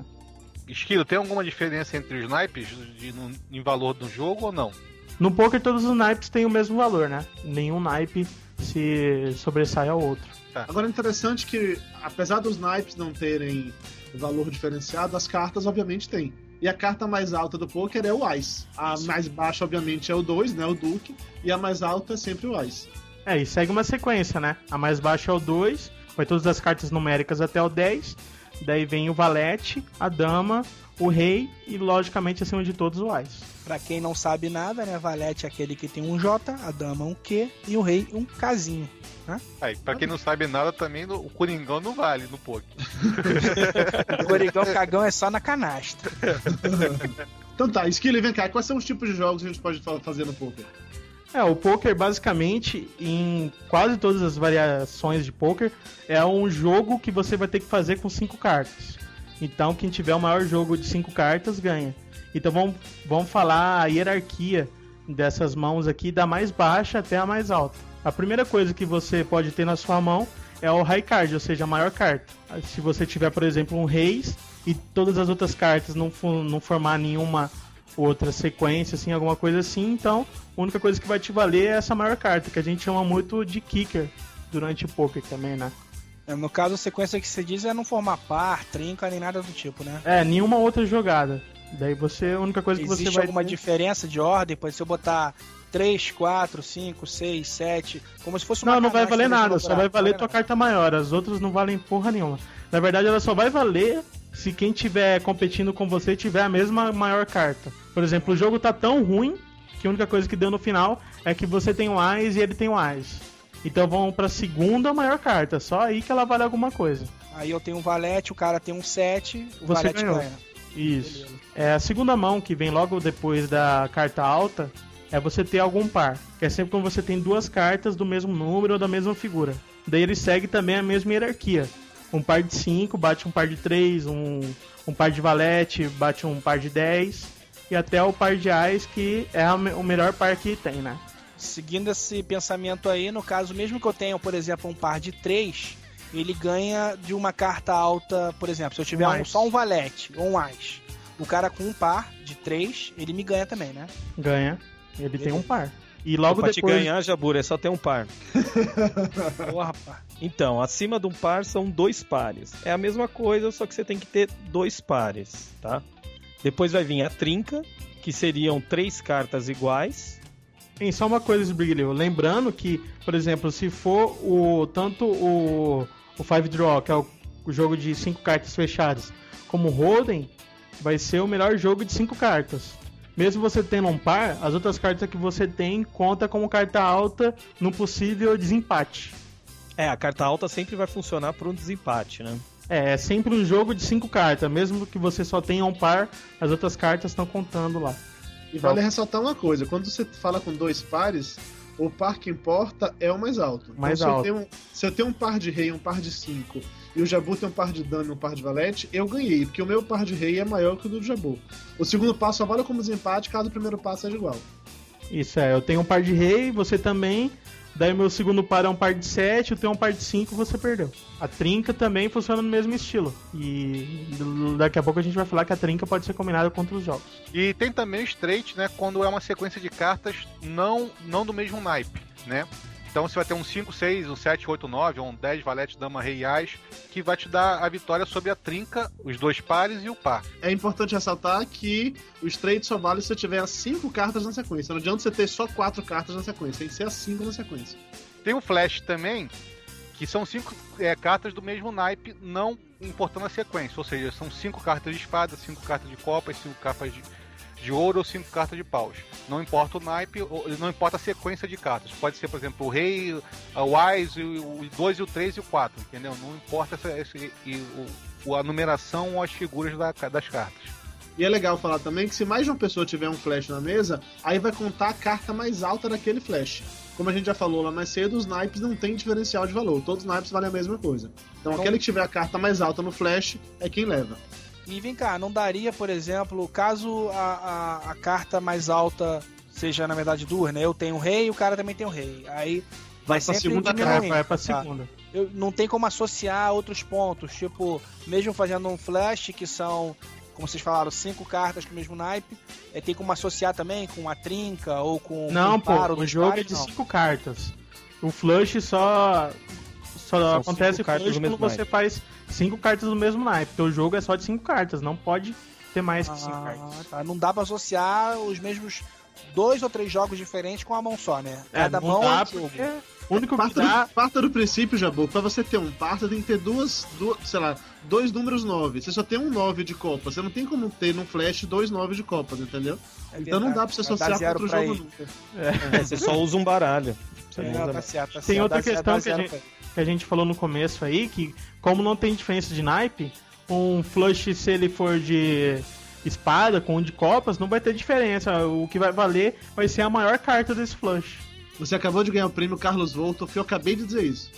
Esquilo, tem alguma diferença entre os naipes de, no- em valor do jogo ou não? No poker todos os naipes têm o mesmo valor, né? Nenhum naipe se sobressai ao outro. Agora é interessante que, apesar dos naipes não terem valor diferenciado, as cartas obviamente têm. E a carta mais alta do poker é o Ice. A mais baixa, obviamente, é o 2, né? O Duke. E a mais alta é sempre o Ice. É, e segue uma sequência, né? A mais baixa é o 2, vai todas as cartas numéricas até o 10. Daí vem o valete, a dama, o rei e, logicamente, acima de todos, o Ás. Pra quem não sabe nada, né? Valete é aquele que tem um J, a dama um Q e o rei um Kzinho. Né? Aí, pra quem não sabe nada, também o Coringão não vale no poker. [laughs] O Corigão Cagão é só na canastra. [laughs] Então tá, Skilly, vem cá. Quais são os tipos de jogos que a gente pode fa- fazer no poker? É, o poker basicamente, em quase todas as variações de poker, é um jogo que você vai ter que fazer com cinco cartas. Então, quem tiver o maior jogo de cinco cartas ganha. Então, vamos, vamos falar a hierarquia dessas mãos aqui, da mais baixa até a mais alta. A primeira coisa que você pode ter na sua mão é o high card, ou seja, a maior carta. Se você tiver, por exemplo, um reis e todas as outras cartas não, não formar nenhuma outra sequência, assim, alguma coisa assim, então a única coisa que vai te valer é essa maior carta, que a gente chama muito de kicker durante o poker também, né? É, No caso, a sequência que você diz é não formar par, trinca, nem nada do tipo, né? É, nenhuma outra jogada. Daí você, a única coisa que Existe você vai alguma ter- diferença de ordem? Pode se eu botar 3, 4, 5, 6, 7, como se fosse uma Não, não vai valer nada, só vai valer vale tua carta maior, as outras não valem porra nenhuma. Na verdade, ela só vai valer se quem tiver competindo com você tiver a mesma maior carta. Por exemplo, o jogo tá tão ruim que a única coisa que deu no final é que você tem o Ás e ele tem o Ás. Então vão pra segunda maior carta, só aí que ela vale alguma coisa. Aí eu tenho um valete, o cara tem um 7, o Você valete ganhou. ganha. Isso. É, a segunda mão que vem logo depois da carta alta é você ter algum par. Que é sempre quando você tem duas cartas do mesmo número ou da mesma figura. Daí ele segue também a mesma hierarquia. Um par de 5 bate um par de 3, um, um par de valete bate um par de 10. E até o par de ais, que é o melhor par que tem, né? Seguindo esse pensamento aí, no caso, mesmo que eu tenha, por exemplo, um par de 3, ele ganha de uma carta alta, por exemplo, se eu tiver Um um- só um valete ou um as. O cara com um par de 3, ele me ganha também, né? Ganha. Ele tem um par. E logo pra depois. te ganhar, Jabura, é só ter um par. [laughs] Porra, rapaz. Então, acima de um par são dois pares. É a mesma coisa, só que você tem que ter dois pares, tá? Depois vai vir a trinca, que seriam três cartas iguais. Tem só uma coisa, Sbriglio. Lembrando que, por exemplo, se for o tanto o, o Five Draw, que é o, o jogo de cinco cartas fechadas, como o Holden, vai ser o melhor jogo de cinco cartas. Mesmo você tendo um par, as outras cartas que você tem conta como carta alta no possível desempate. É, a carta alta sempre vai funcionar por um desempate, né? É, é sempre um jogo de cinco cartas. Mesmo que você só tenha um par, as outras cartas estão contando lá. E vale ressaltar uma coisa: quando você fala com dois pares, o par que importa é o mais alto. Mais então, alto. Se eu, tenho, se eu tenho um par de rei e um par de 5 e o Jabu tem um par de dano e um par de valete, eu ganhei, porque o meu par de rei é maior que o do Jabu. O segundo passo só vale como desempate caso o primeiro passo seja igual. Isso é, eu tenho um par de rei, você também. Daí meu segundo par é um par de 7, eu tenho um par de 5, você perdeu. A trinca também funciona no mesmo estilo. E daqui a pouco a gente vai falar que a trinca pode ser combinada contra os jogos. E tem também o straight, né? Quando é uma sequência de cartas não, não do mesmo naipe, né? Então você vai ter um 5, 6, um 7, 8, 9, um 10, valete, dama, rei e as, que vai te dar a vitória sobre a trinca, os dois pares e o par. É importante ressaltar que o straight só vale se você tiver as 5 cartas na sequência. Não adianta você ter só 4 cartas na sequência, tem que ser as 5 na sequência. Tem o flash também, que são cinco é, cartas do mesmo naipe, não importando a sequência. Ou seja, são cinco cartas de espada, cinco cartas de copas, cinco cartas de, de ouro ou cinco cartas de paus. Não importa o naipe, ou- não importa a sequência de cartas. Pode ser, por exemplo, o rei, a wise, o 2 e o 3 e o 4, entendeu? Não importa essa, esse, e o, o- a numeração ou as figuras da- das cartas. E é legal falar também que se mais de uma pessoa tiver um flash na mesa, aí vai contar a carta mais alta daquele flash. Como a gente já falou lá mais cedo, os naipes não tem diferencial de valor, todos os naipes valem a mesma coisa. Então, aquele que tiver a carta mais alta no flash é quem leva. E vem cá, não daria, por exemplo, caso a, a, a carta mais alta seja, na verdade, duas, né? Eu tenho o rei e o cara também tem o rei. Aí vai pra sempre segunda diminuindo, Vai pra tá? segunda. Eu, não tem como associar outros pontos, tipo, mesmo fazendo um flash, que são, como vocês falaram, cinco cartas com o mesmo naipe, é, tem como associar também com a trinca ou com Não, com pô, o jogo é pares, de não. cinco cartas. O flush só. Só São acontece do quando você naipe. faz cinco cartas do mesmo naipe. Porque o jogo é só de cinco cartas, não pode ter mais que cinco Ah, cartas. tá. Não dá pra associar os mesmos dois ou três jogos diferentes com a mão só, né? É, Cada não mão dá é um porque o único que Parta dá. do, parta do princípio, Jabu, pra você ter um parta tem que ter duas, duas, sei lá, dois números 9. Você só tem um 9 de copa. Você não tem como ter num flash dois 9 de copas, entendeu? É então não dá pra você associar com outro jogo nunca. É, você só usa um baralho. Você É, não tá certo, tá Tem certo. outra Dá zero- questão dá que a, gente. Que a gente falou no começo aí, que como não tem diferença de naipe, um flush se ele for de espada com um de copas, não vai ter diferença. O que vai valer vai ser a maior carta desse flush. Você acabou de ganhar o prêmio Carlos Volto, que eu acabei de dizer isso.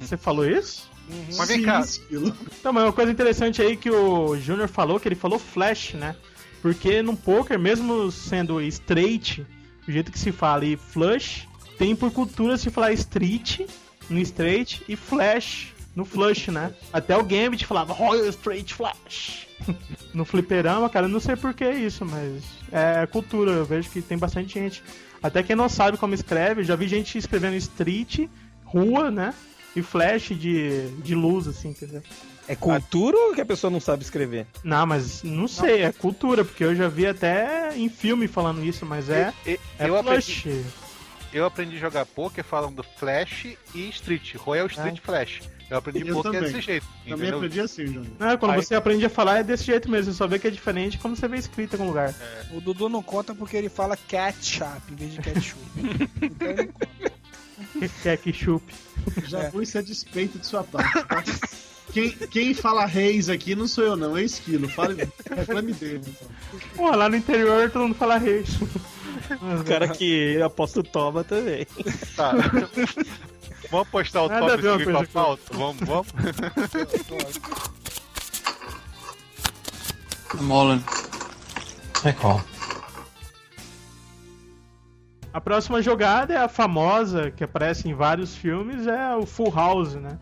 Você falou isso? Mas vem cá. Então, mas uma coisa interessante aí que o Júnior falou, que ele falou flash, né? Porque no poker, mesmo sendo straight, o jeito que se fala e flush, tem por cultura se falar street no straight e flash no flush, né? Até o Gambit falava Royal Straight Flash. [laughs] no fliperama, cara, eu não sei por que isso, mas é cultura, eu vejo que tem bastante gente. Até quem não sabe como escreve, eu já vi gente escrevendo street, rua, né? E flash de, de luz, assim, quer dizer. É cultura ou que a pessoa não sabe escrever? Não, mas não sei, é cultura, porque eu já vi até em filme falando isso, mas é. E- É eu, flush. aprendi, eu aprendi a jogar poker falando Flash e Street, Royal Street Flash. Eu aprendi Eu poker também. desse jeito. Também entendeu? aprendi assim. Não, é, quando Aí- você aprende a falar é desse jeito mesmo, você só vê que é diferente quando você vê escrito em algum lugar. O Dudu não conta porque ele fala ketchup em vez de ketchup. [laughs] então ele não conta. Chupe. Já vou isso é despeito de sua parte. tá? Quem, quem fala reis aqui não sou eu, não, é esquilo. Fale, reclame dele. Então. Pô, lá no interior todo mundo fala reis. O cara que aposta o toma também. Tá. vamos postar o Nada a top ver uma e seguir com a coisa com a pauta? Vamos, vamos. In. I call. A próxima jogada é a famosa, que aparece em vários filmes, é o Full House, né?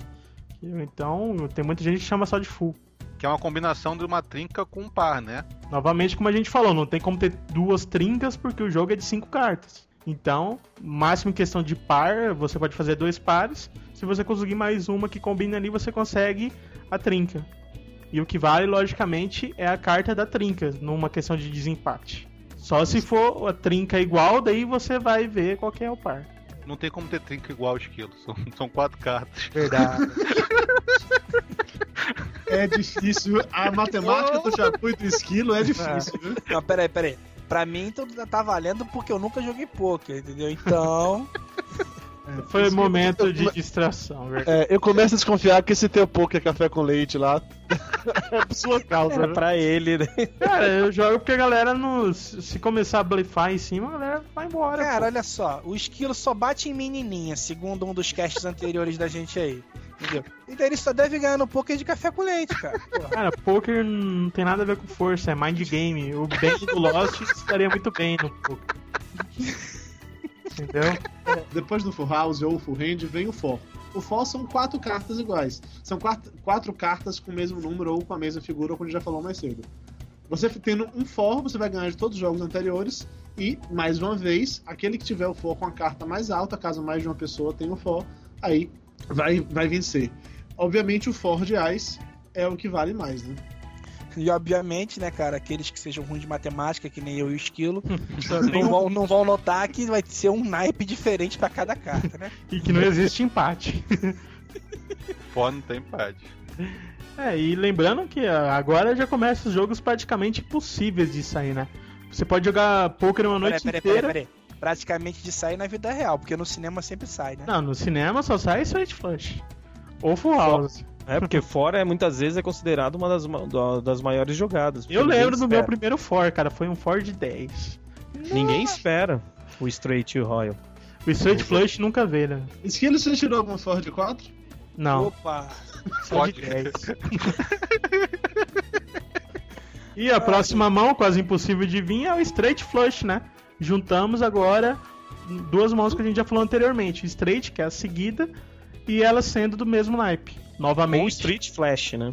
Então, tem muita gente que chama só de Full. Que é uma combinação de uma trinca com um par, né? Novamente, como a gente falou, não tem como ter duas trincas porque o jogo é de cinco cartas. Então, máximo em questão de par, você pode fazer dois pares. Se você conseguir mais uma que combine ali, você consegue a trinca. E o que vale, logicamente, é a carta da trinca, numa questão de desempate. Só se for a trinca igual, daí você vai ver qual é o par. Não tem como ter trinca igual esquilo. São, [laughs] são quatro cartas. Verdade. É difícil. A [laughs] matemática do Japu e do esquilo é difícil, viu? Não, peraí, peraí. Pra mim, então tá valendo porque eu nunca joguei poker, entendeu? Então. Foi momento de distração, verdade? É, eu começo a desconfiar que esse teu poker café com leite lá [laughs] é por sua causa. Era né? pra ele, né? Cara, eu jogo porque a galera, no, se começar a blefar em cima, a galera vai embora. Cara, pô. olha só, o esquilo só bate em menininha, segundo um dos casts anteriores da gente aí. Entendeu? Então ele só deve ganhar no poker de café com leite, cara. Porra. Cara, poker não tem nada a ver com força, é mind game. O Ben do Lost estaria muito bem no poker. [laughs] Entendeu? Depois do Full House ou Full Hand vem o For. O For são quatro cartas iguais. São quatro, quatro cartas com o mesmo número ou com a mesma figura, como a gente já falou mais cedo. Você tendo um For, você vai ganhar de todos os jogos anteriores. E, mais uma vez, aquele que tiver o For com a carta mais alta, caso mais de uma pessoa tenha o For, aí vai, vai vencer. Obviamente, o For de Ais é o que vale mais, né? E obviamente, né, cara, aqueles que sejam ruins de matemática, que nem eu e o esquilo, [laughs] não vão, não vão notar que vai ser um naipe diferente pra cada carta, né? [laughs] E que não existe empate. [laughs] Fó não tem empate. É, e lembrando que ah, agora já começam os jogos praticamente impossíveis de sair, né? Você pode jogar poker uma noite peraí, peraí, inteira. peraí. Praticamente de sair na vida real, porque no cinema sempre sai, né? Não, no cinema só sai Straight Flush. Ou Full House. É, porque [laughs] fora é, muitas vezes é considerado uma das, das maiores jogadas. Eu lembro do meu primeiro for, cara. Foi um for de 10. Ninguém espera o Straight e o Royal. O Straight Flush nunca veio, né? Esquilo, você tirou alguma Ford 4? Não. Opa! [laughs] Só de 10. [laughs] e a próxima mão, quase impossível de vir, é o Straight Flush, né? Juntamos agora duas mãos que a gente já falou anteriormente. O Straight, que é a seguida, e ela sendo do mesmo naipe. Novamente. Ou Street Flash, né?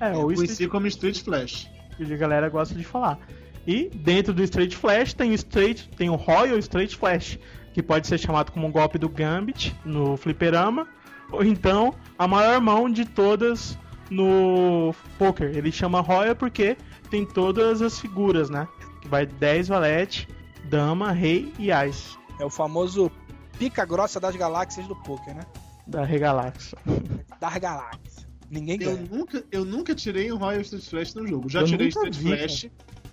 É, Eu o conheci Street como Street Flash. que a galera gosta de falar. E dentro do Straight Flash tem o Straight, tem o Royal Straight Flash, que pode ser chamado como um golpe do Gambit no fliperama, ou então a maior mão de todas no poker. Ele chama Royal porque tem todas as figuras, né? Que vai 10 valete, dama, rei e ás É o famoso pica grossa das galáxias do poker, né? Da Regalax. Das galáxias. Ninguém Eu ganha. nunca, eu nunca tirei o Royal Street Flash no jogo. Já Eu tirei Street vi, Flash,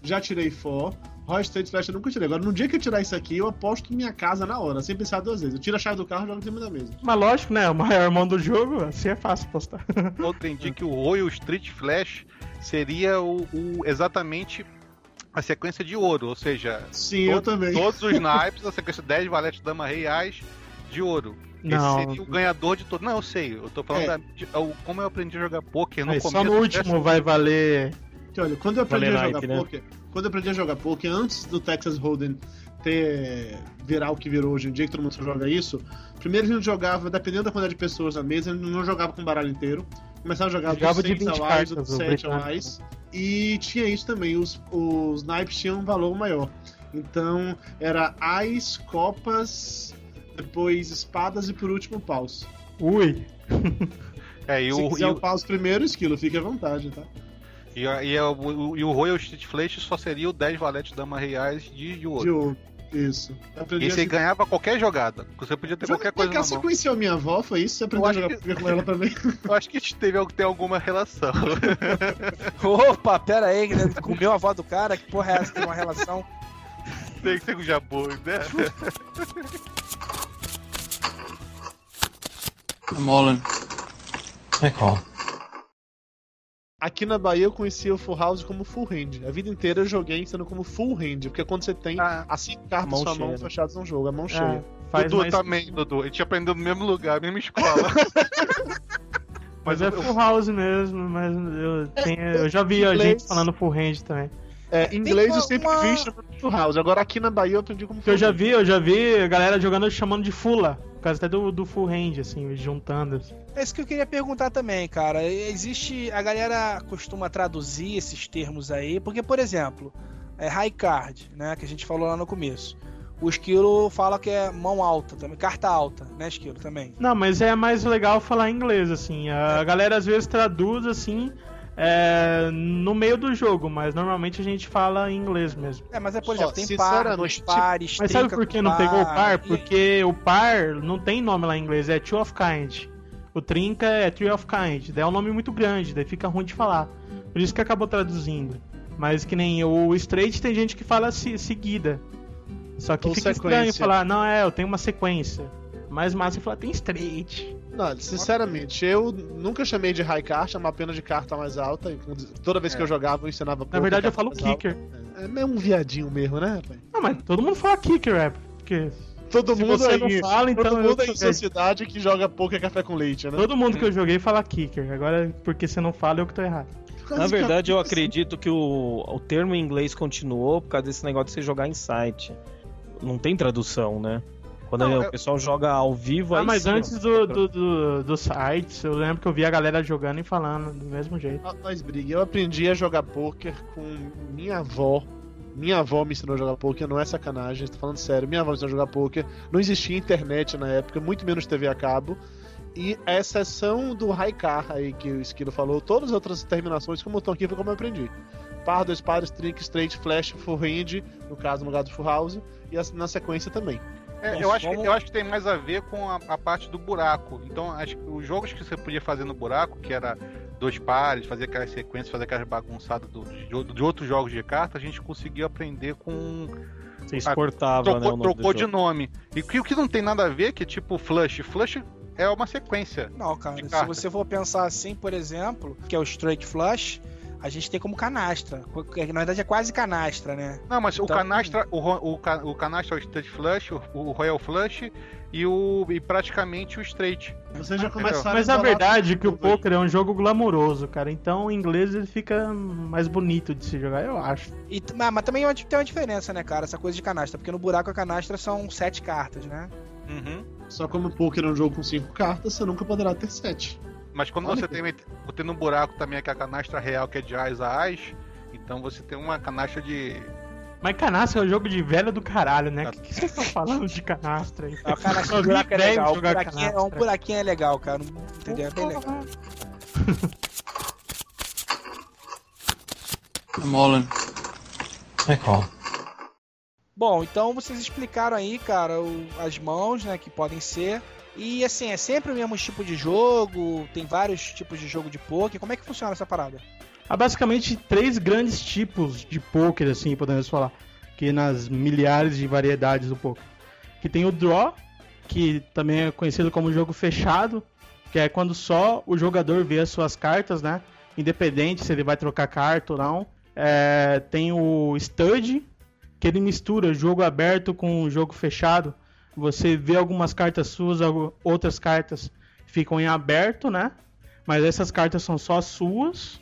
já tirei For. Royal Street Flash eu nunca tirei. Agora, no dia que eu tirar isso aqui, eu aposto minha casa na hora, sem pensar duas vezes. Eu tiro a chave do carro e jogo em cima da mesa. Mas lógico, né? O maior mão do jogo, assim é fácil postar. Eu entendi que o Royal Street Flash seria o, o- exatamente a sequência de ouro, ou seja, Sim, eu também. todos os [laughs] naipes, a sequência 10 valete, dama, rei, ás de ouro. Não. Esse seria o ganhador de todo. Não, eu sei, eu tô falando É. da- de- o- como eu aprendi a jogar poker no Aí, começo. só no último vai valer. Que, olha, quando eu aprendi Vale a jogar Nike, né? poker, quando eu aprendi a jogar poker, antes do Texas Hold'em ter virar o que virou hoje em dia, que todo mundo só joga isso, primeiro a gente jogava, dependendo da quantidade de pessoas na mesa, a gente não jogava com o baralho inteiro. Começava a jogar Jogava dos de 6 20 a mais, cartas, dos o 7 a britânico. mais. E tinha isso também, os, os naipes tinham um valor maior. Então era ais, copas, depois espadas e por último paus. Ui! É, e Se o, quiser e, o paus primeiro, esquilo, fique à vontade, tá? e, e, é o- e o Royal Street Flash só seria o 10 valete, dama, rei, ás de, de ouro. De ouro. Isso. Aprendi E você assim- ganhava qualquer jogada. Você podia ter qualquer coisa na você mão. conheceu a minha avó, foi isso? Você aprendeu a jogar que- com ela também? [laughs] Eu acho que teve, tem alguma relação. [laughs] Opa, pera aí, né? comeu a avó do cara, que porra é essa? Tem uma relação. tem que ser com o Jabu, né? [laughs] I'm all in. I call. Aqui na Bahia eu conhecia o Full House como Full Hand. A vida inteira eu joguei sendo como Full Hand, porque quando você tem Ah, as cinco cartas mão sua mão cheia. fechadas no jogo, a mão Ah, cheia. faz Dudu mais... também, Dudu. A gente aprendeu no mesmo lugar, mesma escola. [laughs] Mas é full house mesmo, mas eu, tenho, eu já vi a gente falando full range também. É, em inglês uma- eu sempre uma- vi chamando de Full House. Agora aqui na Bahia eu aprendi como Porque eu Full já Hand. vi, eu já vi a galera jogando chamando de fula. Por causa até do, do full range, assim, juntando. assim. É isso que eu queria perguntar também, cara. Existe. A galera costuma traduzir esses termos aí, porque, por exemplo, é high card, né? Que a gente falou lá no começo. O esquilo fala que é mão alta também, carta alta, né, esquilo também. Não, mas é mais legal falar inglês, assim. A galera às vezes traduz, assim, é, no meio do jogo, mas normalmente a gente fala em inglês mesmo. É, mas é, por Só, exemplo, tem par, dois pares, Mas sabe por que não pegou o par? e- Porque o par não tem nome lá em inglês, é two of kind. O trinca é three of kind, daí é um nome muito grande, daí fica ruim de falar. Por isso que acabou traduzindo. Mas que nem o straight tem gente que fala se- seguida. Só que Ou fica estranho sequência. falar, não, é, eu tenho uma sequência. Mais massa é falar, tem straight. Não, sinceramente, eu nunca chamei de high card, chamava apenas de carta mais alta. e Toda vez que eu jogava, eu ensinava Na verdade eu falo mais alta. kicker. É meio um viadinho mesmo, né, rapaz? Não, mas todo mundo fala kicker, é. Porque Todo Se mundo você aí, não fala, então todo eu mundo aí sociedade que joga poker café com leite, né? todo mundo que eu joguei fala kicker. Agora, porque você não fala, eu que tô errado. Na verdade, eu acredito que o, o termo em inglês continuou por causa desse negócio de você jogar em site. Não tem tradução, né? Quando Não, o eu- pessoal joga ao vivo, Ah, aí mas sim, antes do, do, do, do sites, eu lembro que eu vi a galera jogando e falando do mesmo jeito. Nós briga. Eu aprendi a jogar poker com minha avó. Minha avó me ensinou a jogar poker, não é sacanagem, tô falando sério. Minha avó me ensinou a jogar poker. Não existia internet na época, muito menos TV a cabo. E a exceção do Raikar aí que o Esquilo falou, todas as outras terminações, como estão aqui, foi como eu aprendi. Par, dois pares, trick, straight, flash, full hand, no caso no lugar do full house, e na sequência também. É, eu, acho que, eu acho que tem mais a ver com a, a parte do buraco. Então, acho que os jogos que você podia fazer no buraco, que era dois pares, fazer aquelas sequências, fazer aquelas bagunçadas do- de, de outros jogos de carta, a gente conseguiu aprender com. Você exportava, né? Trocou, o nome trocou de jogo. nome. E que- o que não tem nada a ver, que é tipo Flush. Flush é uma sequência. Não, cara, de se você for pensar assim, por exemplo, que é o straight flush, a gente tem como canastra. que Na verdade é quase canastra, né? Não, mas o Então- canastra, o, ro- o, ca- o canastra é o straight flush, o, o royal flush e o e praticamente o straight. Vocês já começaram Mas a verdade é que o poker é um jogo glamouroso, cara. Então, em inglês ele fica mais bonito de se jogar, eu acho. E, mas, mas também é tem uma diferença, né, cara? Essa coisa de canastra. Porque no buraco a canastra são sete cartas, né? Uhum. Só como o poker é um jogo com cinco cartas, você nunca poderá ter sete. Mas quando Olha você que- tem, tem no buraco também aquela canastra real que é de ás a ás, então você tem uma canastra de. Mas canastra é um jogo de velho do caralho, né? O que, que vocês estão falando de canastra aí? A canastra vi buraco é legal. Jogar buraquinho, é, um buraquinho é legal, cara. Entendeu? É bem legal. I'm all in. I call. Bom, então vocês explicaram aí, cara, o- as mãos, né, que podem ser. E assim, é sempre o mesmo tipo de jogo, tem vários tipos de jogo de poker. Como é que funciona essa parada? Há basicamente três grandes tipos de poker, assim, podemos falar. Que nas milhares de variedades do poker. Que tem o draw, que também é conhecido como jogo fechado, que é quando só o jogador vê as suas cartas, né? Independente se ele vai trocar carta ou não. É, tem o stud, que ele mistura jogo aberto com jogo fechado. Você vê algumas cartas suas, outras cartas ficam em aberto, né? Mas essas cartas são só suas.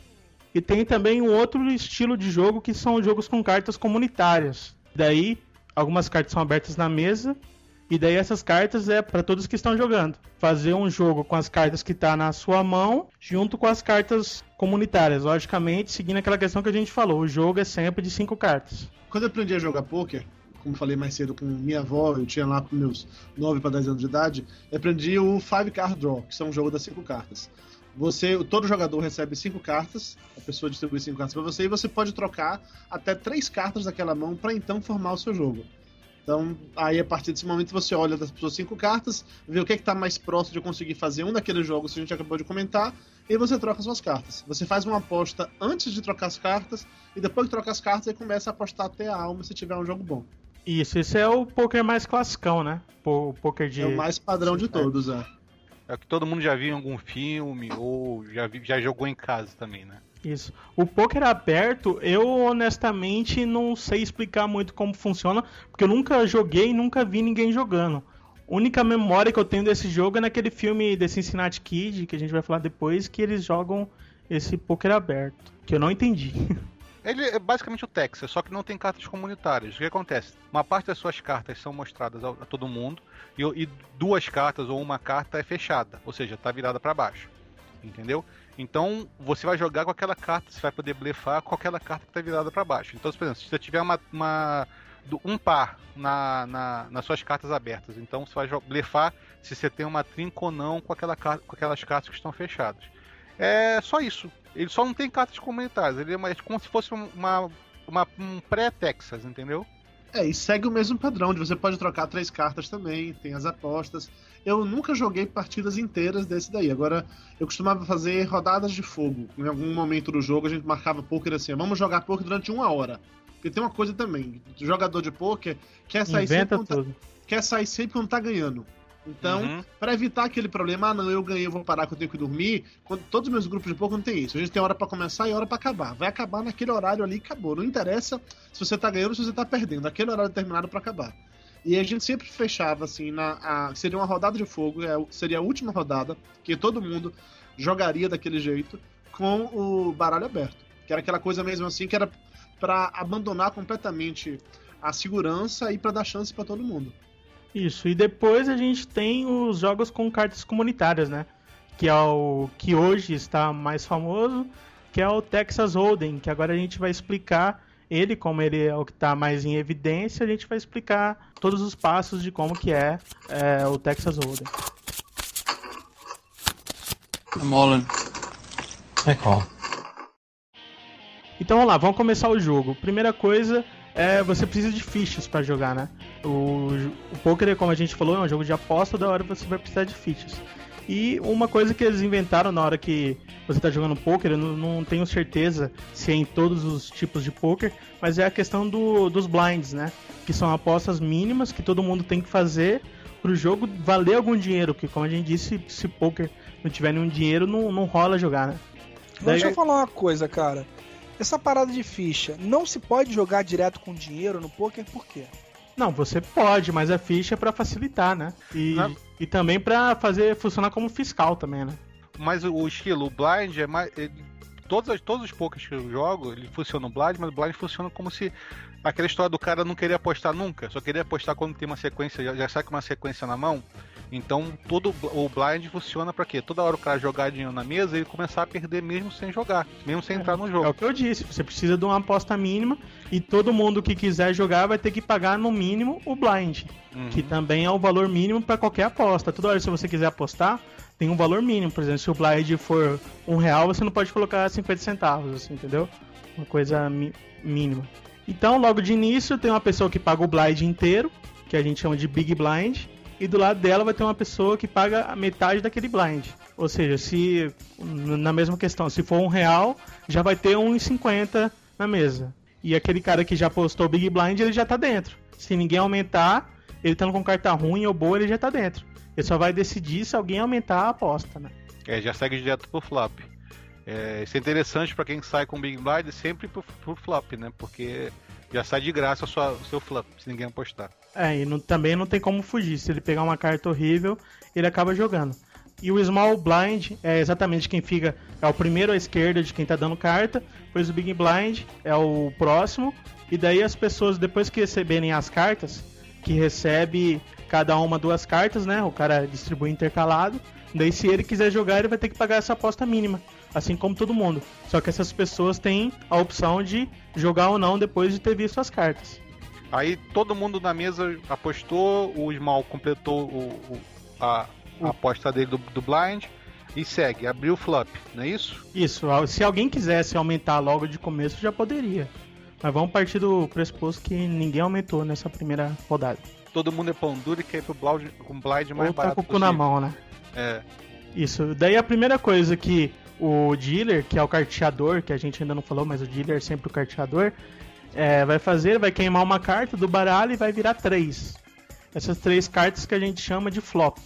E tem também um outro estilo de jogo que são jogos com cartas comunitárias. Daí, algumas cartas são abertas na mesa. E daí essas cartas é para todos que estão jogando. Fazer um jogo com as cartas que tá na sua mão, junto com as cartas comunitárias. Logicamente, seguindo aquela questão que a gente falou, o jogo é sempre de cinco cartas. Quando eu aprendi a jogar poker, como falei mais cedo com minha avó, eu tinha lá com meus 9 para 10 anos de idade, aprendi o Five Card Draw, que são um jogo das cinco cartas. Você, todo jogador recebe cinco cartas, a pessoa distribui cinco cartas para você e você pode trocar até três cartas daquela mão para então formar o seu jogo. Então, aí a partir desse momento você olha das suas cinco cartas, vê o que está mais próximo de conseguir fazer um daqueles jogos que a gente acabou de comentar, e você troca suas cartas. Você faz uma aposta antes de trocar as cartas, e depois que troca as cartas, aí começa a apostar até a alma se tiver um jogo bom. Isso, esse é o poker mais classicão, né? O poker de. É o mais padrão de todos, é. É o que todo mundo já viu em algum filme ou já, vi- já jogou em casa também, né? Isso. O poker aberto, eu honestamente não sei explicar muito como funciona, porque eu nunca joguei e nunca vi ninguém jogando. A única memória que eu tenho desse jogo é naquele filme The Cincinnati Kid, que a gente vai falar depois, que eles jogam esse poker aberto, que eu não entendi. [laughs] Ele é basicamente o Texas, só que não tem cartas comunitárias. O que acontece? Uma parte das suas cartas são mostradas a todo mundo e, e duas cartas ou uma carta é fechada, ou seja, está virada para baixo. Entendeu? Então você vai jogar com aquela carta, você vai poder blefar com aquela carta que está virada para baixo. Então, por exemplo, se você tiver uma, uma- um par na, na- nas suas cartas abertas, então você vai blefar se você tem uma trinca ou não com, aquela, com aquelas cartas que estão fechadas. É só isso. Ele só não tem cartas comunitárias. Ele é mais como se fosse uma, uma- um pré-Texas, entendeu? É, e segue o mesmo padrão, de você pode trocar três cartas também, tem as apostas. Eu nunca joguei partidas inteiras desse daí. Agora, eu costumava fazer rodadas de fogo. Em algum momento do jogo a gente marcava poker assim, vamos jogar poker durante uma hora. Porque tem uma coisa também, jogador de poker quer sair Inventa sempre quando tudo. tá, quer sair sempre quando tá ganhando. Então, Uhum. pra evitar aquele problema, ah não, eu ganhei, eu vou parar que eu tenho que dormir. Quando, todos os meus grupos de poker não tem isso. A gente tem hora pra começar e hora pra acabar. Vai acabar naquele horário ali e acabou. Não interessa se você tá ganhando ou se você tá perdendo. Aquele horário determinado pra acabar. E a gente sempre fechava assim, na, a- seria uma rodada de fogo, é, seria a última rodada, que todo mundo jogaria daquele jeito, com o baralho aberto. Que era aquela coisa mesmo assim, que era pra abandonar completamente a segurança e pra dar chance pra todo mundo. Isso, e depois a gente tem os jogos com cartas comunitárias, né? Que é o que hoje está mais famoso, que é o Texas Hold'em, que agora a gente vai explicar ele, como ele é o que está mais em evidência, a gente vai explicar todos os passos de como que é, é, o Texas Hold'em. I'm all in. I call. Então vamos lá, vamos começar o jogo. Primeira coisa é você precisa de fichas para jogar, né? O, o poker, como a gente falou, é um jogo de aposta, da hora você vai precisar de fichas. E uma coisa que eles inventaram na hora que você está jogando poker, eu não, não tenho certeza se é em todos os tipos de poker, mas é a questão do, dos blinds, né? Que são apostas mínimas que todo mundo tem que fazer pro jogo valer algum dinheiro, porque como a gente disse, se poker não tiver nenhum dinheiro, não, não rola jogar, né? Daí... Deixa eu falar uma coisa, cara. Essa parada de ficha, não se pode jogar direto com dinheiro no poker, por quê? Não, você pode, mas a ficha é para facilitar, né? E, e também para fazer funcionar como fiscal também, né? Mas o, o estilo, o blind é mais. Ele, todos, todos os pokers que eu jogo, ele funciona no blind, mas o blind funciona como se aquela história do cara não querer apostar nunca, só queria apostar quando tem uma sequência, já, já sai com uma sequência na mão. Então todo o blind funciona para quê? Toda hora o cara jogar dinheiro na mesa e ele começar a perder mesmo sem jogar, mesmo sem é, entrar no jogo. É o que eu disse, você precisa de uma aposta mínima e todo mundo que quiser jogar vai ter que pagar no mínimo o blind, uhum. que também é o valor mínimo para qualquer aposta. Toda hora se você quiser apostar, tem um valor mínimo, por exemplo, se o blind for um real, você não pode colocar 50 centavos, assim, entendeu? Uma coisa mínima. Então, logo de início, tem uma pessoa que paga o blind inteiro, que a gente chama de Big Blind, e do lado dela vai ter uma pessoa que paga a metade daquele blind. Ou seja, se na mesma questão, se for um real, já vai ter 1,50 na mesa. E aquele cara que já postou o Big Blind, ele já tá dentro. Se ninguém aumentar, ele estando com carta ruim ou boa, ele já tá dentro. Ele só vai decidir se alguém aumentar a aposta, né? É, já segue direto pro flop. É, isso é interessante para quem sai com Big Blind sempre pro, pro flop, né? Porque já sai de graça o, seu flop, se ninguém apostar. É, e não, também não tem como fugir. Se ele pegar uma carta horrível, ele acaba jogando. E o Small Blind é exatamente quem fica. É o primeiro à esquerda de quem tá dando carta. Depois o Big Blind é o próximo. E daí as pessoas, depois que receberem as cartas, que recebe cada uma duas cartas, né? O cara distribui intercalado. Daí, se ele quiser jogar, ele vai ter que pagar essa aposta mínima assim como todo mundo. Só que essas pessoas têm a opção de jogar ou não depois de ter visto as cartas. Aí todo mundo na mesa apostou, o Small completou o, o, a, a, aposta dele do, do blind e segue, abriu o flop, não é isso? Isso, se alguém quisesse aumentar logo de começo já poderia. Mas vamos partir do pressuposto que ninguém aumentou nessa primeira rodada. Todo mundo é pão duro e quer ir pro blind, com blind mais Ou tá com o cu na mão, né? É. Isso. Daí a primeira coisa que o dealer, que é o carteador, que a gente ainda não falou, mas o dealer é sempre o carteador, é, vai fazer, vai queimar uma carta do baralho e vai virar três. Essas três cartas que a gente chama de flop.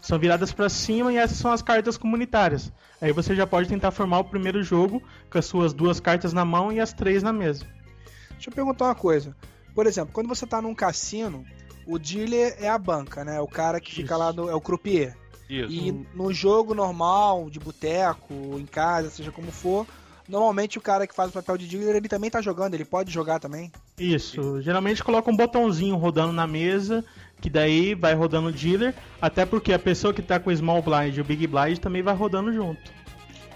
São viradas para cima e essas são as cartas comunitárias. Aí você já pode tentar formar o primeiro jogo com as suas duas cartas na mão e as três na mesa. Deixa eu perguntar uma coisa. Por exemplo, quando você está num cassino, o dealer é a banca, né? O cara que Isso. fica lá, no, é o croupier. Isso. E no jogo normal, de boteco, em casa, seja como for, normalmente o cara que faz o papel de dealer, ele também tá jogando, ele pode jogar também. Isso, geralmente coloca um botãozinho rodando na mesa, que daí vai rodando o dealer, até porque a pessoa que tá com o Small Blind e o Big Blind também vai rodando junto.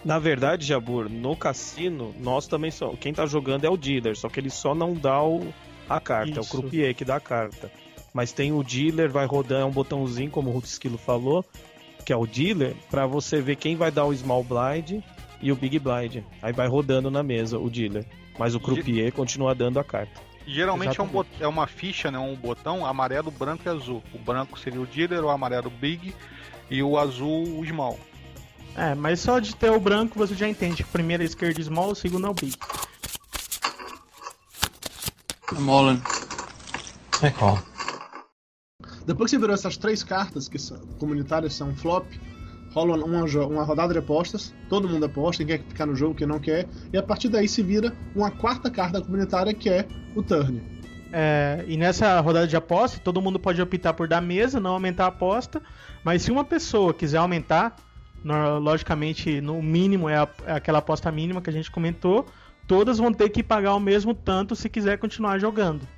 Na verdade, Jabur, no cassino, nós também só. Quem tá jogando é o dealer, só que ele só não dá o, a carta, Isso. é o croupier que dá a carta. Mas tem o dealer, vai rodando, é um botãozinho, como o Esquilo falou, que é o dealer, para você ver quem vai dar o small blind e o big blind. Aí vai rodando na mesa o dealer. Mas o croupier continua dando a carta. Geralmente é, um é, uma ficha, né, um botão amarelo, branco e azul. O branco seria o dealer, o amarelo o big e o azul o small. É, mas só de ter o branco você já entende. O primeiro é esquerdo small, o segundo é o big. I'm all in. I call. Depois que você virou essas três cartas, que são, comunitárias são flop, rola uma, uma rodada de apostas, todo mundo aposta, quem quer ficar no jogo, quem não quer, e a partir daí se vira uma quarta carta comunitária que é o turn. É, e nessa rodada de aposta, todo mundo pode optar por dar mesa, não aumentar a aposta, mas se uma pessoa quiser aumentar, logicamente no mínimo é, a, é aquela aposta mínima que a gente comentou, todas vão ter que pagar o mesmo tanto se quiser continuar jogando.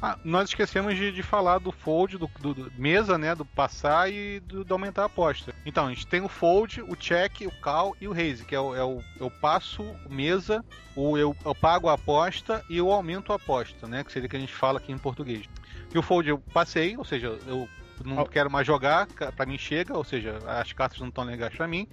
Ah, nós esquecemos de, de falar do fold, do, do, do, mesa, né? Do passar e do, do, aumentar a aposta. Então, a gente tem o fold, o check, o call e o raise, que é o, é o eu passo mesa, o eu, eu pago a aposta e eu aumento a aposta, né? Que seria o que a gente fala aqui em português. E o fold eu passei, ou seja, eu não oh. quero mais jogar, para mim chega, ou seja, as cartas não estão legais para mim.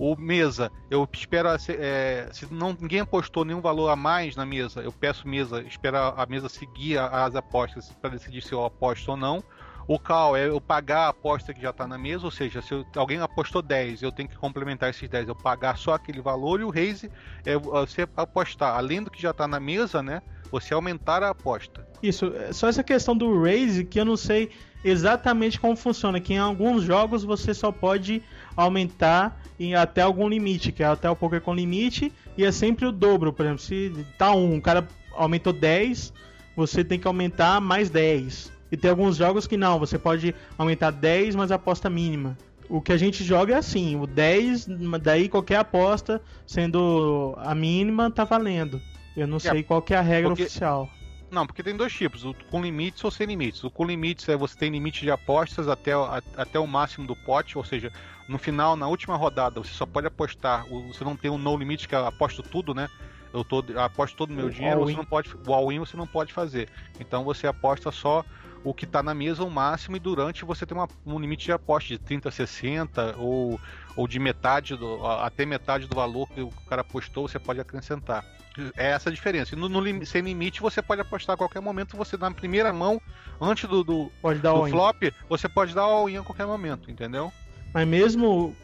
O mesa, eu espero. É, se não, ninguém apostou nenhum valor a mais na mesa, eu peço mesa, espero a mesa seguir as apostas para decidir se eu aposto ou não. O call é eu pagar a aposta que já está na mesa, ou seja, se eu, alguém apostou 10, eu tenho que complementar esses 10, eu pagar só aquele valor. E o raise é você apostar, além do que já está na mesa, né? Você aumentar a aposta. Isso, é só essa questão do raise que eu não sei exatamente como funciona. Que em alguns jogos você só pode aumentar em até algum limite, que é até o poker com limite, e é sempre o dobro. Por exemplo, se tá um, o cara aumentou 10, você tem que aumentar mais 10. E tem alguns jogos que não, você pode aumentar 10, mas a aposta mínima. O que a gente joga é assim, o 10, daí qualquer aposta, sendo a mínima, tá valendo. Eu não É, sei qual que é a regra porque- oficial. Não, porque tem dois tipos, o com limites ou sem limites. O com limites é você tem limite de apostas até, a- até o máximo do pote, ou seja, no final, na última rodada, você só pode apostar, você não tem um no limite que aposto tudo, né? Eu tô, eu aposto todo o meu O dinheiro, você não pode, o all-in você não pode fazer. Então você aposta só o que está na mesa, o máximo, e durante você tem uma- um limite de aposta de 30, 60, ou, ou de metade, do, até metade do valor que o cara apostou, você pode acrescentar. É essa a diferença. No, no lim- sem limite, você pode apostar a qualquer momento, você na primeira mão, antes do, do, Pode dar do flop, você pode dar all-in a qualquer momento, entendeu? Mas mesmo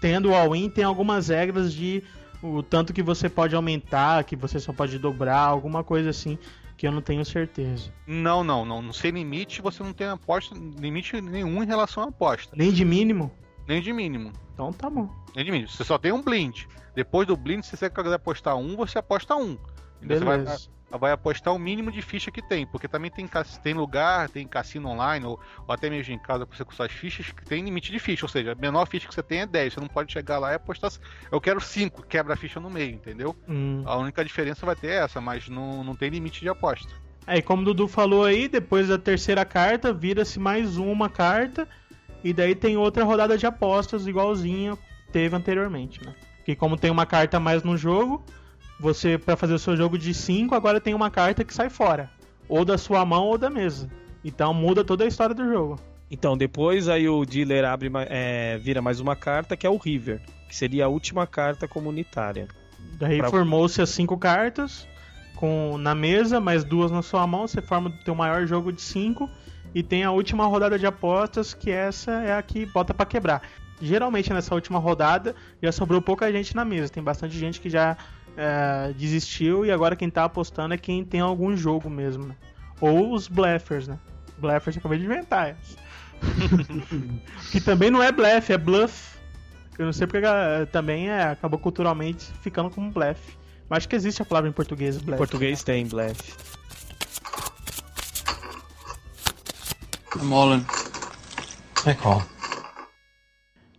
tendo all-in, tem algumas regras de o tanto que você pode aumentar, que você só pode dobrar, alguma coisa assim, que eu não tenho certeza. Não, não, não. Sem limite, você não tem aposta, limite nenhum em relação à aposta. Nem de mínimo? Nem de mínimo. Então tá bom. Nem de mínimo. Você só tem um blind. Depois do blind, se você quiser apostar um, você aposta um. Entendeu? Você vai, vai apostar o mínimo de ficha que tem. Porque também tem, tem lugar, tem cassino online, ou, ou até mesmo em casa pra você com suas fichas, que tem limite de ficha. Ou seja, a menor ficha que você tem é 10. Você não pode chegar lá e apostar. Eu quero 5, quebra a ficha no meio, entendeu? Hum. A única diferença vai ter essa, mas não, não tem limite de aposta. Aí, como o Dudu falou aí, depois da terceira carta, vira-se mais uma carta. E daí tem outra rodada de apostas, igualzinha teve anteriormente, né? Que como tem uma carta a mais no jogo, você, pra fazer o seu jogo de 5, agora tem uma carta que sai fora. Ou da sua mão ou da mesa. Então muda toda a história do jogo. Então, depois aí o dealer abre, é, vira mais uma carta, que é o River, que seria a última carta comunitária. Daí Pra- formou-se as cinco cartas com na mesa, mais duas na sua mão, você forma o teu maior jogo de cinco e tem a última rodada de apostas, que essa é a que bota pra quebrar. Geralmente nessa última rodada já sobrou pouca gente na mesa, tem bastante gente que já é, desistiu e agora quem tá apostando é quem tem algum jogo mesmo, né? Ou os bleffers, né? Bleffers eu acabei de inventar. que também não é blefe, é bluff. Eu não sei porque também é, acabou culturalmente ficando como blefe. Mas acho que existe a palavra em português, Em blefe. português tem blefe. In. I call.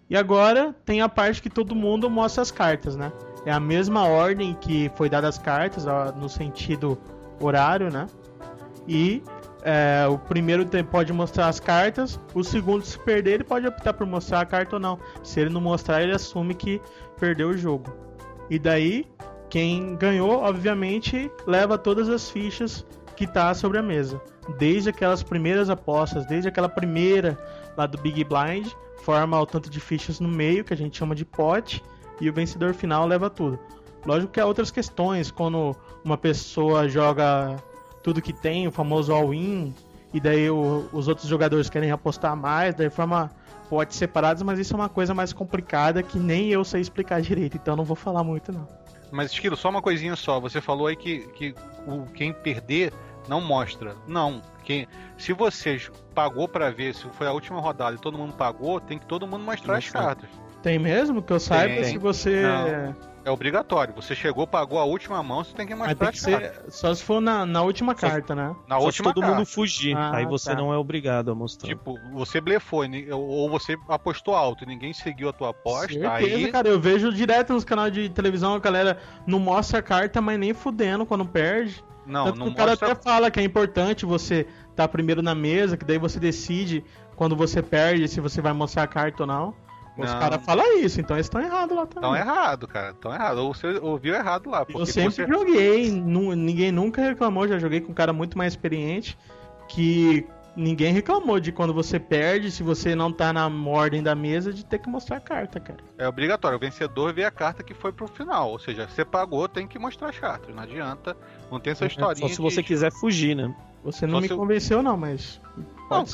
E agora tem a parte que todo mundo mostra as cartas, né? É a mesma ordem que foi dada as cartas, ó, no sentido horário, né? E é, o primeiro tem- pode mostrar as cartas, o segundo, se perder, ele pode optar por mostrar a carta ou não. Se ele não mostrar, ele assume que perdeu o jogo. E daí, quem ganhou, obviamente, leva todas as fichas que tá sobre a mesa. Desde aquelas primeiras apostas, desde aquela primeira lá do Big Blind, forma o tanto de fichas no meio, que a gente chama de pote, e o vencedor final leva tudo. Lógico que há outras questões, quando uma pessoa joga tudo que tem, o famoso all-in, e daí o- os outros jogadores querem apostar mais, daí forma potes separados, mas isso é uma coisa mais complicada que nem eu sei explicar direito, então não vou falar muito não. Mas, Esquilo, só uma coisinha só. Você falou aí que, que o, quem perder não mostra. Não. Quem, se você pagou pra ver, se foi a última rodada e todo mundo pagou, tem que todo mundo mostrar as cartas. Tem mesmo que eu saiba Tem. se você Não. É obrigatório. Você chegou, pagou a última mão, você tem que mostrar tem que as cartas. ser só se for na, na última Só- carta, né? Na Só última se todo carta. mundo fugir. Ah, aí você tá. não é obrigado a mostrar. Tipo, você blefou, ou você apostou alto e ninguém seguiu a tua aposta, Certeza, aí. cara. Eu vejo direto nos canais de televisão a galera não mostra a carta, mas nem fudendo quando perde. Não, Tanto não que o cara mostra. até fala que é importante você estar primeiro na mesa, que daí você decide quando você perde se você vai mostrar a carta ou não. Os caras falam isso, então eles estão errados lá também. Tão errado, cara. Tão errado. Ou você ouviu errado lá. Eu sempre você... joguei, ninguém nunca reclamou, já joguei com um cara muito mais experiente, que ninguém reclamou de quando você perde, se você não tá na ordem da mesa, de ter que mostrar a carta, cara. É obrigatório. O vencedor vê a carta que foi pro final. Ou seja, você pagou, tem que mostrar as cartas. Não adianta. Não tem essa historinha. É, Só se você de- quiser fugir, né? Você não Só me eu- convenceu não, mas... Não, Pode...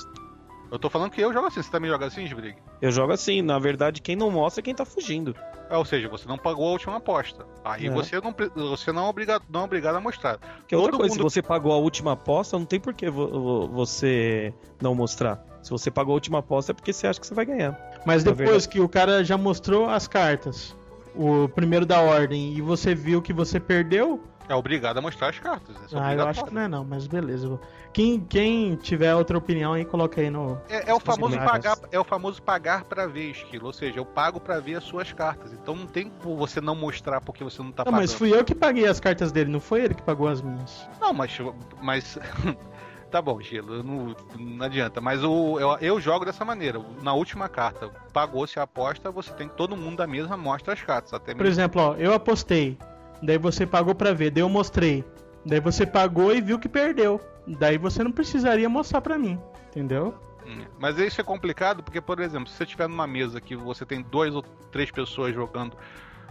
Eu tô falando que eu jogo assim. Você também joga assim, Sbrig? Eu jogo assim, na verdade, quem não mostra é quem tá fugindo. É, ou seja, você não pagou a última aposta. Aí É. você não, você não é obrigado, não é obrigado a mostrar. Que é outra Todo coisa, mundo- se você pagou a última aposta, não tem por que vo- vo- você não mostrar. Se você pagou a última aposta é porque você acha que você vai ganhar. Mas depois que o cara já mostrou as cartas, o primeiro da ordem, e você viu que você perdeu, É obrigado a mostrar as cartas. É ah, eu acho que não é não, mas beleza. Quem, quem tiver outra opinião aí, coloca aí no. É, é o famoso pagar, é o famoso pagar pra ver esquilo, ou seja, eu pago pra ver as suas cartas. Então não tem como você não mostrar porque você não tá Não, pagando. mas fui eu que paguei as cartas dele, não foi ele que pagou as minhas. Não, mas mas [laughs] tá bom, Gelo, não, não adianta. Mas o, eu, eu jogo dessa maneira. Na última carta, pagou-se a aposta, você tem que todo mundo da mesa mostra as cartas, até Por mesmo. exemplo, ó, eu apostei, daí você pagou pra ver, daí eu mostrei. Daí você pagou e viu que perdeu. Daí você não precisaria mostrar pra mim, entendeu? Hum, Mas isso é complicado porque, por exemplo, se você estiver numa mesa que você tem dois ou três pessoas jogando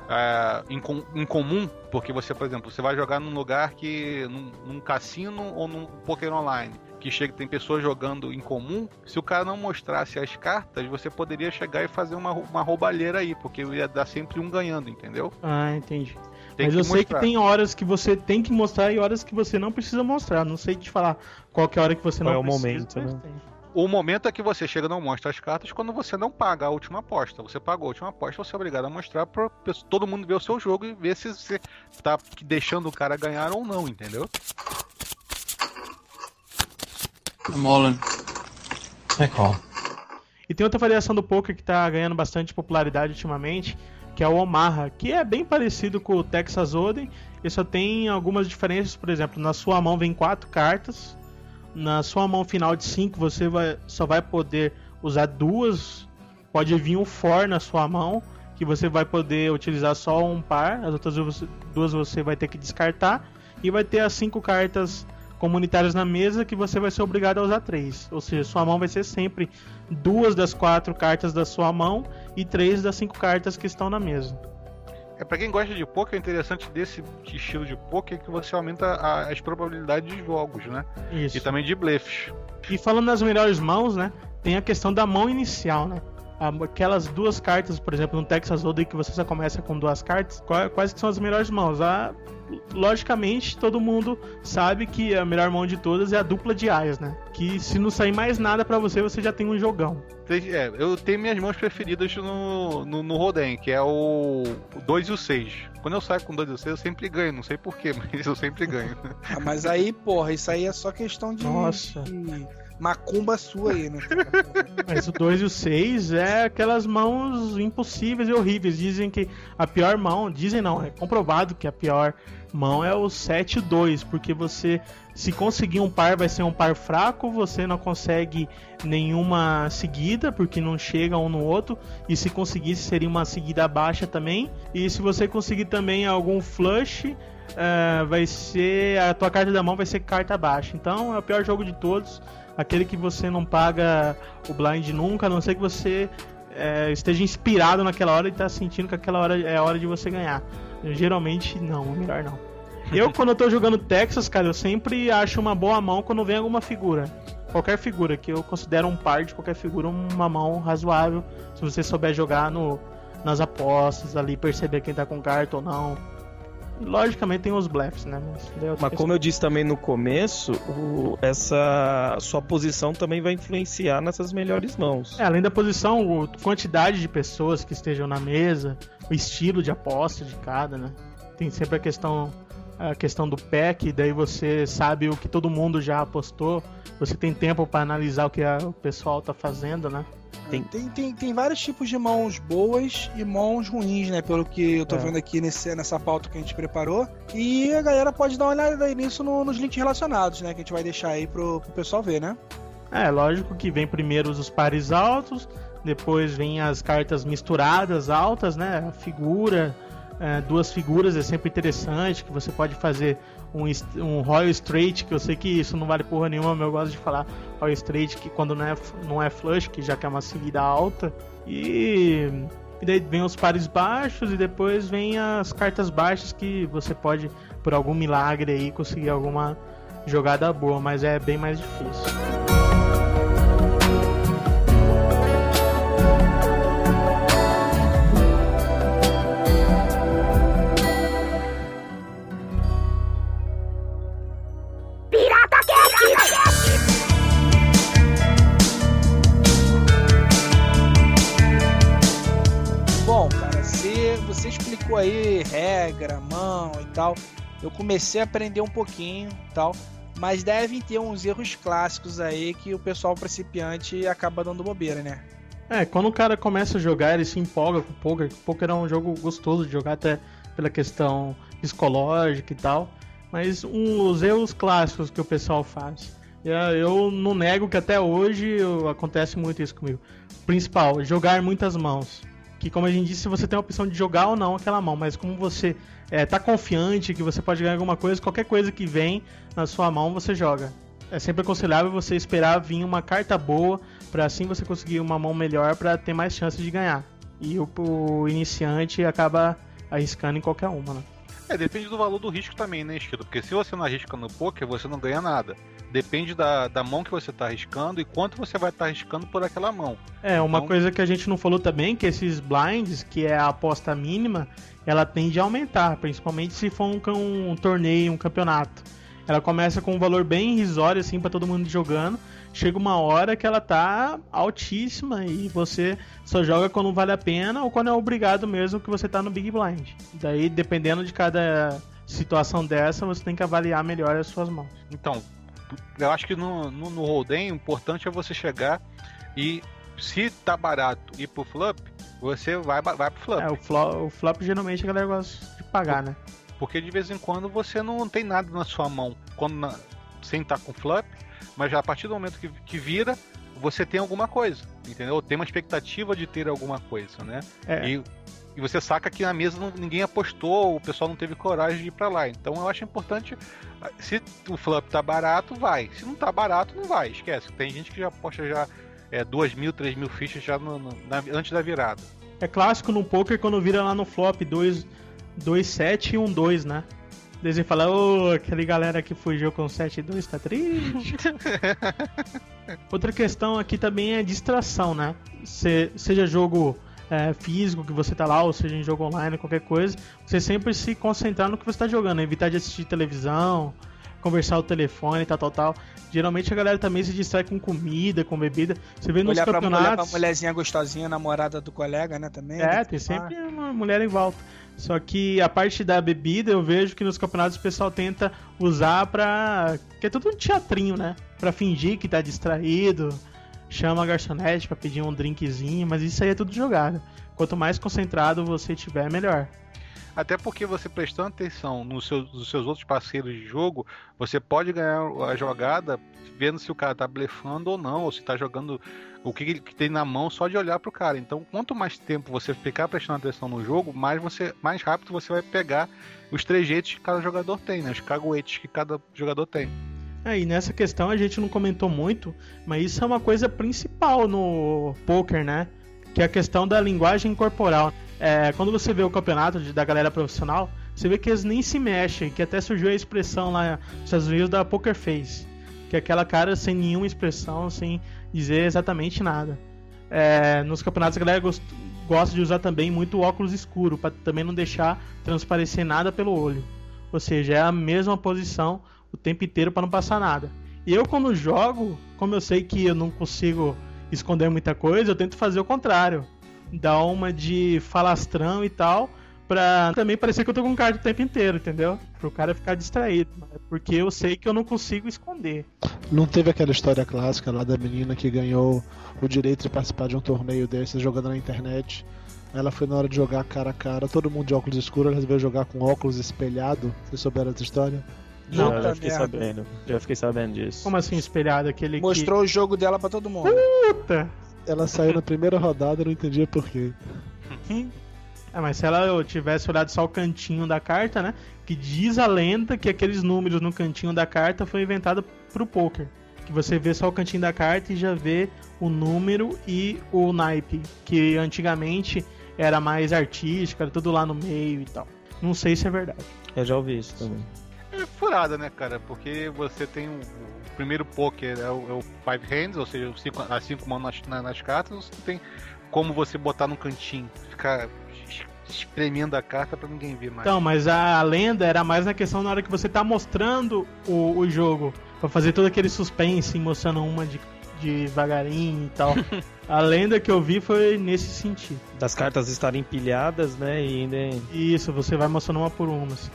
é, em, com- em comum, porque você, por exemplo, você vai jogar num lugar que. num, num cassino ou num poker online, que chega tem pessoas jogando em comum, se o cara não mostrasse as cartas, você poderia chegar e fazer uma, uma roubalheira aí, porque ia dar sempre um ganhando, entendeu? Ah, entendi. Tem Mas que eu sei que mostrar. tem horas que você tem que mostrar e horas que você não precisa mostrar. Não sei te falar qual que é a hora que você Qual não é o precisa. momento, né? O momento é que você chega e não mostra as cartas quando você não paga a última aposta. Você pagou a última aposta, você é obrigado a mostrar para todo mundo ver o seu jogo e ver se você tá deixando o cara ganhar ou não, entendeu? I'm all in. I call. E tem outra variação do poker que tá ganhando bastante popularidade ultimamente, que é o Omaha, que é bem parecido com o Texas Hold'em, e só tem algumas diferenças, por exemplo, na sua mão vem quatro cartas, na sua mão final de cinco você vai, só vai poder usar duas, pode vir um for na sua mão, que você vai poder utilizar só um par, as outras duas- duas você vai ter que descartar, e vai ter as cinco cartas comunitárias na mesa que você vai ser obrigado a usar três. Ou seja, sua mão vai ser sempre duas das quatro cartas da sua mão e três das cinco cartas que estão na mesa. É para quem gosta de poker, o interessante desse estilo de poker é que você aumenta a- as probabilidades de jogos, né? Isso. E também de blefs. E falando nas melhores mãos, né? Tem a questão da mão inicial, né? Aquelas duas cartas, por exemplo, no Texas Hold'em que você só começa com duas cartas, qua- quais que são as melhores mãos? Ah, logicamente, todo mundo sabe que a melhor mão de todas é a dupla de aias, né? Que se não sair mais nada pra você, você já tem um jogão. É, eu tenho minhas mãos preferidas no, no, no Roden, que é o 2 e o 6. Quando eu saio com 2 e o 6, eu sempre ganho. Não sei porquê, [laughs] mas eu sempre ganho. Ah, mas aí, porra, isso aí é só questão de, Nossa. de macumba sua aí, né? [laughs] Mas o 2 e o 6 é aquelas mãos impossíveis e horríveis. Dizem que a pior mão, dizem não, é comprovado que a pior mão é o 7 e 2, porque você, se conseguir um par, vai ser um par fraco, você não consegue nenhuma seguida, porque não chega um no outro, e se conseguisse seria uma seguida baixa também, e se você conseguir também algum flush, eh, vai ser, a tua carta da mão vai ser carta baixa. Então é o pior jogo de todos, aquele que você não paga o blind nunca, a não ser que você é, esteja inspirado naquela hora e tá sentindo que aquela hora é a hora de você ganhar. Geralmente não, é melhor não. [laughs] Eu quando eu tô jogando Texas, cara, eu sempre acho uma boa mão quando vem alguma figura. Qualquer figura, que eu considero um par de qualquer figura uma mão razoável, se você souber jogar no, nas apostas ali, perceber quem tá com carta ou não. Logicamente tem os blefs, né? Mas, é Mas como eu disse também no começo, o- essa sua posição também vai influenciar nessas melhores mãos. É, além da posição, a quantidade de pessoas que estejam na mesa, o estilo de aposta de cada, né? Tem sempre a questão a questão do que daí você sabe o que todo mundo já apostou, você tem tempo para analisar o que a- o pessoal tá fazendo, né? Tem, tem, tem, vários tipos de mãos boas e mãos ruins, né? Pelo que eu tô É. vendo aqui nesse, nessa pauta que a gente preparou. E a galera pode dar uma olhada aí nisso no- nos links relacionados, né? Que a gente vai deixar aí pro, pro pessoal ver, né? É, lógico que vem primeiro os pares altos, depois vem as cartas misturadas altas, né? A figura, é, duas figuras é sempre interessante, que você pode fazer um, um Royal Straight, que eu sei que isso não vale porra nenhuma, mas eu gosto de falar Royal Straight, que quando não é, não é flush, que já que é uma seguida alta. E, e daí vem os pares baixos e depois vem as cartas baixas que você pode, por algum milagre aí, conseguir alguma jogada boa, mas é bem mais difícil. Aí regra, mão e tal. Eu comecei a aprender um pouquinho tal. Mas devem ter uns erros clássicos aí que o pessoal principiante acaba dando bobeira, né? É, quando o cara começa a jogar, ele se empolga com o poker. O poker é um jogo gostoso de jogar até pela questão psicológica e tal. Mas um, os erros clássicos que o pessoal faz. Eu não nego que até hoje acontece muito isso comigo. Principal, jogar muitas mãos. Que como a gente disse, você tem a opção de jogar ou não aquela mão, mas como você é, tá confiante que você pode ganhar alguma coisa, qualquer coisa que vem na sua mão você joga. É sempre aconselhável você esperar vir uma carta boa para assim você conseguir uma mão melhor para ter mais chances de ganhar. E o, o, iniciante acaba arriscando em qualquer uma, né? É, depende do valor do risco também, né, Estilo? Porque se você não arrisca no poker, você não ganha nada. Depende da, da mão que você está arriscando e quanto você vai estar tá arriscando por aquela mão. É, uma então... coisa que a gente não falou também, que esses blinds, que é a aposta mínima, ela tende a aumentar, principalmente se for um, um torneio, um campeonato. Ela começa com um valor bem irrisório, assim, para todo mundo jogando. Chega uma hora que ela tá altíssima e você só joga quando vale a pena ou quando é obrigado mesmo que você tá no Big Blind. Daí, dependendo de cada situação dessa, você tem que avaliar melhor as suas mãos. Então, eu acho que no, no, no Hold'em, o importante é você chegar e se tá barato ir pro flop, você vai, vai pro flop. É, o flop, o flop geralmente a galera gosta de pagar, né? Porque de vez em quando você não tem nada na sua mão quando na, sem estar tá com flop, mas já a partir do momento que, que vira, você tem alguma coisa, entendeu? Tem uma expectativa de ter alguma coisa, né? É. E, e você saca que na mesa não, ninguém apostou, o pessoal não teve coragem de ir para lá. Então eu acho importante, se o flop tá barato, vai. Se não tá barato, não vai. Esquece. Tem gente que já aposta já é, 2 mil, 3 mil fichas já no, no, na, antes da virada. É clássico no poker quando vira lá no flop 2 2-7 e 1-2, né? Eles falar, ô, oh, aquele galera que fugiu com 7 2 tá triste. [laughs] Outra questão aqui também é distração, né? Se, seja jogo é, físico que você tá lá, ou seja em jogo online, qualquer coisa, você sempre se concentrar no que você tá jogando, evitar de assistir televisão, conversar o telefone, tal, tal, tal. Geralmente a galera também se distrai com comida, com bebida. Você vê nos Olhar campeonatos... Pra, mulher, pra mulherzinha gostosinha, namorada do colega, né, também. É, tem sempre uma mulher em volta. Só que a parte da bebida eu vejo que nos campeonatos o pessoal tenta usar pra. que é tudo um teatrinho, né? Pra fingir que tá distraído, chama a garçonete pra pedir um drinkzinho, mas isso aí é tudo jogado. Quanto mais concentrado você tiver, melhor. Até porque você prestando atenção nos seus, nos seus outros parceiros de jogo, você pode ganhar a jogada vendo se o cara tá blefando ou não, ou se tá jogando o que ele tem na mão só de olhar pro cara. Então, quanto mais tempo você ficar prestando atenção no jogo, mais você mais rápido você vai pegar os trejeitos que cada jogador tem, né? Os caguetes que cada jogador tem. É, e nessa questão a gente não comentou muito, mas isso é uma coisa principal no poker, né? Que é a questão da linguagem corporal. É, quando você vê o campeonato de, da galera profissional, você vê que eles nem se mexem, que até surgiu a expressão lá nos Estados Unidos da poker face, que é aquela cara sem nenhuma expressão, sem dizer exatamente nada. É, nos campeonatos a galera gost, gosta de usar também muito óculos escuro, para também não deixar transparecer nada pelo olho. Ou seja, é a mesma posição o tempo inteiro para não passar nada. E eu quando jogo, como eu sei que eu não consigo esconder muita coisa, eu tento fazer o contrário dar uma de falastrão e tal, pra também parecer que eu tô com carta o tempo inteiro, entendeu? Pro cara ficar distraído. Porque eu sei que eu não consigo esconder. Não teve aquela história clássica lá da menina que ganhou o direito de participar de um torneio desses jogando na internet. Ela foi na hora de jogar cara a cara, todo mundo de óculos escuros, ela resolveu jogar com óculos espelhado. Vocês souberam essa história? Não, eu já fiquei merda. sabendo. Já fiquei sabendo disso. Como assim espelhado? Aquele Mostrou que... o jogo dela para todo mundo. Puta! ela saiu na primeira rodada, eu não entendia porquê. É, mas se ela tivesse olhado só o cantinho da carta, né? Que diz a lenda que aqueles números no cantinho da carta foi inventado pro poker. Que você vê só o cantinho da carta e já vê o número e o naipe. Que antigamente era mais artístico, era tudo lá no meio e tal. Não sei se é verdade. Eu já ouvi isso também. É furada, né, cara? Porque você tem um, primeiro poker é o, é o Five Hands, ou seja, cinco, as cinco mãos nas, nas cartas, você tem como você botar no cantinho, ficar espremendo a carta para ninguém ver mais. Então, mas a lenda era mais na questão na hora que você tá mostrando o, o jogo, para fazer todo aquele suspense, mostrando uma de, devagarinho e tal. [laughs] A lenda que eu vi foi nesse sentido. Das cartas estarem empilhadas, né? E nem... Isso, você vai mostrando uma por uma. Assim.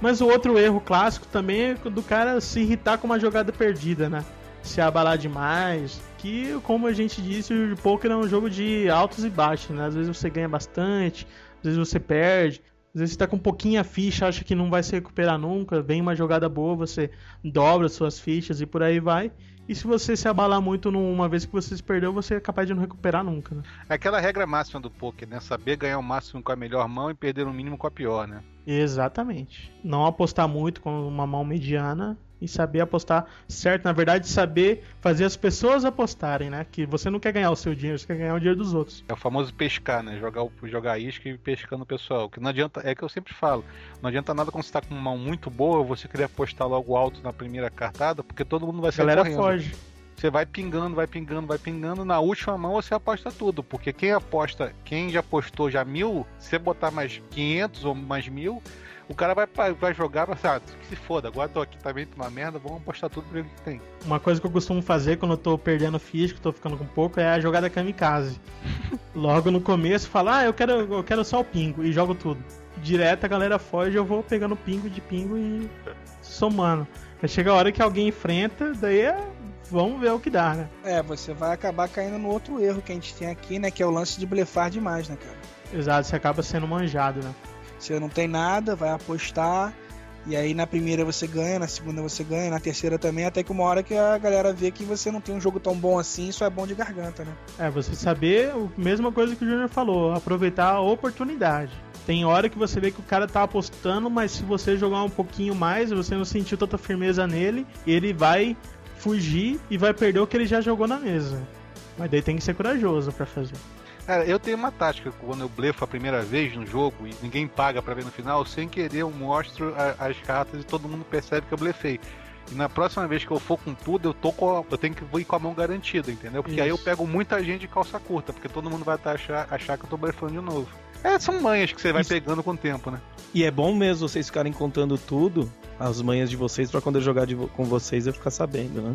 Mas o outro erro clássico também é do cara se irritar com uma jogada perdida, né? Se abalar demais. Que, como a gente disse, o poker é um jogo de altos e baixos, né? Às vezes você ganha bastante, às vezes você perde. Às vezes você tá com um pouquinho a ficha, acha que não vai se recuperar nunca, vem uma jogada boa, você dobra suas fichas e por aí vai. E se você se abalar muito numa vez que você se perdeu, você é capaz de não recuperar nunca, né? É aquela regra máxima do poker, né? Saber ganhar o máximo com a melhor mão e perder o mínimo com a pior, né? Exatamente. Não apostar muito com uma mão mediana e saber apostar certo. Na verdade, saber fazer as pessoas apostarem, né? Que você não quer ganhar o seu dinheiro, você quer ganhar o dinheiro dos outros. É o famoso pescar, né? Jogar, jogar isca e pescando o pessoal. Que não adianta, é que eu sempre falo, não adianta nada quando você tá com uma mão muito boa, você querer apostar logo alto na primeira cartada, porque todo mundo vai sair galera correndo. foge. Você vai pingando, vai pingando, vai pingando. Na última mão você aposta tudo. Porque quem aposta, quem já apostou já mil, se você botar mais 500 ou mais mil, o cara vai, vai jogar vai falar, ah, que se foda, agora tô aqui também, tô uma merda, vamos apostar tudo pra ver o que tem. Uma coisa que eu costumo fazer quando eu tô perdendo eu tô ficando com pouco, é a jogada kamikaze. [laughs] Logo no começo, falar, ah, eu quero, eu quero só o pingo, e jogo tudo. Direto a galera foge, eu vou pegando pingo de pingo e somando. Aí chega a hora que alguém enfrenta, daí é. Vamos ver o que dá, né? É, você vai acabar caindo no outro erro que a gente tem aqui, né? Que é o lance de blefar demais, né, cara? Exato, você acaba sendo manjado, né? Você não tem nada, vai apostar, e aí na primeira você ganha, na segunda você ganha, na terceira também, até que uma hora que a galera vê que você não tem um jogo tão bom assim, isso é bom de garganta, né? É, você saber a mesma coisa que o Júnior falou, aproveitar a oportunidade. Tem hora que você vê que o cara tá apostando, mas se você jogar um pouquinho mais, você não sentiu tanta firmeza nele, ele vai fugir e vai perder o que ele já jogou na mesa. Mas daí tem que ser corajoso pra fazer. Cara, eu tenho uma tática quando eu blefo a primeira vez no jogo e ninguém paga pra ver no final, sem querer eu mostro a- as cartas e todo mundo percebe que eu blefei. E na próxima vez que eu for com tudo, eu tô com a- eu tenho que ir com a mão garantida, entendeu? Porque aí eu Isso. pego muita gente de calça curta, porque todo mundo vai tá achar, achar que eu tô blefando de novo. É, são manhas que você vai pegando com o tempo, né? E é bom mesmo vocês ficarem contando tudo, as manhas de vocês, pra quando eu jogar vo- com vocês eu ficar sabendo, né?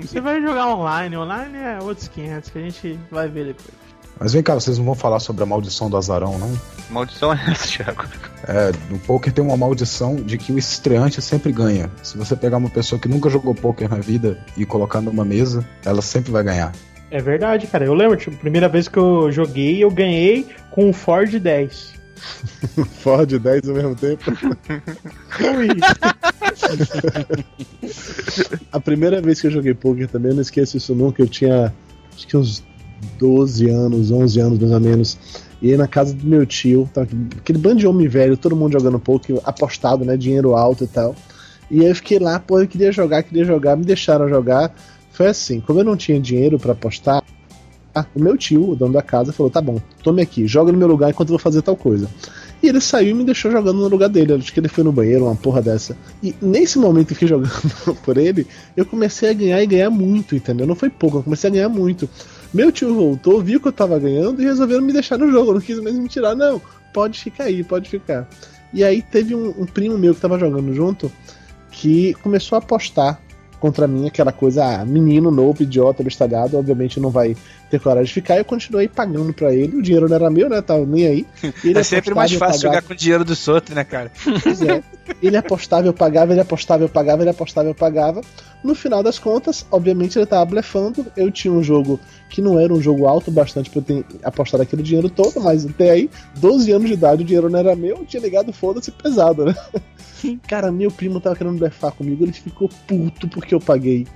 Você vai jogar online, online é outros 500 que a gente vai ver depois. Mas vem cá, vocês não vão falar sobre a maldição do azarão, não? Maldição é essa, Thiago. É, no poker tem uma maldição de que o estreante sempre ganha. Se você pegar uma pessoa que nunca jogou poker na vida e colocar numa mesa, ela sempre vai ganhar. É verdade, cara. Eu lembro, tipo, a primeira vez que eu joguei, eu ganhei com um Ford 10. [laughs] Ford 10 ao mesmo tempo. [laughs] A primeira vez que eu joguei poker também, eu não esqueço isso nunca. Eu tinha acho que uns 12 anos, 11 anos mais ou menos. E aí na casa do meu tio, tava aquele bando de homem velho, todo mundo jogando poker, apostado, né? Dinheiro alto e tal. E aí eu fiquei lá, pô, eu queria jogar, queria jogar, me deixaram jogar. Foi assim, como eu não tinha dinheiro pra apostar, ah, o meu tio, o dono da casa, falou: tá bom, tome aqui, joga no meu lugar enquanto eu vou fazer tal coisa. E ele saiu e me deixou jogando no lugar dele. Acho que ele foi no banheiro, uma porra dessa. E nesse momento que [laughs] jogando por ele, eu comecei a ganhar e ganhar muito, entendeu? Não foi pouco, eu comecei a ganhar muito. Meu tio voltou, viu que eu tava ganhando e resolveram me deixar no jogo. Não quis mais me tirar, não. Pode ficar aí, pode ficar. E aí teve um, um primo meu que tava jogando junto que começou a apostar contra mim, aquela coisa, ah, menino novo, idiota, bestalhado, obviamente não vai ter coragem de ficar. Eu continuei pagando pra ele, o dinheiro não era meu, né? Tava nem aí. Ele é sempre mais fácil jogar com o dinheiro dos outros, né, cara? Pois é. Ele apostava, eu pagava, ele apostava, eu pagava, ele apostava, eu pagava. No final das contas, obviamente ele tava blefando. Eu tinha um jogo que não era um jogo alto bastante pra eu ter apostado aquele dinheiro todo, mas até aí, 12 anos de idade, o dinheiro não era meu, eu tinha ligado foda-se pesado, né? Cara, meu primo tava querendo blefar comigo, ele ficou puto porque eu paguei.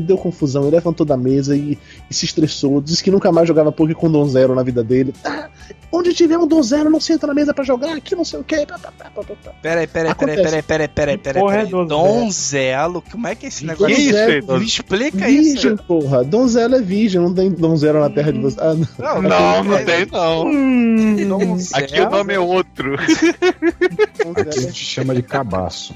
Deu confusão, ele levantou da mesa e, e se estressou, disse que nunca mais jogava Dom Zero na vida dele. Ah, onde tiver um Dom Zero, não senta na mesa pra jogar, aqui não sei o que. Peraí, peraí, peraí, peraí, peraí, peraí, peraí. porra é. Donzelo? Como é que é esse negócio? Que isso, Me Edu? explica virgem, isso. porra. Donzela é virgem, não tem donzela na terra de você. Ah, não. Não, não tem não. Donzelo? Aqui o nome é outro. Aqui a gente chama de cabaço.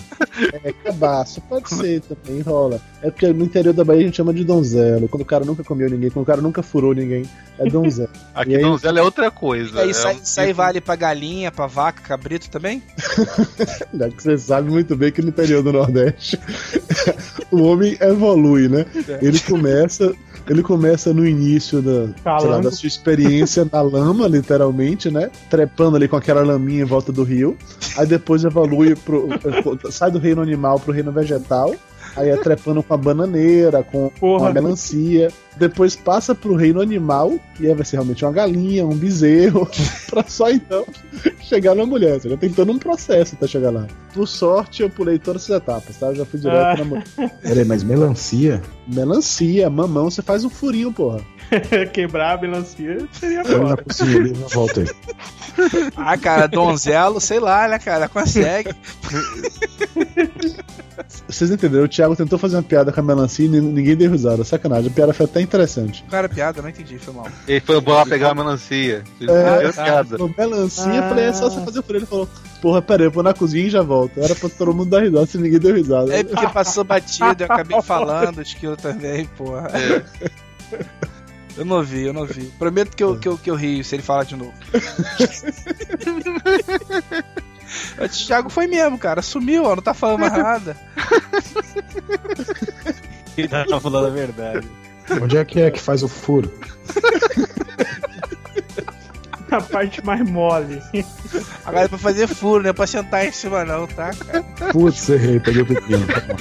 É cabaço, pode ser também, rola. É porque no interior da Bahia a gente chama de donzelo. Quando o cara nunca comeu ninguém, quando o cara nunca furou ninguém, é donzelo. Aqui aí- donzela é outra coisa. Aí, isso aí- isso aí vale pra galinha, pra vaca, cabrito também? [laughs] Já que você sabe muito bem que no interior do Nordeste [laughs] o homem evolui, né? Ele começa, ele começa no início da, lá, da sua experiência na lama, literalmente, né? Trepando ali com aquela laminha em volta do rio. Aí depois evolui pro. sai do reino animal pro reino vegetal. Aí é trepando com a bananeira, com, a melancia. Depois passa pro reino animal, e aí vai ser realmente uma galinha, um bezerro, [laughs] pra só então chegar na mulher. Você já tem todo um processo até chegar lá. Por sorte, eu pulei todas essas etapas, tá? Eu já fui direto Ah. na mulher. Peraí, mas melancia? Melancia, mamão, você faz um furinho, porra. [laughs] Quebrar a melancia seria foda. ali, já volta aí. [laughs] Ah, cara, donzelo, sei lá, né, cara? Consegue. Vocês entenderam? O Thiago tentou fazer uma piada com a melancia e nin- ninguém deu risada. Sacanagem, a piada foi até interessante. Cara, piada, não entendi, foi mal. Ele foi lá pegar a melancia. Ele É, piada. Falou, melancia, eu falei, é só Ah. você fazer o furinho. Ele falou, porra, peraí, eu vou na cozinha e já volto. Era pra todo mundo dar risada, se ninguém deu risada. É porque passou batido, eu acabei falando, esquilo também, porra. [laughs] Eu não vi, eu não vi. Prometo que eu, que eu, que eu rio se ele falar de novo. [laughs] O Thiago foi mesmo, cara. Sumiu, ó, não tá falando mais nada. [laughs] Ele tava falando a verdade. Onde é que é que faz o furo? [laughs] A parte mais mole. Agora é pra fazer furo, não é pra sentar em cima, não, tá, cara? Putz, errei, peguei o pepino. Tá bom.